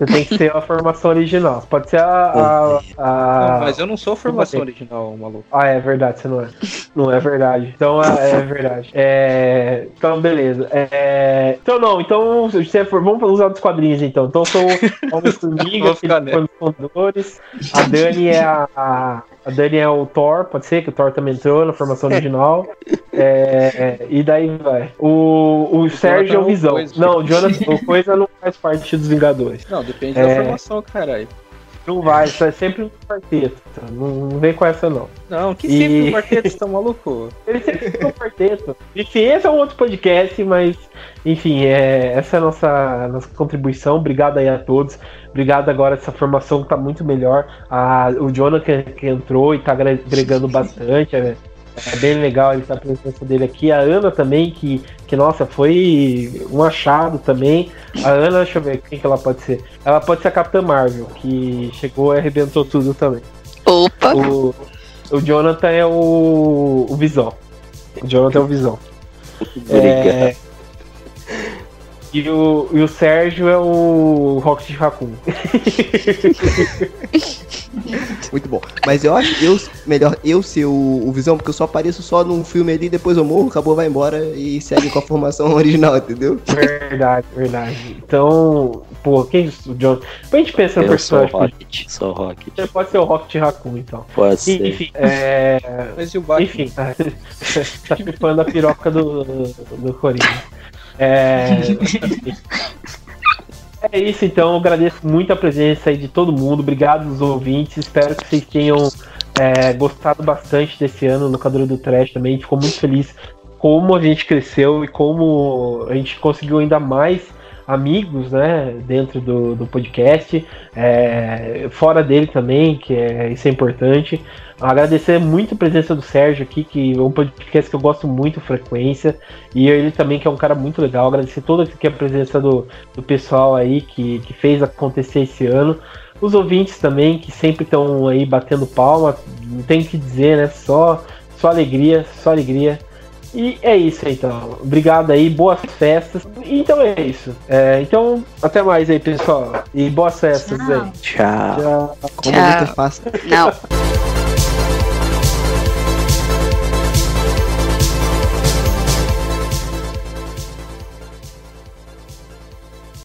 Você tem que ser a formação original. Você pode ser a. a, a- Não, mas eu não sou formação original, maluco. Ah, é verdade, você não é. Não é verdade. Então é, é verdade. É, então, beleza. É, então, não, então, se você for, vamos usar dos quadrinhos então. Então, eu sou o Homem-Formiga, dos fundadores. A Dani é a, a. a Dani é o Thor, pode ser, que o Thor também entrou na formação original. É, é, e daí vai. O, o Sérgio é o Jonathan é o Visão. Coisa. Não, o Jonathan, o Coisa não faz parte dos Vingadores. Não, depende É. da formação, caralho. Não vai, isso é sempre um quarteto. Não, não vem com essa, não. Não, que E- sempre o quarteto está maluco. Ele sempre ficou quarteto. Enfim, esse é um outro podcast, mas enfim, é, essa é a nossa, nossa contribuição. Obrigado aí a todos. Obrigado agora, essa formação tá muito melhor. A, o Jonathan que entrou e tá agre- agregando bastante. É, é bem legal ele tá a presença dele aqui. A Ana também, que, que nossa, foi um achado também. A Ana, deixa eu ver quem que ela pode ser. Ela pode ser a Capitã Marvel, que chegou e arrebentou tudo também. Opa! O, o Jonathan é o, o Visão. O Jonathan é o Visão. Obrigado. É, e, o, e o Sérgio é o Rocket Raccoon. Muito bom. Mas eu acho eu, melhor eu ser o, o Visão, porque eu só apareço só num filme ali, depois eu morro, acabou, vai embora e segue com a formação original, entendeu? Verdade, verdade. Então, pô, quem o John? Depois a gente pensa no Eu sou o personagem. Rocket, sou o Rocket. Ele Pode ser o Rocket Raccoon, então. Pode ser. Enfim, é, Mas e o Batman? enfim, tá, tá chupando a piroca do, do Corinthians. É, é isso, então. Eu agradeço muito a presença aí de todo mundo. Obrigado aos ouvintes. Espero que vocês tenham é, gostado bastante desse ano no Locadora do Trash também. Ficou muito feliz como a gente cresceu e como a gente conseguiu ainda mais amigos, né, dentro do, do podcast, é, fora dele também, que é, isso é importante. Agradecer muito a presença do Sérgio aqui, que é um podcast que eu gosto muito, frequência, e ele também, que é um cara muito legal. Agradecer toda aqui a presença do, do pessoal aí que, que fez acontecer esse ano. Os ouvintes também, que sempre estão aí batendo palma, não tem o que dizer, né? Só, só alegria, só alegria. E é isso então. Obrigado aí, boas festas. Então é isso. É, então, até mais aí, pessoal. E boas festas Tchau. aí. Tchau. Tchau. Como muito fácil. Não.